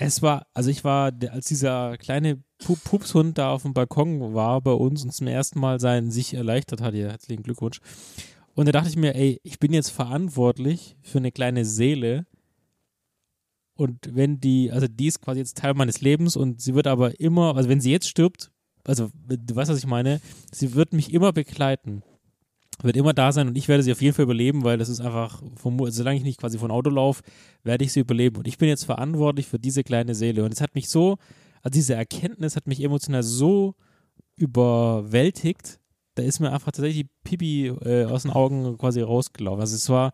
es war, also ich war, als dieser kleine Pu- Pupshund da auf dem Balkon war bei uns und zum ersten Mal sein sich erleichtert hat, ja, herzlichen Glückwunsch. Und da dachte ich mir, ey, ich bin jetzt verantwortlich für eine kleine Seele. Und wenn die, also die ist quasi jetzt Teil meines Lebens und sie wird aber immer, also wenn sie jetzt stirbt, also du weißt, was ich meine, sie wird mich immer begleiten. Wird immer da sein und ich werde sie auf jeden Fall überleben, weil das ist einfach, vom, solange ich nicht quasi von Auto laufe, werde ich sie überleben. Und ich bin jetzt verantwortlich für diese kleine Seele. Und es hat mich so, also diese Erkenntnis hat mich emotional so überwältigt, da ist mir einfach tatsächlich die Pipi äh, aus den Augen quasi rausgelaufen. Also es war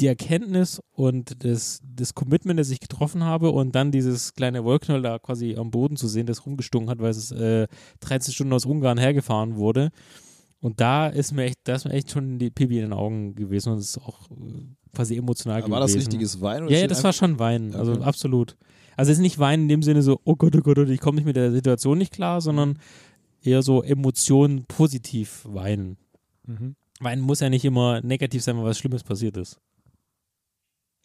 die Erkenntnis und das, das Commitment, das ich getroffen habe und dann dieses kleine Wollknäuel da quasi am Boden zu sehen, das rumgestunken hat, weil es äh, 13 Stunden aus Ungarn hergefahren wurde. Und da ist mir echt, da ist mir echt schon die Pipi in den Augen gewesen und es ist auch äh, quasi emotional Aber gewesen. war das richtiges Weinen? oder Ja, ja, das war schon Weinen, also Okay. absolut. Also es ist nicht Weinen in dem Sinne so, oh Gott, oh Gott, oh Gott, ich komme nicht mit der Situation nicht klar, sondern eher so Emotionen positiv weinen. Mhm. Weinen muss ja nicht immer negativ sein, weil was Schlimmes passiert ist.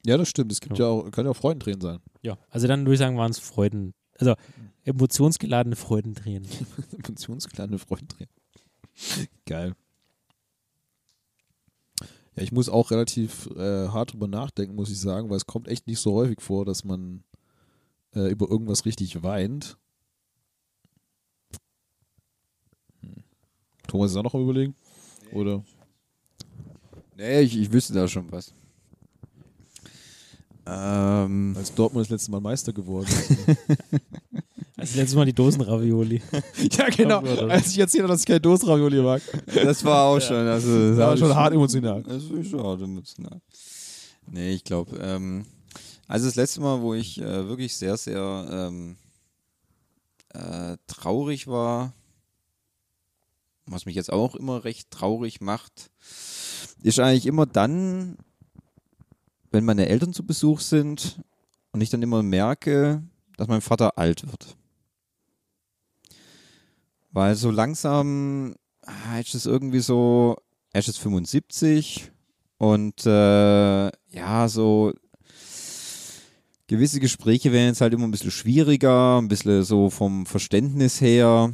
Ja, das stimmt. Es gibt ja, auch, können ja auch Freudentränen sein. Ja. Also dann würde ich sagen, waren es Freuden, also emotionsgeladene Freudentränen. [LAUGHS] Emotionskleine Freudentränen. Geil. Ja, ich muss auch relativ äh, hart drüber nachdenken, muss ich sagen, weil es kommt echt nicht so häufig vor, dass man äh, über irgendwas richtig weint. Hm. Thomas ist auch noch am überlegen? Oder? Nee, ich, ich wüsste da schon was. Ähm, Als Dortmund das letzte Mal Meister geworden ist. [LAUGHS] Also letztes Mal die Dosenravioli. [LAUGHS] ja, genau. Als ich erzählt habe, dass ich kein Dosenravioli mag. das war auch schon, also Das war schon hart emotional. Das ist schon hart emotional. Nee, ich glaube, ähm, also das letzte Mal, wo ich äh, wirklich sehr, sehr ähm, äh, traurig war, was mich jetzt auch immer recht traurig macht, ist eigentlich immer dann, wenn meine Eltern zu Besuch sind und ich dann immer merke, dass mein Vater alt wird. Weil so langsam ah, ist es irgendwie so, er ist jetzt 75 und äh, ja, so gewisse Gespräche werden jetzt halt immer ein bisschen schwieriger, ein bisschen so vom Verständnis her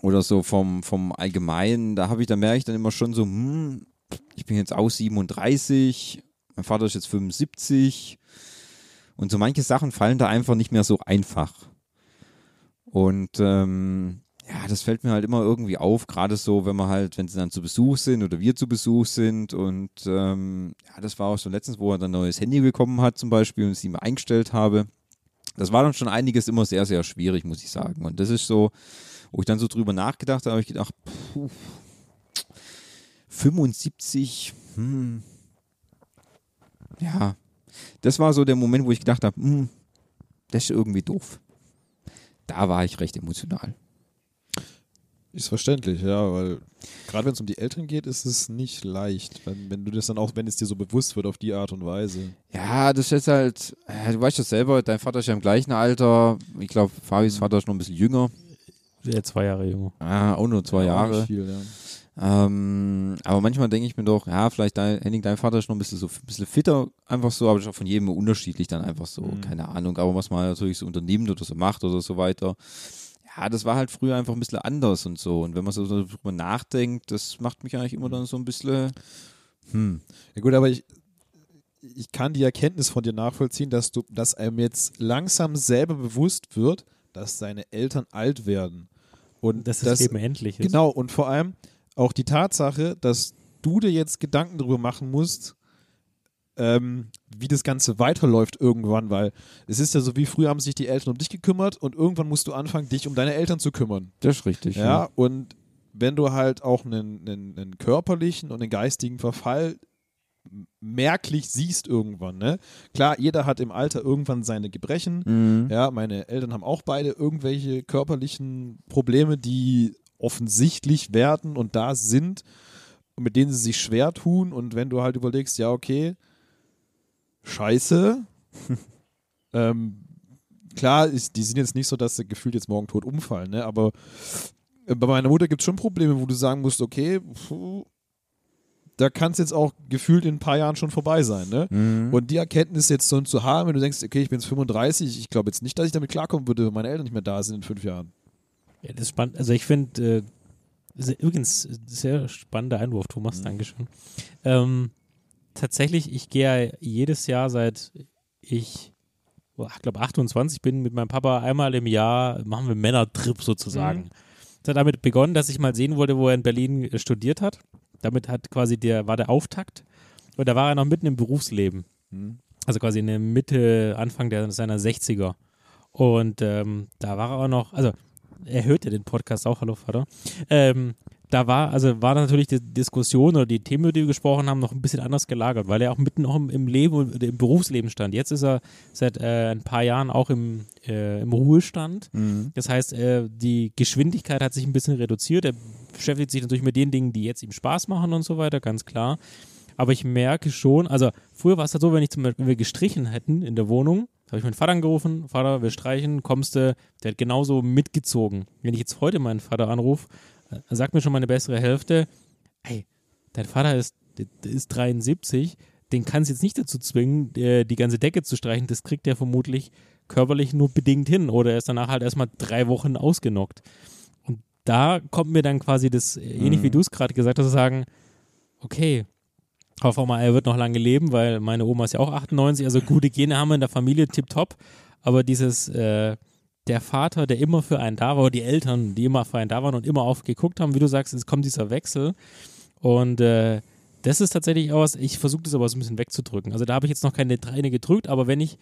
oder so vom, vom Allgemeinen. Da habe ich, da merke ich dann immer schon so, hm, ich bin jetzt auch 37, mein Vater ist jetzt 75 und so manche Sachen fallen da einfach nicht mehr so einfach. Und ähm, ja, das fällt mir halt immer irgendwie auf, gerade so, wenn wir halt, wenn sie dann zu Besuch sind oder wir zu Besuch sind und ähm, ja, das war auch so letztens, wo er dann ein neues Handy bekommen hat zum Beispiel und es ihm eingestellt habe. Das war dann schon einiges immer sehr, sehr schwierig, muss ich sagen. Und das ist so, wo ich dann so drüber nachgedacht habe, habe ich gedacht, puh, 75, hm, ja, das war so der Moment, wo ich gedacht habe, hm, das ist irgendwie doof. Da war ich recht emotional. Ist verständlich, ja, weil gerade wenn es um die Eltern geht, ist es nicht leicht, wenn, wenn du das dann auch, wenn es dir so bewusst wird auf die Art und Weise. Ja, das ist halt, äh, du weißt das selber, dein Vater ist ja im gleichen Alter. Ich glaube, Fabis Vater ist noch ein bisschen jünger. Ja, zwei Jahre jünger. Ah, auch nur zwei Ja, Jahre. nicht Viel, ja. Ähm, aber manchmal denke ich mir doch, ja, vielleicht dein, Henning, dein Vater ist noch ein bisschen so ein bisschen fitter, einfach so, aber das ist auch von jedem unterschiedlich dann einfach so, Mhm. keine Ahnung, aber was man natürlich so unternimmt oder so macht oder so weiter. Ja, das war halt früher einfach ein bisschen anders und so. Und wenn man so darüber nachdenkt, das macht mich eigentlich immer dann so ein bisschen, hm, Ja gut, aber ich, ich kann die Erkenntnis von dir nachvollziehen, dass du, dass einem jetzt langsam selber bewusst wird, dass seine Eltern alt werden. Und Dass es eben endlich ist. Genau, und vor allem auch die Tatsache, dass du dir jetzt Gedanken darüber machen musst, ähm, wie das Ganze weiterläuft irgendwann, weil es ist ja so wie früher haben sich die Eltern um dich gekümmert und irgendwann musst du anfangen, dich um deine Eltern zu kümmern. das ist richtig. Ja, und wenn du halt auch einen, einen, einen körperlichen und einen geistigen Verfall merklich siehst irgendwann, ne? Klar, jeder hat im Alter irgendwann seine Gebrechen. Mhm. Ja, meine Eltern haben auch beide irgendwelche körperlichen Probleme, die offensichtlich werden und da sind und mit denen sie sich schwer tun. Und wenn du halt überlegst, ja, okay, scheiße. [LAUGHS] ähm, klar, ist, die sind jetzt nicht so, dass sie gefühlt jetzt morgen tot umfallen, ne? aber äh, bei meiner Mutter gibt es schon Probleme, wo du sagen musst, okay, puh, da kann es jetzt auch gefühlt in ein paar Jahren schon vorbei sein. Ne? Mhm. Und die Erkenntnis jetzt so zu haben, wenn du denkst, okay, ich bin jetzt 35, ich glaube jetzt nicht, dass ich damit klarkommen würde, wenn meine Eltern nicht mehr da sind in fünf Jahren. Ja, das ist spannend. Also ich finde, äh, das übrigens sehr spannender Einwurf, Thomas, Dankeschön. Ähm, tatsächlich, ich gehe ja jedes Jahr seit ich, ich glaube 28 bin, mit meinem Papa einmal im Jahr, machen wir Männertrip sozusagen. Es hat damit begonnen, dass ich mal sehen wollte, wo er in Berlin äh, studiert hat. Damit hat quasi der, war der Auftakt. Und da war er noch mitten im Berufsleben. Also quasi in der Mitte, Anfang der, seiner 60er. Und ähm, da war er auch noch, also er hört ja den Podcast auch, hallo Vater. Ähm, da war, also war natürlich die Diskussion oder die Themen, über die wir gesprochen haben, noch ein bisschen anders gelagert, weil er auch mitten noch im, im Leben und im Berufsleben stand. Jetzt ist er seit äh, ein paar Jahren auch im, äh, im Ruhestand. Mhm. Das heißt, äh, die Geschwindigkeit hat sich ein bisschen reduziert. Er beschäftigt sich natürlich mit den Dingen, die jetzt ihm Spaß machen und so weiter, ganz klar. Aber ich merke schon, also früher war es halt so, wenn ich zum Beispiel, wenn wir gestrichen hätten in der Wohnung, habe ich meinen Vater angerufen, Vater, wir streichen, kommst du, der hat genauso mitgezogen. Wenn ich jetzt heute meinen Vater anrufe, äh, sagt mir schon meine bessere Hälfte, ey, dein Vater ist, ist 73, den kannst du jetzt nicht dazu zwingen, äh, die ganze Decke zu streichen, das kriegt er vermutlich körperlich nur bedingt hin oder er ist danach halt erstmal drei Wochen ausgenockt. Und da kommt mir dann quasi das, äh, ähnlich wie Mhm. du es gerade gesagt hast, zu sagen, okay, hoffe auch mal, er wird noch lange leben, weil meine Oma ist ja auch 98, also gute Gene haben wir in der Familie, tipptopp, aber dieses, äh, der Vater, der immer für einen da war, oder die Eltern, die immer für einen da waren und immer aufgeguckt haben, wie du sagst, es kommt dieser Wechsel. Und äh, das ist tatsächlich auch was, ich versuche das aber so ein bisschen wegzudrücken. Also da habe ich jetzt noch keine Träne gedrückt, aber wenn ich,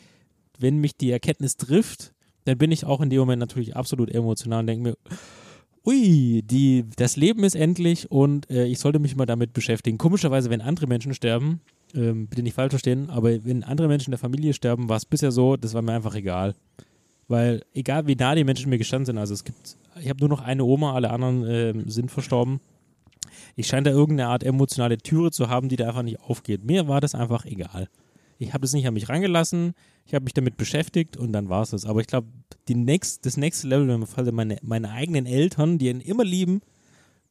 wenn mich die Erkenntnis trifft, dann bin ich auch in dem Moment natürlich absolut emotional und denke mir, ui, die, das Leben ist endlich und äh, ich sollte mich mal damit beschäftigen. Komischerweise, wenn andere Menschen sterben, ähm, bitte nicht falsch verstehen, aber wenn andere Menschen in der Familie sterben, war es bisher so, das war mir einfach egal. Weil egal wie nah die Menschen mir gestanden sind, also es gibt, ich habe nur noch eine Oma, alle anderen ähm, sind verstorben. Ich scheine da irgendeine Art emotionale Türe zu haben, die da einfach nicht aufgeht. Mir war das einfach egal. Ich habe das nicht an mich rangelassen, ich habe mich damit beschäftigt und dann war es das. Aber ich glaube, nächst, das nächste Level, wenn man Fall meine, meine eigenen Eltern, die ihn immer lieben,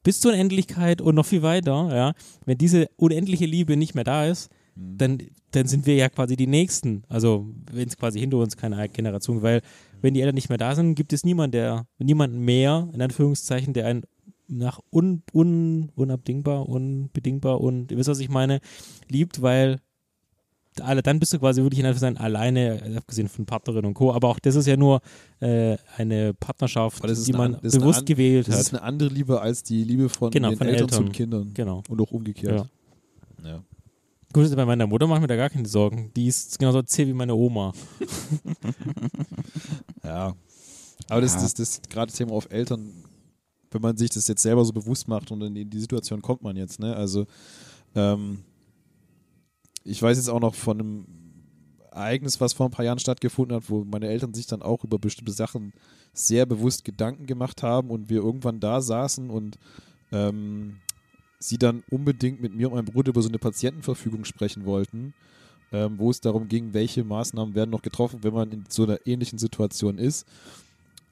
bis zur Unendlichkeit und noch viel weiter, ja, wenn diese unendliche Liebe nicht mehr da ist, dann, dann sind wir ja quasi die Nächsten. Also, wenn es quasi hinter uns keine Generation, weil wenn die Eltern nicht mehr da sind, gibt es niemanden, der, niemanden mehr, in Anführungszeichen, der einen nach un, un, unabdingbar, unbedingbar und ihr wisst, was ich meine, liebt, weil alle, dann bist du quasi wirklich in Anführungszeichen alleine, äh, abgesehen von Partnerin und Co. Aber auch das ist ja nur äh, eine Partnerschaft, das die man das eine bewusst an- gewählt Das hat. ist eine andere Liebe als die Liebe von Genau, den von Eltern, Eltern. zu Kindern. Genau. Und auch umgekehrt. Ja. Gut, das ist bei meiner Mutter mache ich mir da gar keine Sorgen. Die ist genauso zäh wie meine Oma. [LAUGHS] Ja. Aber das Ja. ist das, das gerade Thema auf Eltern, wenn man sich das jetzt selber so bewusst macht und in die Situation kommt man jetzt, ne? Also ähm, ich weiß jetzt auch noch von einem Ereignis, was vor ein paar Jahren stattgefunden hat, wo meine Eltern sich dann auch über bestimmte Sachen sehr bewusst Gedanken gemacht haben und wir irgendwann da saßen und ähm, sie dann unbedingt mit mir und meinem Bruder über so eine Patientenverfügung sprechen wollten, ähm, wo es darum ging, welche Maßnahmen werden noch getroffen, wenn man in so einer ähnlichen Situation ist.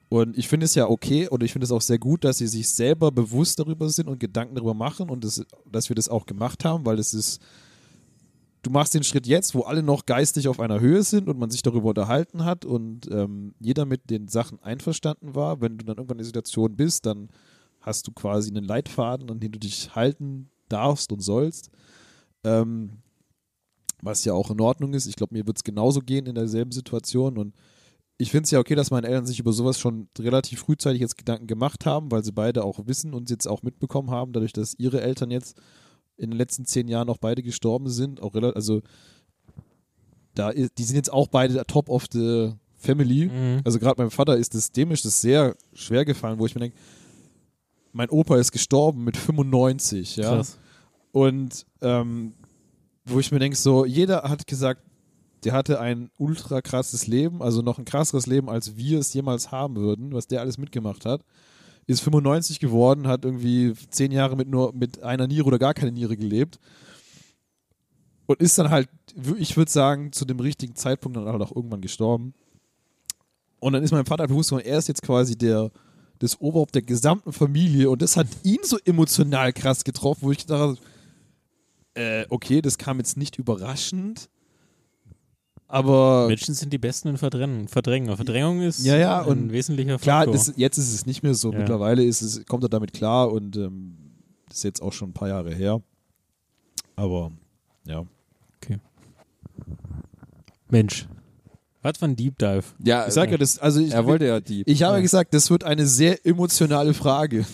Und ich finde es ja okay oder ich finde es auch sehr gut, dass sie sich selber bewusst darüber sind und Gedanken darüber machen und das, dass wir das auch gemacht haben, weil es ist, du machst den Schritt jetzt, wo alle noch geistig auf einer Höhe sind und man sich darüber unterhalten hat und ähm, jeder mit den Sachen einverstanden war. Wenn du dann irgendwann in der Situation bist, dann hast du quasi einen Leitfaden, an den du dich halten darfst und sollst. Ähm, was ja auch in Ordnung ist. Ich glaube, mir wird es genauso gehen in derselben Situation und ich finde es ja okay, dass meine Eltern sich über sowas schon relativ frühzeitig jetzt Gedanken gemacht haben, weil sie beide auch wissen und jetzt auch mitbekommen haben, dadurch, dass ihre Eltern jetzt in den letzten zehn Jahren auch beide gestorben sind. Auch relativ, also da ist, die sind jetzt auch beide top of the family. Mhm. Also gerade meinem Vater ist das, dem ist das sehr schwer gefallen, wo ich mir denke, mein Opa ist gestorben mit 95, ja. Krass. Und ähm, wo ich mir denke, so, jeder hat gesagt, der hatte ein ultra krasses Leben, also noch ein krasseres Leben, als wir es jemals haben würden, was der alles mitgemacht hat. Ist 95 geworden, hat irgendwie zehn Jahre mit nur mit einer Niere oder gar keine Niere gelebt. Und ist dann halt, ich würde sagen, zu dem richtigen Zeitpunkt dann halt auch irgendwann gestorben. Und dann ist mein Vater bewusst geworden, er ist jetzt quasi der, das Oberhaupt der gesamten Familie und das hat ihn so emotional krass getroffen, wo ich gedacht habe, äh, okay, das kam jetzt nicht überraschend, aber Menschen sind die Besten in Verdrängen. Verdrängen. Verdrängung ist Ja, ja, ein und wesentlicher klar, Faktor. das, jetzt ist es nicht mehr so. Ja. Mittlerweile ist es, kommt er damit klar und ähm, das ist jetzt auch schon ein paar Jahre her. Aber ja. Mensch. Was für ein Deep Dive. Ja, Ich sage ja, das, also ich, er wollte ja die. ich habe Ja. gesagt, das wird eine sehr emotionale Frage.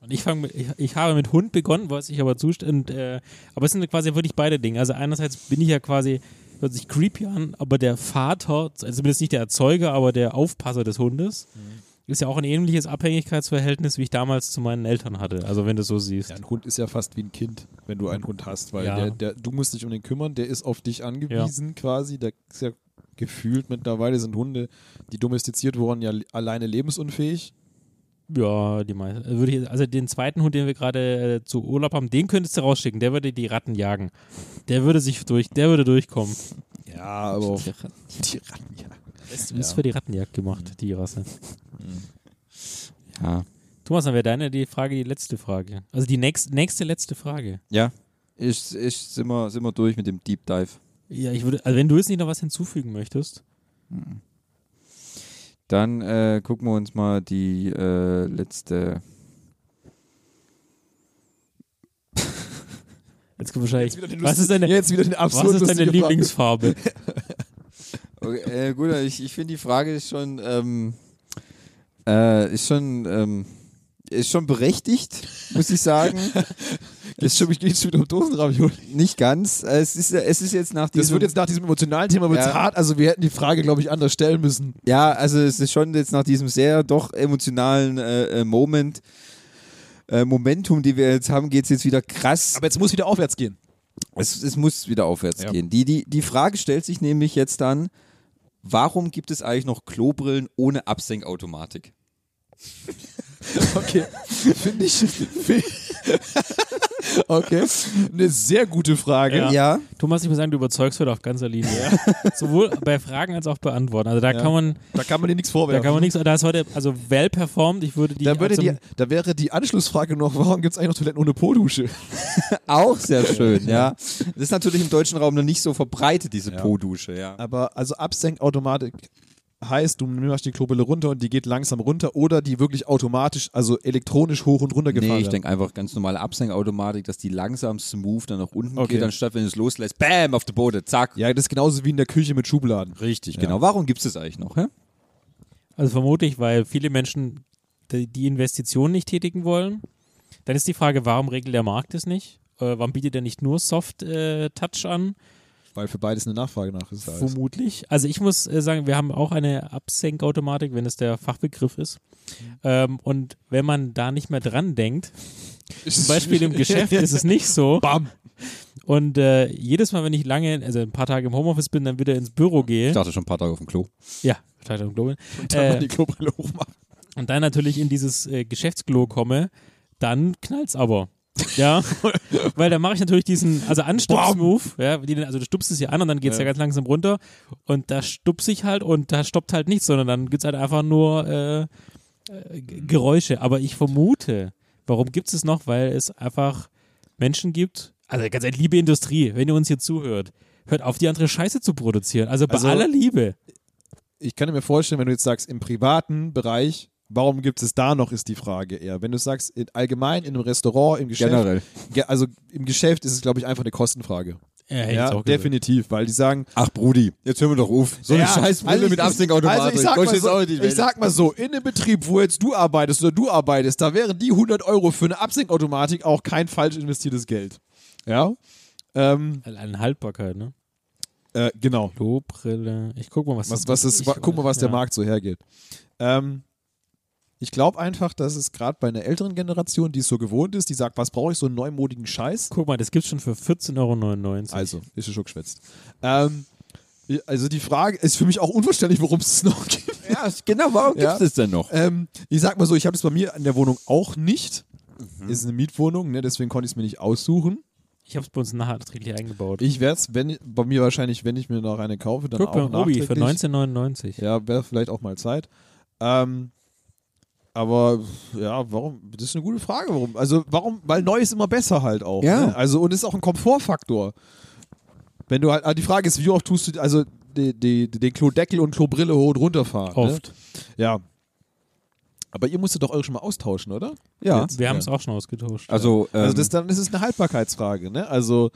Und ich, fang mit, ich, ich habe mit Hund begonnen, was ich aber zustand. Äh, aber es sind quasi wirklich beide Dinge. Also einerseits bin ich ja quasi, hört sich creepy an, aber der Vater, also zumindest nicht der Erzeuger, aber der Aufpasser des Hundes, ist ja auch ein ähnliches Abhängigkeitsverhältnis, wie ich damals zu meinen Eltern hatte. Also wenn du so siehst. Ja, ein Hund ist ja fast wie ein Kind, wenn du einen Hund hast, weil Ja. der, der, du musst dich um den kümmern, der ist auf dich angewiesen quasi. Der ist ja gefühlt mittlerweile sind Hunde, die domestiziert wurden, ja le- alleine lebensunfähig. Ja, die meisten. Also, ich, also den zweiten Hund, den wir gerade äh, zu Urlaub haben, den könntest du rausschicken. Der würde die Ratten jagen. Der würde sich durch, der würde durchkommen. Ja, aber auch [LAUGHS] die Ratten, ja. Das Ja. ist für die Rattenjagd gemacht, die Rasse. Ja. Thomas, dann wäre deine die Frage die letzte Frage. Also die nächste, nächste letzte Frage. Ja. Ich, ich sind, wir, sind wir durch mit dem Deep Dive. Ja, ich würde, also wenn du jetzt nicht noch was hinzufügen möchtest. Dann äh, gucken wir uns mal die äh, letzte. [LAUGHS] Jetzt kommt wahrscheinlich. Jetzt Was ist deine, Jetzt wieder den was ist deine. Lieblingsfarbe? [LAUGHS] Okay, äh, gut, ich, ich finde die Frage ist schon, ähm, äh, ist schon, ähm, ist schon berechtigt, muss ich sagen. [LAUGHS] Jetzt schon, gehe schon wieder um Dosenravioli. Nicht ganz. Es ist, es ist jetzt nach Das diesem, wird jetzt nach diesem emotionalen Thema wird's Ja. hart. Also wir hätten die Frage, glaube ich, anders stellen müssen. ja, also es ist schon jetzt nach diesem sehr doch emotionalen äh, äh, Moment, äh, Momentum, die wir jetzt haben, geht es jetzt wieder krass. Aber jetzt muss wieder aufwärts gehen. Es, es muss wieder aufwärts Ja. gehen. Die, die, die Frage stellt sich nämlich jetzt dann, warum gibt es eigentlich noch Klobrillen ohne Absenkautomatik? [LAUGHS] Okay. Finde ich. find- okay. Eine sehr gute Frage. Ja. Ja, Thomas, ich muss sagen, du überzeugst heute auf ganzer Linie. [LAUGHS] Sowohl bei Fragen als auch bei Antworten. Also da Ja. kann man, Da kann man dir nichts da vorwerfen. kann man nichts, da ist heute, also well performed, ich würde die, da, würde die, da wäre die Anschlussfrage noch, warum gibt es eigentlich noch Toiletten ohne Po-Dusche? [LAUGHS] auch sehr schön, ja. Das ist natürlich im deutschen Raum noch nicht so verbreitet, diese Ja. Po-Dusche, ja. Aber also Absenkautomatik heißt, du nimmst die Klobrille runter und die geht langsam runter oder die wirklich automatisch, also elektronisch hoch und runter gefahren Nee, ich denke einfach ganz normale Absenkautomatik, dass die langsam smooth dann nach unten Okay. geht, anstatt wenn du es loslässt, bam, auf der Boden, zack. Ja, das ist genauso wie in der Küche mit Schubladen. Richtig, Ja. genau. Warum gibt es das eigentlich noch? Hä? Also vermutlich, weil viele Menschen die, die Investition nicht tätigen wollen. Dann ist die Frage, warum regelt der Markt es nicht? Äh, warum bietet er nicht nur Soft-Touch an? Weil für beides eine Nachfrage nach ist. Da. Vermutlich. Also ich muss äh, sagen, wir haben auch eine Absenkautomatik, wenn es der Fachbegriff ist. Ähm, und wenn man da nicht mehr dran denkt, [LAUGHS] zum Beispiel im Geschäft ist es nicht so. [LAUGHS] Bam! Und äh, jedes Mal, wenn ich lange, also ein paar Tage im Homeoffice bin, dann wieder ins Büro gehe. Ich dachte schon ein paar Tage auf dem Klo. Ja, vielleicht auch im Global. Dann Äh, die Klobrille hochmachen. und dann natürlich in dieses äh, Geschäftsklo komme, dann knallt's aber. Ja, [LAUGHS] weil dann mache ich natürlich diesen, also Anstupsmove, ja, die, also du stupst es ja an und dann geht's ja. Ja. ganz langsam runter und da stupse ich halt und da stoppt halt nichts, sondern dann gibt's halt einfach nur äh, Geräusche. Aber ich vermute, warum gibt's es noch? Weil es einfach Menschen gibt, also ganz ehrlich, liebe Industrie, wenn ihr uns hier zuhört, hört auf, die andere Scheiße zu produzieren. Also bei Also- aller Liebe. Ich kann mir vorstellen, wenn du jetzt sagst, im privaten Bereich, warum gibt es da noch, ist die Frage eher. Wenn du sagst, in, allgemein in einem Restaurant, im Geschäft, Generell. ge- also im Geschäft ist es, glaube ich, einfach eine Kostenfrage. Ja, Ja, definitiv, weil die sagen, Ach, Brudi, jetzt hören wir doch auf. So eine Ja, scheiß Brille also mit ich- Absenkautomatik. Also ich sag, mal so, ich sag mal so, in einem Betrieb, wo jetzt du arbeitest oder du arbeitest, da wären die 100 Euro für eine Absenkautomatik auch kein falsch investiertes Geld. Ja, ähm, Eine Haltbarkeit, ne? äh, genau. Klobrille. Ich guck mal, was Was, was ist, ich- guck mal, was der ja. Markt so hergeht. Ähm, ich glaube einfach, dass es gerade bei einer älteren Generation, die es so gewohnt ist, die sagt, was brauche ich, so einen neumodigen Scheiß? Guck mal, das gibt's schon für 14,99 Euro. Also, ist schon geschwätzt. Ähm, also die Frage ist für mich auch unverständlich, warum es es [LAUGHS] noch gibt. Ja, genau, warum Ja. gibt es denn noch? Ähm, ich sag mal so, ich habe das bei mir in der Wohnung auch nicht. Mhm. Ist eine Mietwohnung, ne, deswegen konnte ich es mir nicht aussuchen. Ich habe es bei uns nachträglich eingebaut. Ich werde es, wenn bei mir wahrscheinlich, wenn ich mir noch eine kaufe, dann Guck auch beim Obi für nachträglich. 19,99. Ja, wäre vielleicht auch mal Zeit. Ähm, aber ja, warum? Das ist eine gute Frage. Warum? Also warum? Weil neu ist immer besser halt auch. Ja. Ne? Also und ist auch ein Komfortfaktor. Wenn du halt, ah, die Frage ist, wie oft tust du also die, die, den Klodeckel und Klobrille hoch und runter fahren? Oft. Ne? Ja. Aber ihr musstet doch eure schon mal austauschen, oder? Ja. Jetzt? Wir haben Ja. es auch schon ausgetauscht. Also, ähm, Also das, dann ist es eine Haltbarkeitsfrage, ne? Also,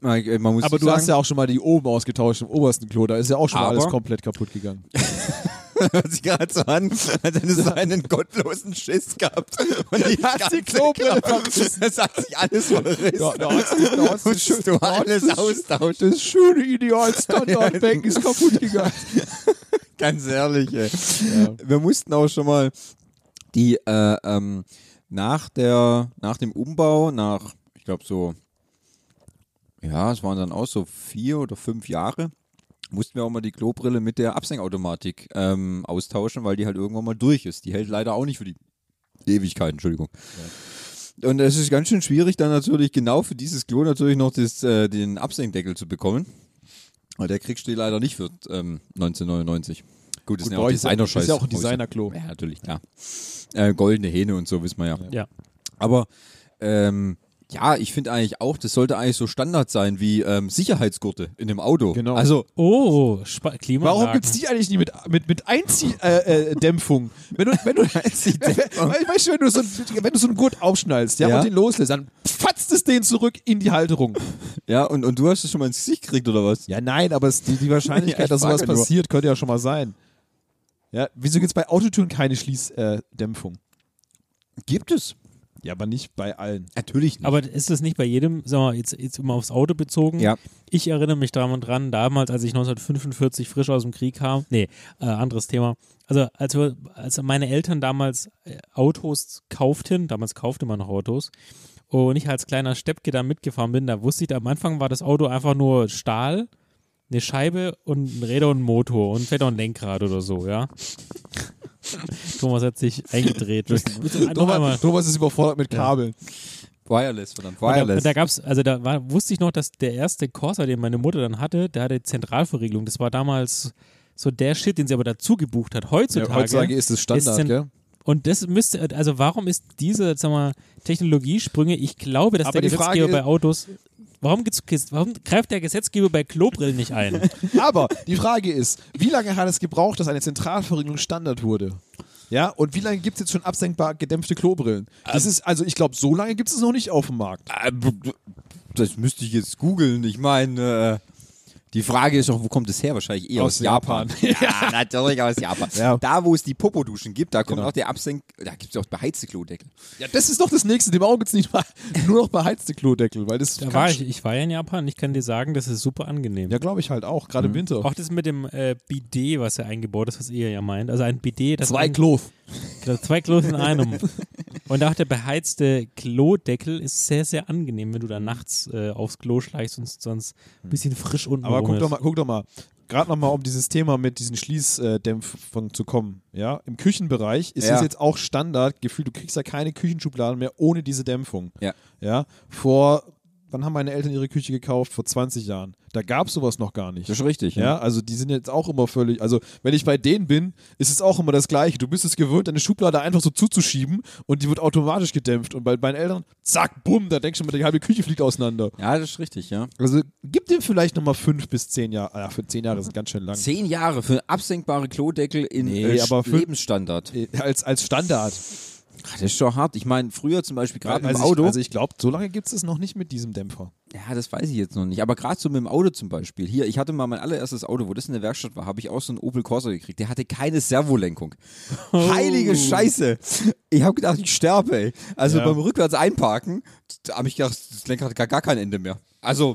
man muss aber du sagen, hast ja auch schon mal die oben ausgetauscht im obersten Klo, da ist ja auch schon mal alles komplett kaputt gegangen. [LAUGHS] [LAUGHS] hört sich gerade so an, als hätte es so einen gottlosen Schiss gehabt. Und die hast die Klobrille Klo- Das hat sich alles verrissen. Ja, da da Musstest du da hat's- alles das- austauschen. Das schöne Ideal-Standard-Bank [LAUGHS] ist kaputt gegangen. [LAUGHS] Ganz ehrlich, ey. Ja. Wir mussten auch schon mal die, äh, ähm, nach der, nach dem Umbau, nach, ich glaube so, ja, es waren dann auch so vier oder fünf Jahre, mussten wir auch mal die Klobrille mit der Absenkautomatik ähm, austauschen, weil die halt irgendwann mal durch ist. Die hält leider auch nicht für die Ewigkeit, Entschuldigung. Und es ist ganz schön schwierig, dann natürlich genau für dieses Klo natürlich noch das, äh, den Absenkdeckel zu bekommen. Weil der kriegst du leider nicht für ähm, 1999. Gut, das Gut, bei ja auch ist ja- Designer-Scheiß. ist ja auch ein Designer-Klo. Ja, natürlich, ja. Äh, goldene Hähne und so, wissen wir ja. ja. Aber ähm, Ja, ich finde eigentlich auch, das sollte eigentlich so Standard sein wie ähm, Sicherheitsgurte in dem Auto. Genau. Also, Oh, Spa Klimaanlagen. Warum gibt's die eigentlich nicht mit, mit, mit Einziehdämpfung? Äh, äh, Dämpfung? wenn du, wenn du, [LAUGHS] weißt du, wenn du so, ein- wenn du so einen Gurt aufschnallst, ja, Ja. und den loslässt, dann fatzt es den zurück in die Halterung. [LAUGHS] ja, und, und du hast es schon mal ins Gesicht gekriegt, oder was? Ja, nein, aber es, die, die Wahrscheinlichkeit, [LAUGHS] Ja, dass sowas nur. passiert, könnte ja schon mal sein. Ja, wieso gibt's bei Autotüren keine Schließdämpfung? Äh? Gibt es. Ja, aber nicht bei allen. Natürlich nicht. Aber ist das nicht bei jedem, sagen wir mal, jetzt, jetzt immer aufs Auto bezogen? Ja. Ich erinnere mich daran dran, damals, als ich 1945 frisch aus dem Krieg kam, nee, äh, anderes Thema. Also als, wir, als meine Eltern damals äh, Autos kauften, damals kaufte man noch Autos, und ich als kleiner Steppke da mitgefahren bin, da wusste ich, am Anfang war das Auto einfach nur Stahl, eine Scheibe und ein Räder und ein Motor und vielleicht auch ein Lenkrad oder so, ja. Thomas hat sich eingedreht. Thomas, Thomas ist überfordert mit Kabeln. Wireless, verdammt. Da, Wireless. und da gab's, also da war, wusste ich noch, dass der erste Corsa, den meine Mutter dann hatte, der hatte Zentralverriegelung. Das war damals so der Shit, den sie aber dazu gebucht hat. Heutzutage. Ja, heutzutage ist es Standard, zent- gell? Und das müsste, also warum ist diese, sag mal, Technologiesprünge, ich glaube, dass Aber der die Frage Gesetzgeber ist- bei Autos, warum, warum greift der Gesetzgeber bei Klobrillen nicht ein? [LAUGHS] Aber die Frage ist, wie lange hat es gebraucht, dass eine Zentralverriegelung Standard wurde? Ja, und wie lange gibt es jetzt schon absenkbar gedämpfte Klobrillen? Das ist, also ich glaube, so lange gibt es noch nicht auf dem Markt. Äh, Das müsste ich jetzt googeln. Ich meine, äh, die Frage ist auch, wo kommt es her? Wahrscheinlich eher aus, Aus Japan. [LAUGHS] ja, natürlich aus Japan. Ja. Da, wo es die Popoduschen gibt, da kommt Genau. auch der Absenk... Da gibt es auch beheizte Klodeckel. Ja, das ist doch das nächste. Dem Auge gibt es nicht mal [LAUGHS] nur noch beheizte Klodeckel, weil das Da war ich, ich war ja in Japan, ich kann dir sagen, das ist super angenehm. Ja, glaube ich halt auch, gerade im Winter. Auch das mit dem äh, Bidet, was er eingebaut ist, was ihr ja meint. Also ein Bidet, das Zwei ein- Genau, Zwei Klos in einem. Und auch der beheizte Klodeckel ist sehr, sehr angenehm, wenn du da nachts äh, aufs Klo schleichst und sonst ein bisschen frisch unten Aber guck ist. doch mal, guck doch mal. Gerade nochmal, um dieses Thema mit diesen Schließdämpfungen zu kommen. Ja, im Küchenbereich ist Ja. es jetzt auch Standard. Gefühlt, du kriegst ja keine Küchenschubladen mehr ohne diese Dämpfung. Ja. Ja, vor, wann haben meine Eltern ihre Küche gekauft? Vor 20 Jahren. Da gab es sowas noch gar nicht. Das ist richtig. Ja, also die sind jetzt auch immer völlig, also wenn ich bei denen bin, ist es auch immer das Gleiche. Du bist es gewöhnt, deine Schublade einfach so zuzuschieben und die wird automatisch gedämpft. Und bei meinen Eltern, zack, bumm, da denkst du mal, die halbe Küche fliegt auseinander. Ja, das ist richtig, ja. Also gib dem vielleicht nochmal fünf bis zehn Jahre. Ah, für zehn Jahre sind ganz schön lang. Zehn Jahre für absenkbare Klodeckel in Nee, äh, Lebensstandard. Als, als Standard. Ach, Das ist schon hart. Ich meine, früher zum Beispiel gerade also im Auto. Ich, also ich glaube, so lange gibt es es noch nicht mit diesem Dämpfer. Ja, das weiß ich jetzt noch nicht. Aber gerade so mit dem Auto zum Beispiel. Hier, ich hatte mal mein allererstes Auto, wo das in der Werkstatt war, habe ich auch so einen Opel Corsa gekriegt. Der hatte keine Servolenkung. Heilige Scheiße. Ich habe gedacht, ich sterbe, ey. Also Ja. beim rückwärts einparken, habe ich gedacht, das Lenkrad hat gar, gar kein Ende mehr. Also,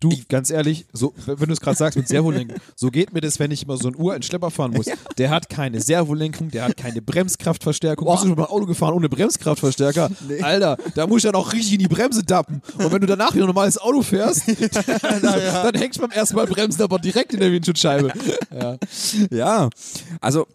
Du, ganz ehrlich, so, wenn du es gerade sagst mit Servolenkung, [LAUGHS] so geht mir das, wenn ich immer so ein Uhr in Schlepper fahren muss. Der hat keine Servolenkung, der hat keine Bremskraftverstärkung. Bist du schon mal Auto gefahren ohne Bremskraftverstärker? [LAUGHS] Alter, da muss ich dann auch richtig in die Bremse tappen. Und wenn du danach wieder ein normales Auto fährst, [LAUGHS] dann, dann hängst du beim ersten Mal Bremsen aber direkt in der Windschutzscheibe. Ja. ja. Also,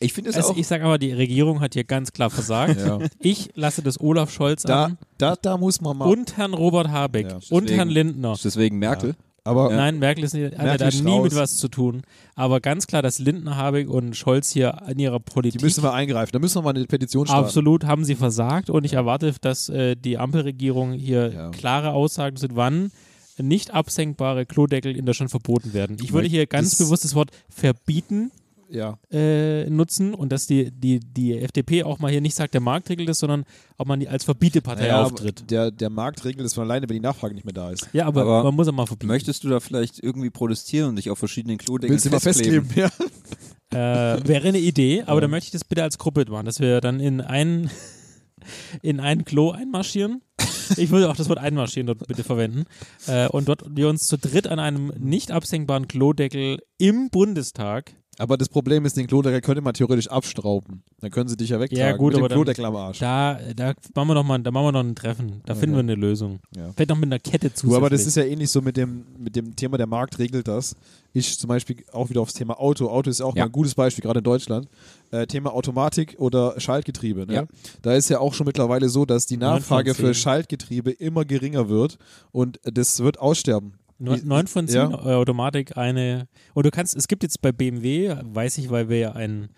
ich finde es Also auch. ich sage aber, die Regierung hat hier ganz klar versagt. Ja. Ich lasse das Olaf Scholz Da, an da, da muss man mal. und Herrn Robert Habeck Ja, und deswegen- Herrn Lindner. deswegen Merkel. aber Nein, Merkel ist nicht, hat Merkel da ist nie mit was zu tun. Aber ganz klar, dass Lindner, Habeck und Scholz hier in ihrer Politik die müssen wir eingreifen. Da müssen wir mal eine Petition starten. Absolut haben sie versagt und ich erwarte, dass äh, die Ampelregierung hier Ja. klare Aussagen sind, wann nicht absenkbare Klodeckel in Deutschland verboten werden. Ich würde hier ganz Das- bewusst das Wort verbieten Ja. äh, nutzen und dass die, die, die FDP auch mal hier nicht sagt, der Markt regelt es, sondern ob man die als Verbietepartei Ja, auftritt. Der, der Markt regelt es von alleine, wenn die Nachfrage nicht mehr da ist. Ja, aber, Aber man muss ja mal verbieten. Möchtest du da vielleicht irgendwie protestieren und dich auf verschiedenen Klodeckeln Willst du mal festkleben? festkleben? Ja. [LAUGHS] Äh, wäre eine Idee, aber dann möchte ich das bitte als Gruppe machen, dass wir dann in ein, [LAUGHS] in ein Klo einmarschieren. Ich würde auch das Wort einmarschieren dort bitte verwenden. Äh, und dort wir uns zu dritt an einem nicht absenkbaren Klodeckel im Bundestag. Aber das Problem ist, den Klodeckel könnte man theoretisch abstrauben. Dann können sie dich ja wegtragen. Ja, gut, mit dem aber dann- Klodeckel am Arsch. Da, da machen wir noch mal, da machen wir noch ein Treffen. Da finden wir eine Lösung. Ja. Vielleicht noch mit einer Kette zusätzlich. aber das ist ja ähnlich so mit dem, mit dem Thema, der Markt regelt das. Ich zum Beispiel auch wieder aufs Thema Auto. Auto ist ja auch Ja. mal ein gutes Beispiel, gerade in Deutschland. Äh, Thema Automatik oder Schaltgetriebe. Ne? Ja. Da ist ja auch schon mittlerweile so, dass die Nachfrage für. Schaltgetriebe immer geringer wird und das wird aussterben. Neun von zehn Ja. Automatik eine. Und du kannst, es gibt jetzt bei BMW, weiß ich, weil wir ja ein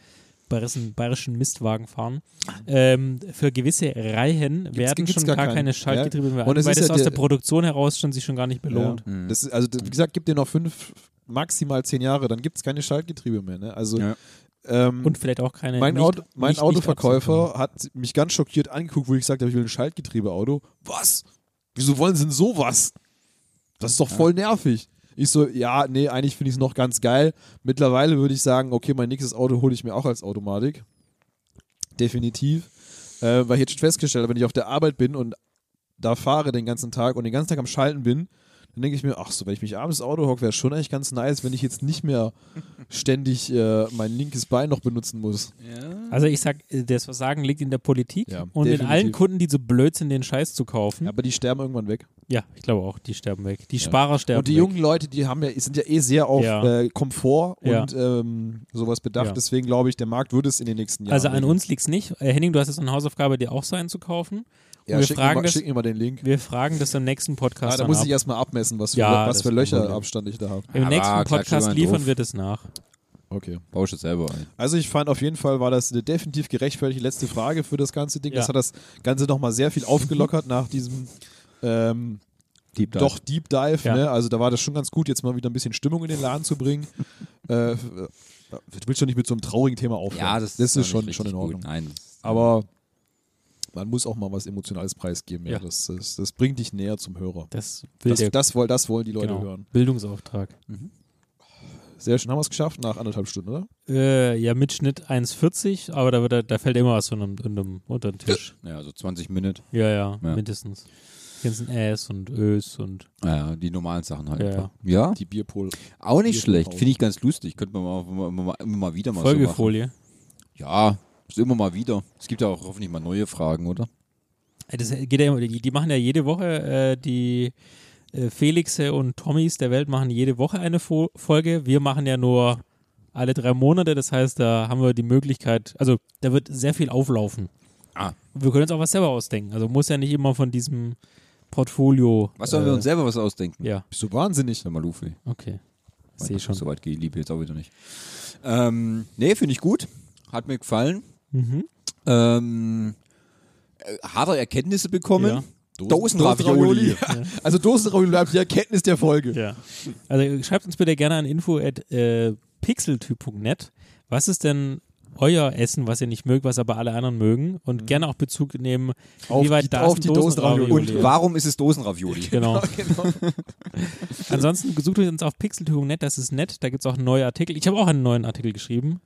bayerischen, bayerischen Mistwagen fahren. Ähm, für gewisse Reihen werden gibt's schon gar gar, keine Schaltgetriebe mehr, Und an, weil ist das ja aus der- der Produktion heraus schon sich schon gar nicht belohnt. Ja. Das ist, also, wie gesagt, gibt dir noch fünf, maximal zehn Jahre, dann gibt es keine Schaltgetriebe mehr. Ne? Also, Ja. ähm, Und vielleicht auch keine. mein, nicht, Auto, mein nicht, Autoverkäufer hat mich ganz schockiert angeguckt, wo ich gesagt habe, ich will ein Schaltgetriebeauto. Was? Wieso wollen sie denn sowas? Das ist doch voll nervig. Ich so, ja, nee, eigentlich finde ich es noch ganz geil. Mittlerweile würde ich sagen, okay, mein nächstes Auto hole ich mir auch als Automatik. Definitiv. Äh, weil ich jetzt schon festgestellt habe, wenn ich auf der Arbeit bin und da fahre den ganzen Tag und den ganzen Tag am Schalten bin, dann denke ich mir, ach so, wenn ich mich abends Auto hocke, wäre schon eigentlich ganz nice, wenn ich jetzt nicht mehr [LAUGHS] ständig äh, mein linkes Bein noch benutzen muss. Also ich sag, äh, das Versagen liegt in der Politik Ja, und in definitiv. allen Kunden, die so blöd sind, den Scheiß zu kaufen. Ja, Ja, aber die sterben irgendwann weg. Ich glaube auch, die sterben weg. Die Sparer sterben und die weg. jungen Leute, die haben ja, sind ja eh sehr auf Ja. äh, Komfort Ja. und ähm, sowas bedacht. Ja. Deswegen glaube ich, der Markt würde es in den nächsten Jahren. Also an uns liegt es nicht. Äh, Henning, du hast jetzt eine Hausaufgabe, dir auch so einen zu kaufen. Ja, wir schick, fragen mir mal, das- schick mir mal den Link. Wir fragen das im nächsten Podcast. Ah, da muss ab. ich erstmal abmessen, was für, Ja, was für. Löcherabstand ich da habe. Im Aber nächsten Podcast liefern wir das nach. Okay. Baust du selber ein. Also ich fand auf jeden Fall war das eine definitiv gerechtfertigte letzte Frage für das ganze Ding. Ja. Das hat das Ganze nochmal sehr viel aufgelockert nach diesem ähm, Deep Dive. doch Deep Dive. Ja. Ne? Also da war das schon ganz gut, jetzt mal wieder ein bisschen Stimmung in den Laden zu bringen. [LAUGHS] äh, du willst schon nicht mit so einem traurigen Thema aufhören. Ja, das, das ist schon, schon in Ordnung. Nein. Aber man muss auch mal was Emotionales preisgeben. Ja. Ja. Das, das, das bringt dich näher zum Hörer. Das will Das, der das, woll- das wollen die Leute genau, hören. Bildungsauftrag. Sehr schön. Haben wir es geschafft nach anderthalb Stunden, oder? Äh, ja, mit Schnitt 1,40, aber da, er- da fällt immer was einem, unter den Tisch. Ja, so 20 Minuten. Ja, ja, Ja. mindestens. Die ganzen Äs und Ös und Ja, die normalen Sachen halt. Ja, einfach. ja. Die Bierpol. auch nicht Bier schlecht. Finde ich ganz lustig. Könnte man mal, immer, mal, immer mal wieder mal so machen. Folgefolie. Ja, ist immer mal wieder. Es gibt ja auch hoffentlich mal neue Fragen, oder? Das geht ja immer, die, die machen ja jede Woche, äh, die äh, Felixe und Tommys der Welt machen jede Woche eine Fo Folge. Wir machen ja nur alle drei Monate, das heißt, da haben wir die Möglichkeit, also da wird sehr viel auflaufen. Ah. Wir können uns auch was selber ausdenken. Also muss ja nicht immer von diesem Portfolio. Was sollen wir äh, uns selber was ausdenken? Ja, Bist du wahnsinnig? Sag mal, Luffy. okay. Sehe schon. So weit geht Liebe jetzt auch wieder nicht. Ähm, nee, finde ich gut. Hat mir gefallen. Mhm. Ähm, äh, hat er Erkenntnisse bekommen? Ja. Dosenravioli. Ja. [LAUGHS] Also Dosenravioli bleibt die Erkenntnis der Folge. Ja. Also schreibt uns bitte gerne an info at äh, pixeltyp.net. Was ist denn euer Essen, was ihr nicht mögt, was aber alle anderen mögen? Und gerne auch Bezug nehmen, Auf wie weit die- da auf ist die Dosenravioli. Dosenravioli. Und warum ist es Dosenravioli? [LAUGHS] Genau. [LAUGHS] genau. [LAUGHS] Ansonsten sucht euch uns auf pixeltyp.net, das ist nett. Da gibt es auch neue Artikel. Ich habe auch einen neuen Artikel geschrieben.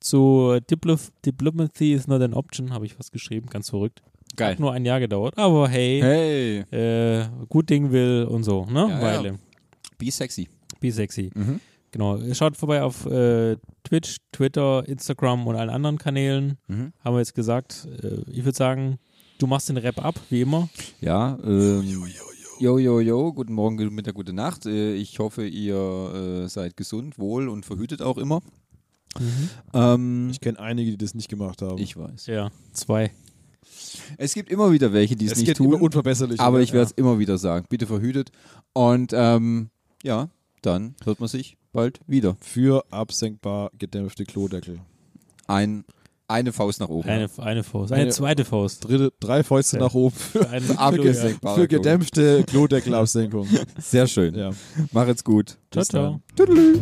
Zu Diplo Diplomacy is not an option, habe ich was geschrieben. Ganz verrückt. Geil. Hat nur ein Jahr gedauert. Aber hey, Hey, äh, gut Ding will und so, ne? Ja, ja. Weile. be sexy. Be sexy. Mhm. Genau. Schaut vorbei auf äh, Twitch, Twitter, Instagram und allen anderen Kanälen. Mhm. Haben wir jetzt gesagt. Äh, ich würde sagen, du machst den Rap ab, wie immer. Ja, ähm, jo, jo, jo, guten Morgen, guten Mittag, gute Nacht. Äh, ich hoffe, ihr äh, seid gesund, wohl und verhütet auch immer. Ähm, Ich kenne einige, die das nicht gemacht haben. ich weiß. Ja, zwei. Es gibt immer wieder welche, die es, es nicht geht tun, immer unverbesserlich. aber ich werde es immer wieder sagen. Bitte verhütet. Und ähm, ja, dann hört man sich bald wieder. Für absenkbar gedämpfte Klodeckel. Ein, eine Faust nach oben. Eine, eine Faust. Eine, Eine- zweite Faust. Dritte, drei Fäuste Ja. nach oben für, Ein für, für gedämpfte Klodeckelabsenkung. Sehr schön. ja. Mach jetzt gut. Ciao, Bis ciao. dann. Tüdelü.